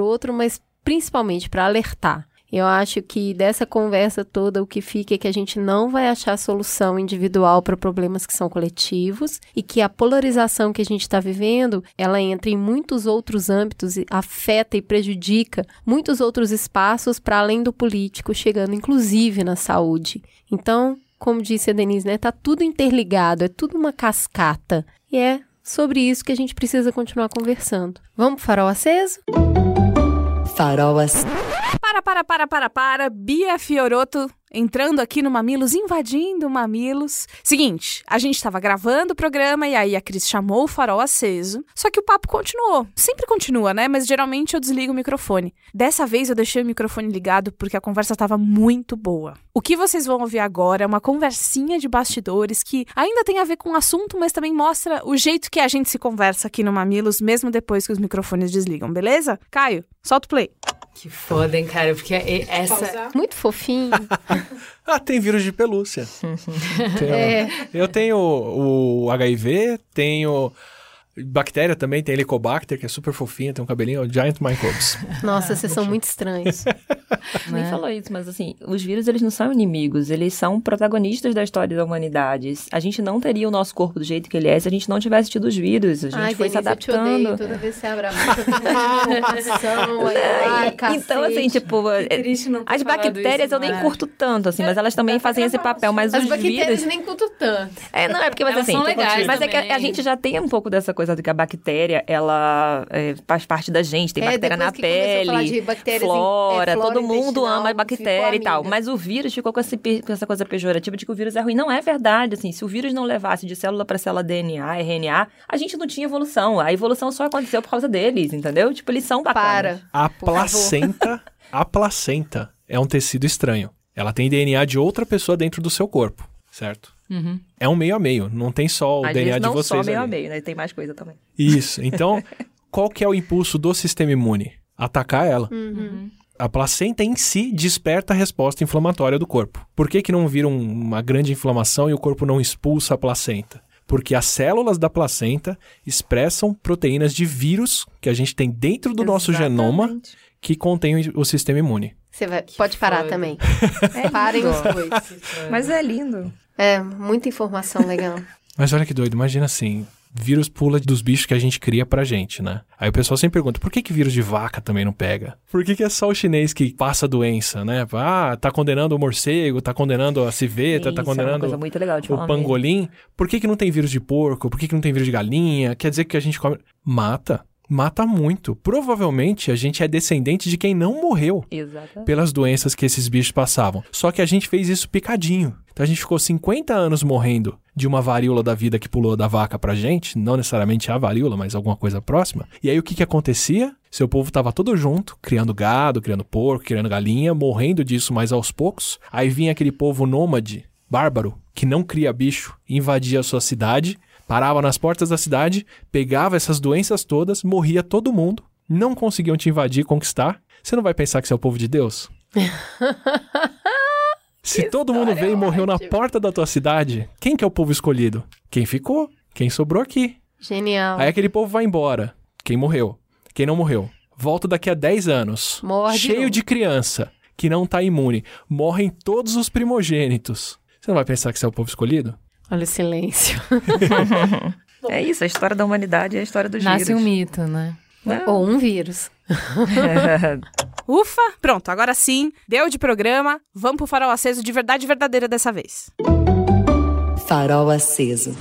outro, mas principalmente para alertar. Eu acho que dessa conversa toda o que fica é que a gente não vai achar solução individual para problemas que são coletivos e que a polarização que a gente está vivendo, ela entra em muitos outros âmbitos afeta e prejudica muitos outros espaços para além do político, chegando inclusive na saúde. Então, como disse a Denise, né, tá tudo interligado, é tudo uma cascata. E é sobre isso que a gente precisa continuar conversando. Vamos pro farol aceso? Farol aceso. Para, para, para, para, para. Bia Fioroto entrando aqui no Mamilos, invadindo o Mamilos. Seguinte, a gente estava gravando o programa e aí a Cris chamou o farol aceso, só que o papo continuou. Sempre continua, né? Mas geralmente eu desligo o microfone. Dessa vez eu deixei o microfone ligado porque a conversa estava muito boa. O que vocês vão ouvir agora é uma conversinha de bastidores que ainda tem a ver com o assunto, mas também mostra o jeito que a gente se conversa aqui no Mamilos, mesmo depois que os microfones desligam, beleza? Caio, solta o play. Que foda, hein, cara? Porque essa. Muito fofinho. (laughs) ah, tem vírus de pelúcia. (laughs) Tenho- É. Eu tenho o HIV, tenho bactéria também, tem Helicobacter, que é super fofinha, tem um cabelinho, o Giant Microbes. (laughs) Nossa, vocês são muito estranhos. (laughs) Nem falou isso, mas assim, os vírus eles não são inimigos, eles são protagonistas da história da humanidade. A gente não teria o nosso corpo do jeito que ele é se a gente não tivesse tido os vírus. A gente Ai, foi Denise, se eu te odeio. adaptando. Toda vez que você abre a boca, (laughs) então, assim, tipo, é- as bactérias isso, eu nem Mara. curto tanto, assim, mas elas também fazem esse papel. Mas As os bactérias vírus. nem curto tanto. É, não, é porque, mas Elas assim, são legais mas é que a, a gente já tem um pouco dessa coisa de que a bactéria, ela é, faz parte da gente, tem É, bactéria na depois que começou a falar pele, de bactérias in- flora, é, flora todo mundo ama a bactéria e tal. Mas o vírus ficou com, esse com essa coisa pejorativa de que o vírus é ruim. Não é verdade, assim, se o vírus não levasse de célula para célula DNA, RNA, a gente não tinha evolução. A evolução só aconteceu por causa deles, entendeu? Tipo, eles são bacanas. Para. A placenta, a placenta é um tecido estranho. Ela tem DNA de outra pessoa dentro do seu corpo, certo? Uhum. É um meio a meio, não tem só o Às DNA vezes de não vocês só meio a ali. meio, né? Tem mais coisa também. Isso. Então, (laughs) qual que é o impulso do sistema imune? Atacar ela. Uhum. A placenta em si desperta a resposta inflamatória do corpo. Por que, que não vira um- uma grande inflamação e o corpo não expulsa a placenta? Porque as células da placenta expressam proteínas de vírus que a gente tem dentro do nosso genoma Exatamente. que contém o o sistema imune. Você vai, pode parar foda. também. É Parem os dois. Mas é lindo. É, muita informação legal. (laughs) Mas olha que doido, imagina assim, vírus pula dos bichos que a gente cria pra gente, né? Aí o pessoal sempre pergunta, por que, que vírus de vaca também não pega? Por que, que é só o chinês que passa doença, né? Ah, tá condenando o morcego, tá condenando a civeta, Isso tá é condenando coisa muito legal de o falar mesmo. pangolim. Por que, que não tem vírus de porco? Por que, que não tem vírus de galinha? Quer dizer que a gente come... Mata. Mata muito. Provavelmente a gente é descendente de quem não morreu Exatamente. pelas doenças que esses bichos passavam. Só que a gente fez isso picadinho. Então a gente ficou 50 anos morrendo de uma varíola da vida que pulou da vaca pra gente, não necessariamente a varíola, mas alguma coisa próxima. E aí o que que acontecia? Seu povo tava todo junto, criando gado, criando porco, criando galinha, morrendo disso mais aos poucos. Aí vinha aquele povo nômade, bárbaro, que não cria bicho, invadia a sua cidade, parava nas portas da cidade, pegava essas doenças todas, morria todo mundo, não conseguiam te invadir e conquistar. Você não vai pensar que você é o povo de Deus? (laughs) Se todo mundo veio e morreu na porta da tua cidade, quem que é o povo escolhido? Quem ficou? Quem sobrou aqui? Genial. Aí aquele povo vai embora. Quem morreu? Quem não morreu? Volta daqui a 10 anos. Morre de cheio novo. de criança que não tá imune. Morrem todos os primogênitos. Você não vai pensar que você é o povo escolhido? Olha o silêncio. (laughs) É isso, a história da humanidade é a história dos Nasce um vírus. mito, né? Ou um vírus. (laughs) Ufa, pronto, agora sim, deu de programa, vamos pro farol aceso de verdade verdadeira dessa vez. Farol aceso.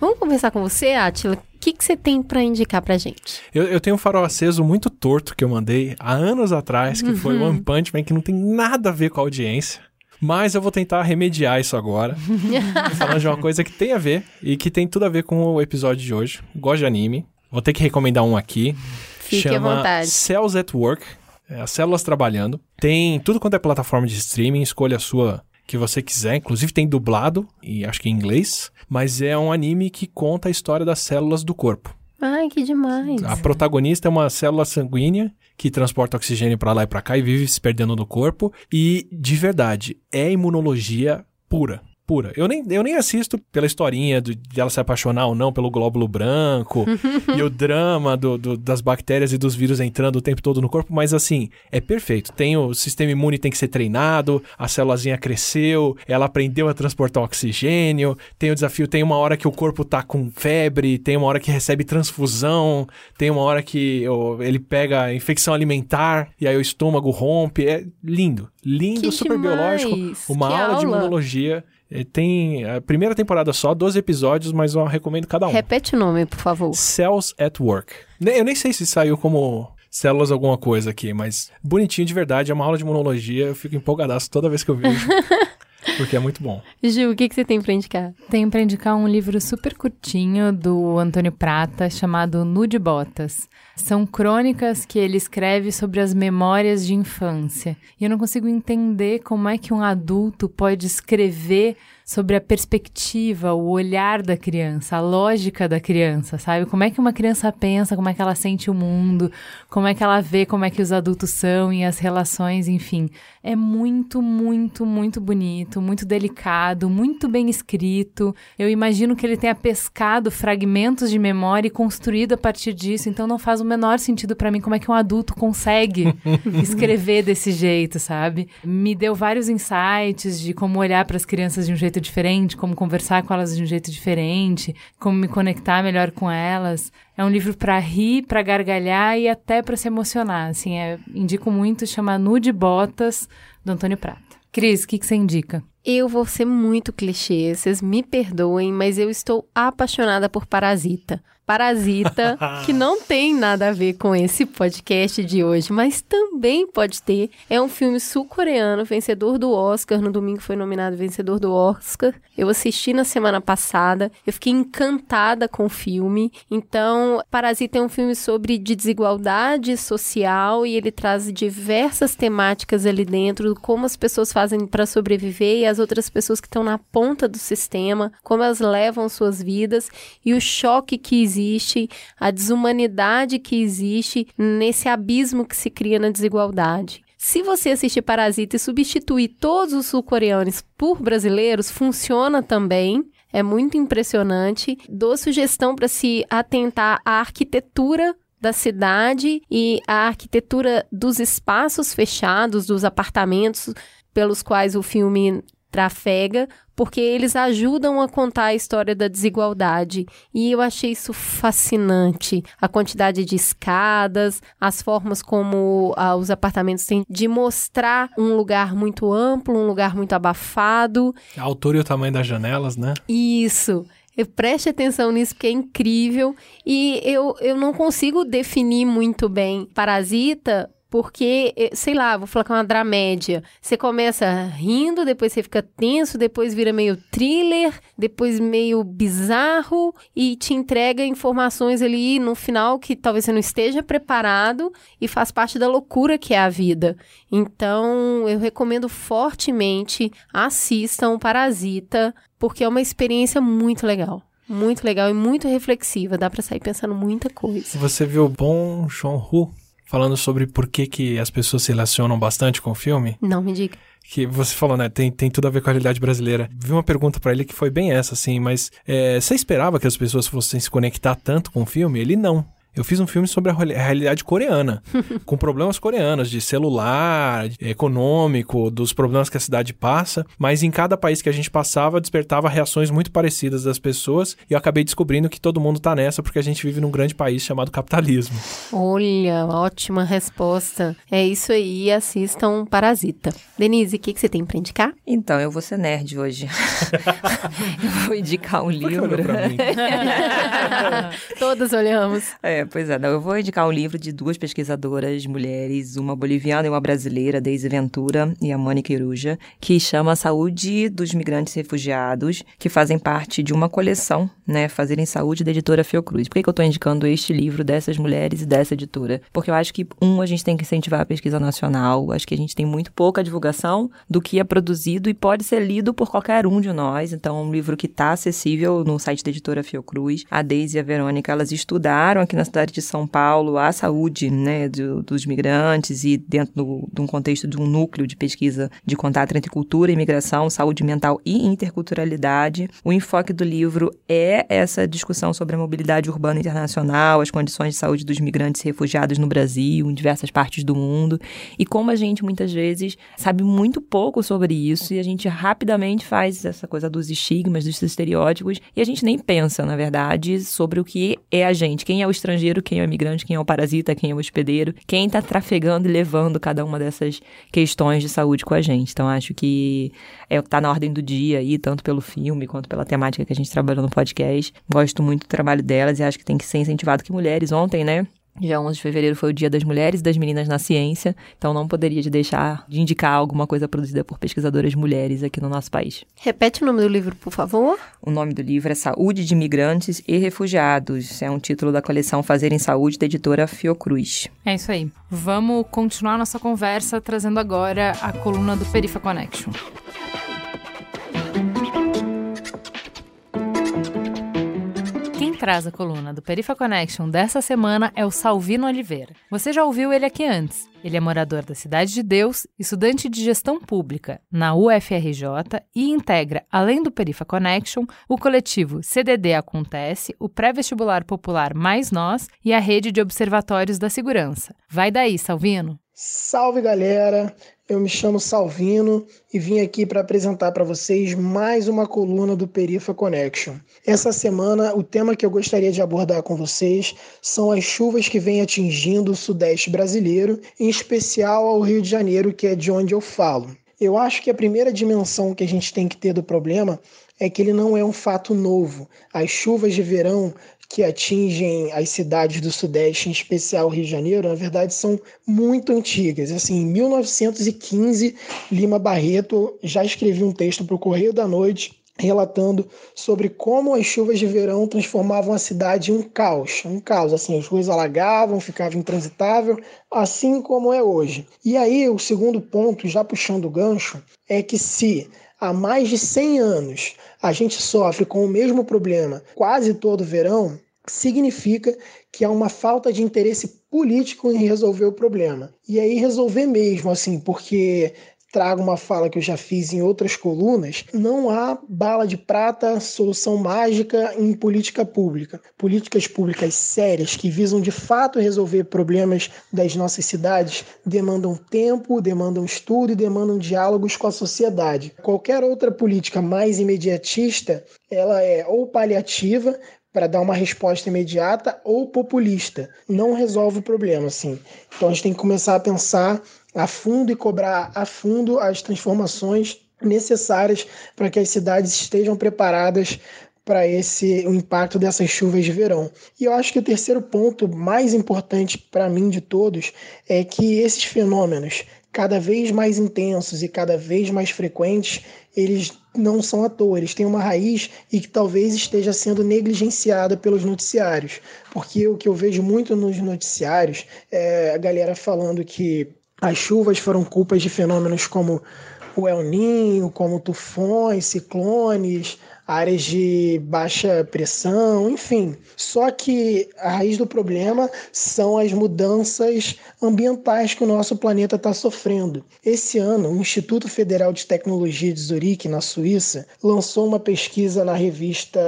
Vamos conversar com você, Atila. O que, que você tem pra indicar pra gente? Eu, eu tenho um farol aceso muito torto que eu mandei há anos atrás, que foi Uhum. One Punch Man, que não tem nada a ver com a audiência. Mas eu vou tentar remediar isso agora. (laughs) falando de uma coisa que tem a ver e que tem tudo a ver com o episódio de hoje. Gosto de anime. Vou ter que recomendar um aqui. Fique à Chama vontade. Cells at Work. É, as células trabalhando. Tem tudo quanto é plataforma de streaming, escolha a sua que você quiser. Inclusive tem dublado, e acho que em inglês. Mas é um anime que conta a história das células do corpo. Ai, que demais. A protagonista é uma célula sanguínea que transporta oxigênio pra lá e pra cá e vive se perdendo no corpo. E, de verdade, é imunologia pura. Pura. Eu nem, eu nem assisto pela historinha do, de ela se apaixonar ou não pelo glóbulo branco (laughs) e o drama do, do, das bactérias e dos vírus entrando o tempo todo no corpo, mas assim, é perfeito. Tem o sistema imune tem que ser treinado, a célulazinha cresceu, ela aprendeu a transportar oxigênio, tem o desafio, tem uma hora que o corpo tá com febre, tem uma hora que recebe transfusão, tem uma hora que oh, ele pega infecção alimentar e aí o estômago rompe. É lindo, lindo, Que super demais! biológico. Uma Que aula, de aula! imunologia. É, Tem a primeira temporada só, 12 episódios, mas eu recomendo cada um. Repete o nome, por favor. Cells at Work. Eu nem sei se saiu como células alguma coisa aqui, mas bonitinho de verdade, é uma aula de imunologia, eu fico empolgadaço toda vez que eu vejo. (laughs) porque é muito bom. Ju, o que, que você tem pra indicar? Tenho para indicar um livro super curtinho do Antônio Prata chamado Nude Botas. São crônicas que ele escreve sobre as memórias de infância. E eu não consigo entender como é que um adulto pode escrever sobre a perspectiva, o olhar da criança, a lógica da criança, sabe? Como é que uma criança pensa, como é que ela sente o mundo, como é que ela vê como é que os adultos são e as relações, enfim. É muito, muito, muito bonito, muito delicado, muito bem escrito. Eu imagino que ele tenha pescado fragmentos de memória e construído a partir disso, então não faz o menor sentido pra mim como é que um adulto consegue (laughs) escrever desse jeito, sabe? Me deu vários insights de como olhar para as crianças de um jeito diferente, como conversar com elas de um jeito diferente, como me conectar melhor com elas. É um livro pra rir, pra gargalhar e até pra se emocionar. Assim, é, indico muito, chama Nude Botas, do Antônio Prata. Cris, o que, que você indica? Eu vou ser muito clichê, vocês me perdoem, mas eu estou apaixonada por Parasita. Parasita, que não tem nada a ver com esse podcast de hoje, mas também pode ter. É um filme sul-coreano, vencedor do Oscar. No domingo foi nominado vencedor do Oscar. Eu assisti na semana passada. Eu fiquei encantada com o filme. Então, Parasita é um filme sobre de desigualdade social e ele traz diversas temáticas ali dentro, como as pessoas fazem para sobreviver e as outras pessoas que estão na ponta do sistema, como elas levam suas vidas e o choque que existe, a desumanidade que existe nesse abismo que se cria na desigualdade. Se você assistir Parasita e substituir todos os sul-coreanos por brasileiros, funciona também. É muito impressionante. Dou sugestão para se atentar à arquitetura da cidade e à arquitetura dos espaços fechados, dos apartamentos pelos quais o filme trafega, porque eles ajudam a contar a história da desigualdade. E eu achei isso fascinante. A quantidade de escadas, as formas como ah, os apartamentos têm de mostrar um lugar muito amplo, um lugar muito abafado. A altura e o tamanho das janelas, né? Isso. Preste atenção nisso porque é incrível. E eu, eu não consigo definir muito bem Parasita. Porque, eh, sei lá, vou falar que é uma dramédia. Você começa rindo, depois você fica tenso, depois vira meio thriller, depois meio bizarro e te entrega informações ali no final que talvez você não esteja preparado e faz parte da loucura que é a vida. Então, eu recomendo fortemente assistam Parasita, porque é uma experiência muito legal. Muito legal e muito reflexiva. Dá pra sair pensando muita coisa. Você viu Bom Joon-ho falando sobre por que, que as pessoas se relacionam bastante com o filme? Não me diga. Que você falou, né? Tem, tem tudo a ver com a realidade brasileira. Vi uma pergunta pra ele que foi bem essa, assim, mas é, você esperava que as pessoas fossem se conectar tanto com o filme? Ele não. Eu fiz um filme sobre a reali- realidade coreana, (laughs) com problemas coreanos, de celular, econômico, dos problemas que a cidade passa, mas em cada país que a gente passava, despertava reações muito parecidas das pessoas, e eu acabei descobrindo que todo mundo tá nessa porque a gente vive num grande país chamado capitalismo. Olha, ótima resposta. É isso aí, assistam Parasita. Denise, o que, que você tem pra indicar? Então, eu vou ser nerd hoje. (laughs) eu vou indicar um que livro. olhou pra mim? (laughs) Todas olhamos. É, pois é. Não, eu vou indicar um livro de duas pesquisadoras mulheres, uma boliviana e uma brasileira, Deise Ventura e a Mônica Iruja, que chama Saúde dos Migrantes Refugiados, que fazem parte de uma coleção, né, Fazerem Saúde da editora Fiocruz. Por que, que eu estou indicando este livro dessas mulheres e dessa editora? Porque eu acho que, um, a gente tem que incentivar a pesquisa nacional, acho que a gente tem muito pouca divulgação do que é produzido e pode ser lido por qualquer um de nós. Então, é um livro que está acessível no site da editora Fiocruz. A Deise e a Verônica, elas estudaram aqui na, De São Paulo a saúde né, do, dos migrantes e dentro do, de um contexto de um núcleo de pesquisa de contato entre cultura e migração, saúde mental e interculturalidade. O enfoque do livro é essa discussão sobre a mobilidade urbana internacional, as condições de saúde dos migrantes e refugiados no Brasil, em diversas partes do mundo, e como a gente muitas vezes sabe muito pouco sobre isso e a gente rapidamente faz essa coisa dos estigmas, dos estereótipos, e a gente nem pensa, na verdade, sobre o que é a gente, quem é o estrangeiro, quem é o imigrante, quem é o parasita, quem é o hospedeiro, quem está trafegando e levando cada uma dessas questões de saúde com a gente. Então, acho que é o que está na ordem do dia aí, tanto pelo filme quanto pela temática que a gente trabalhou no podcast. Gosto muito do trabalho delas e acho que tem que ser incentivado que mulheres, ontem, né, Dia 11 de fevereiro foi o Dia das Mulheres e das Meninas na Ciência, então não poderia de deixar de indicar alguma coisa produzida por pesquisadoras mulheres aqui no nosso país. Repete o nome do livro, por favor. O nome do livro é Saúde de Migrantes e Refugiados. É um título da coleção Fazer em Saúde da editora Fiocruz. É isso aí. Vamos continuar nossa conversa trazendo agora a coluna do Perifa Connection. Traz a coluna do Perifa Connection dessa semana é o Salvino Oliveira. Você já ouviu ele aqui antes. Ele é morador da Cidade de Deus, estudante de gestão pública na UFRJ e integra, além do Perifa Connection, o coletivo CDD Acontece, o pré-vestibular popular Mais Nós e a rede de observatórios da segurança. Vai daí, Salvino! Salve galera! Eu me chamo Salvino e vim aqui para apresentar para vocês mais uma coluna do Perifa Connection. Essa semana, o tema que eu gostaria de abordar com vocês são as chuvas que vêm atingindo o sudeste brasileiro, em especial ao Rio de Janeiro, que é de onde eu falo. Eu acho que a primeira dimensão que a gente tem que ter do problema é que ele não é um fato novo. As chuvas de verão que atingem as cidades do Sudeste, em especial Rio de Janeiro, na verdade são muito antigas. Assim, em 1915, Lima Barreto já escreveu um texto para o Correio da Noite relatando sobre como as chuvas de verão transformavam a cidade em um caos, um caos, assim, as ruas alagavam, ficava intransitável, assim como é hoje. E aí, o segundo ponto, já puxando o gancho, é que se há mais de 100 anos a gente sofre com o mesmo problema quase todo verão, significa que há uma falta de interesse político em resolver o problema. E aí resolver mesmo, assim, porque trago uma fala que eu já fiz em outras colunas, não há bala de prata, solução mágica em política pública. Políticas públicas sérias que visam de fato resolver problemas das nossas cidades demandam tempo, demandam estudo e demandam diálogos com a sociedade. Qualquer outra política mais imediatista, ela é ou paliativa, para dar uma resposta imediata ou populista. Não resolve o problema, assim. Então a gente tem que começar a pensar a fundo e cobrar a fundo as transformações necessárias para que as cidades estejam preparadas para esse o impacto dessas chuvas de verão. E eu acho que o terceiro ponto mais importante para mim de todos é que esses fenômenos cada vez mais intensos e cada vez mais frequentes, eles não são à toa, eles têm uma raiz e que talvez esteja sendo negligenciada pelos noticiários. Porque o que eu vejo muito nos noticiários é a galera falando que as chuvas foram culpas de fenômenos como o El Ninho, como tufões, ciclones, áreas de baixa pressão, enfim. Só que a raiz do problema são as mudanças ambientais que o nosso planeta está sofrendo. Esse ano, o Instituto Federal de Tecnologia de Zurique, na Suíça, lançou uma pesquisa na revista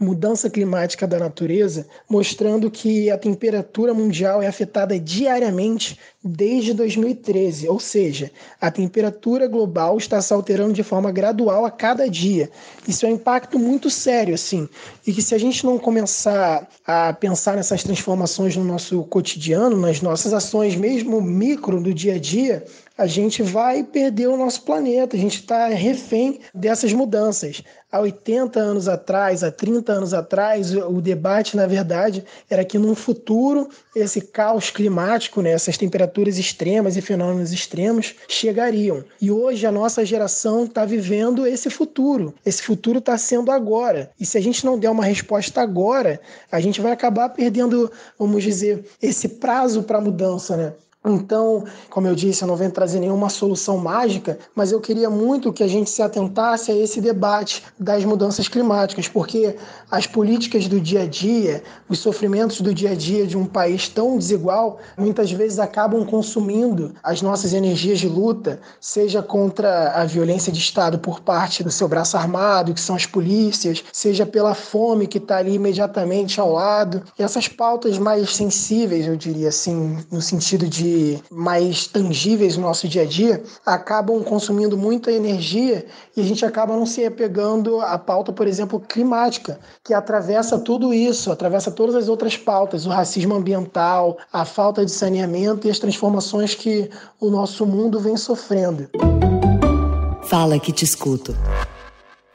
mudança climática da natureza, mostrando que a temperatura mundial é afetada diariamente desde 2013, ou seja, a temperatura global está se alterando de forma gradual a cada dia. Isso é um impacto muito sério, assim, e que se a gente não começar a pensar nessas transformações no nosso cotidiano, nas nossas ações, mesmo micro do dia a dia, a gente vai perder o nosso planeta, a gente está refém dessas mudanças. Há 80 anos atrás, há 30 anos atrás, o debate, na verdade, era que num futuro esse caos climático, né, essas temperaturas extremas e fenômenos extremos chegariam. E hoje a nossa geração está vivendo esse futuro. Esse futuro está sendo agora. E se a gente não der uma resposta agora, a gente vai acabar perdendo, vamos dizer, esse prazo para mudança, né? Então, como eu disse, eu não venho trazer nenhuma solução mágica, mas eu queria muito que a gente se atentasse a esse debate das mudanças climáticas, porque as políticas do dia a dia, os sofrimentos do dia a dia de um país tão desigual, muitas vezes acabam consumindo as nossas energias de luta, seja contra a violência de Estado por parte do seu braço armado, que são as polícias, seja pela fome que está ali imediatamente ao lado. E essas pautas mais sensíveis, eu diria assim, no sentido de mais tangíveis no nosso dia a dia acabam consumindo muita energia e a gente acaba não se apegando à pauta, por exemplo, climática, que atravessa tudo isso, atravessa todas as outras pautas, o racismo ambiental, a falta de saneamento e as transformações que o nosso mundo vem sofrendo. Fala que te escuto.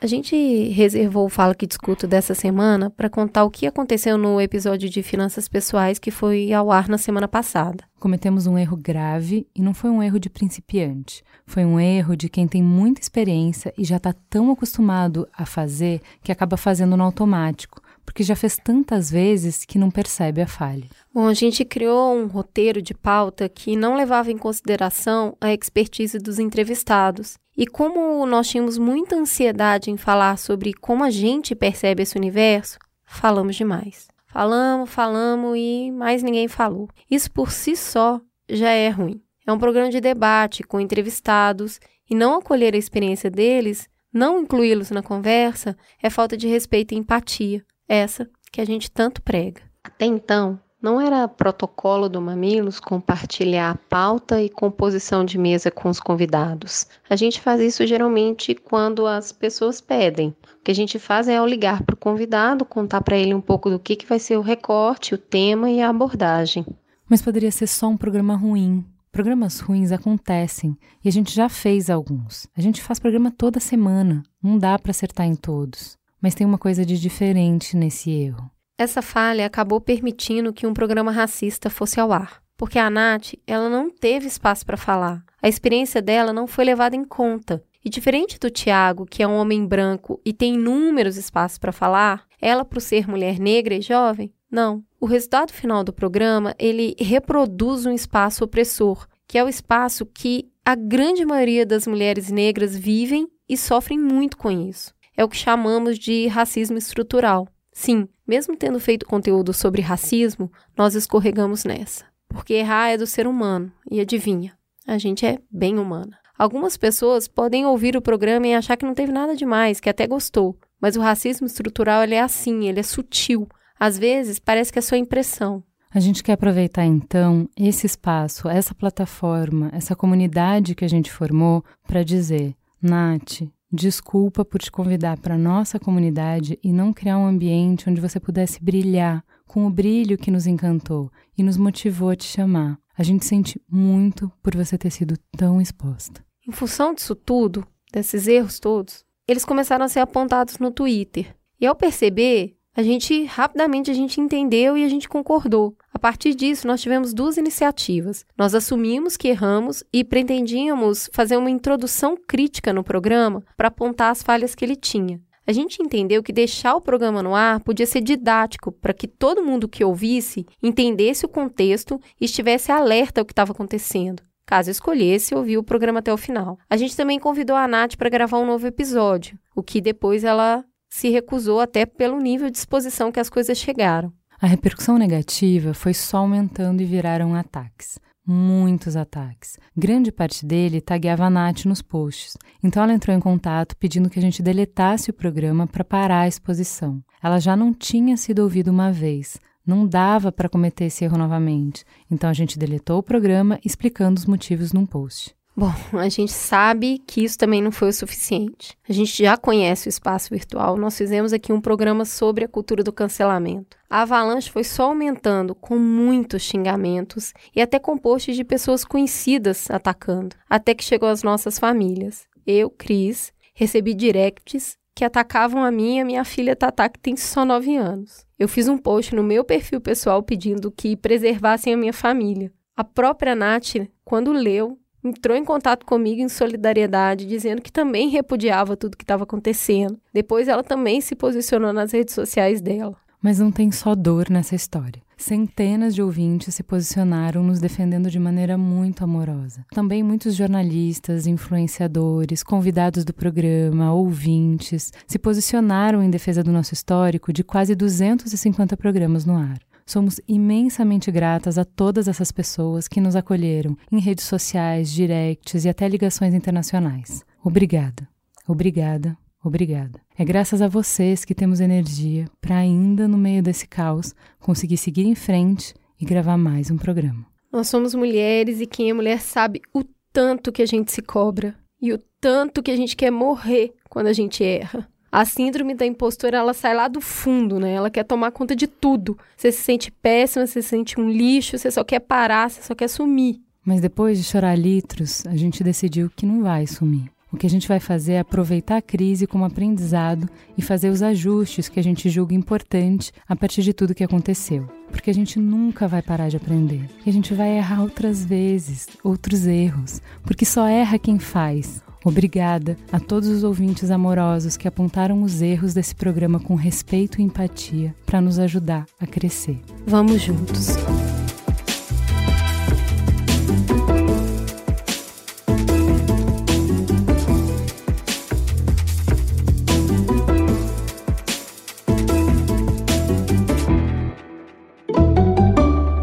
A gente reservou o Fala que Discuto dessa semana para contar o que aconteceu no episódio de finanças pessoais que foi ao ar na semana passada. Cometemos um erro grave e não foi um erro de principiante. Foi um erro de quem tem muita experiência e já está tão acostumado a fazer que acaba fazendo no automático, porque já fez tantas vezes que não percebe a falha. Bom, a gente criou um roteiro de pauta que não levava em consideração a expertise dos entrevistados. E como nós tínhamos muita ansiedade em falar sobre como a gente percebe esse universo, falamos demais. Falamos, falamos e mais ninguém falou. Isso por si só já é ruim. É um programa de debate com entrevistados e não acolher a experiência deles, não incluí-los na conversa, é falta de respeito e empatia, essa que a gente tanto prega. Até então, não era protocolo do Mamilos compartilhar a pauta e composição de mesa com os convidados. A gente faz isso geralmente quando as pessoas pedem. O que a gente faz é ao ligar para o convidado, contar para ele um pouco do que, que vai ser o recorte, o tema e a abordagem. Mas poderia ser só um programa ruim. Programas ruins acontecem e a gente já fez alguns. A gente faz programa toda semana, não dá para acertar em todos. Mas tem uma coisa de diferente nesse erro. Essa falha acabou permitindo que um programa racista fosse ao ar, porque a Nath, ela não teve espaço para falar. A experiência dela não foi levada em conta. E diferente do Tiago, que é um homem branco e tem inúmeros espaços para falar, ela, por ser mulher negra e jovem, não. O resultado final do programa, ele reproduz um espaço opressor, que é o espaço que a grande maioria das mulheres negras vivem e sofrem muito com isso. É o que chamamos de racismo estrutural. Sim, mesmo tendo feito conteúdo sobre racismo, nós escorregamos nessa. Porque errar é do ser humano, e adivinha, a gente é bem humana. Algumas pessoas podem ouvir o programa e achar que não teve nada demais, que até gostou, mas o racismo estrutural ele é assim, ele é sutil. Às vezes parece que é sua impressão. A gente quer aproveitar então esse espaço, essa plataforma, essa comunidade que a gente formou para dizer: Nath, Desculpa por te convidar para nossa comunidade e não criar um ambiente onde você pudesse brilhar com o brilho que nos encantou e nos motivou a te chamar. A gente sente muito por você ter sido tão exposta. Em função disso tudo, desses erros todos, eles começaram a ser apontados no Twitter. E ao perceber, a gente rapidamente a gente entendeu e a gente concordou. A partir disso, nós tivemos duas iniciativas. Nós assumimos que erramos e pretendíamos fazer uma introdução crítica no programa para apontar as falhas que ele tinha. A gente entendeu que deixar o programa no ar podia ser didático para que todo mundo que ouvisse entendesse o contexto e estivesse alerta ao que estava acontecendo caso escolhesse ouvir o programa até o final. A gente também convidou a Nath para gravar um novo episódio, o que depois ela se recusou até pelo nível de exposição que as coisas chegaram. A repercussão negativa foi só aumentando e viraram ataques. Muitos ataques. Grande parte dele tagueava a Nath nos posts. Então ela entrou em contato pedindo que a gente deletasse o programa para parar a exposição. Ela já não tinha sido ouvida uma vez. Não dava para cometer esse erro novamente. Então a gente deletou o programa explicando os motivos num post. Bom, a gente sabe que isso também não foi o suficiente. A gente já conhece o espaço virtual, nós fizemos aqui um programa sobre a cultura do cancelamento. A avalanche foi só aumentando, com muitos xingamentos e até com posts de pessoas conhecidas atacando, até que chegou às nossas famílias. Eu, Cris, recebi directs que atacavam a mim e a minha filha Tatá, que tem só 9 anos. Eu fiz um post no meu perfil pessoal pedindo que preservassem a minha família. A própria Nath, quando leu, entrou em contato comigo em solidariedade, dizendo que também repudiava tudo que estava acontecendo. Depois ela também se posicionou nas redes sociais dela. Mas não tem só dor nessa história. Centenas de ouvintes se posicionaram nos defendendo de maneira muito amorosa. Também muitos jornalistas, influenciadores, convidados do programa, ouvintes, se posicionaram em defesa do nosso histórico de quase 250 programas no ar. Somos imensamente gratas a todas essas pessoas que nos acolheram em redes sociais, directs e até ligações internacionais. Obrigada, obrigada, obrigada. É graças a vocês que temos energia para ainda no meio desse caos conseguir seguir em frente e gravar mais um programa. Nós somos mulheres e quem é mulher sabe o tanto que a gente se cobra e o tanto que a gente quer morrer quando a gente erra. A síndrome da impostora, ela sai lá do fundo, né? Ela quer tomar conta de tudo. Você se sente péssima, você se sente um lixo, você só quer parar, você só quer sumir. Mas depois de chorar litros, a gente decidiu que não vai sumir. O que a gente vai fazer é aproveitar a crise como aprendizado e fazer os ajustes que a gente julga importante a partir de tudo que aconteceu. Porque a gente nunca vai parar de aprender. E a gente vai errar outras vezes, outros erros. Porque só erra quem faz. Obrigada a todos os ouvintes amorosos que apontaram os erros desse programa com respeito e empatia para nos ajudar a crescer. Vamos juntos.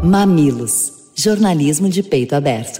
Mamilos jornalismo de peito aberto.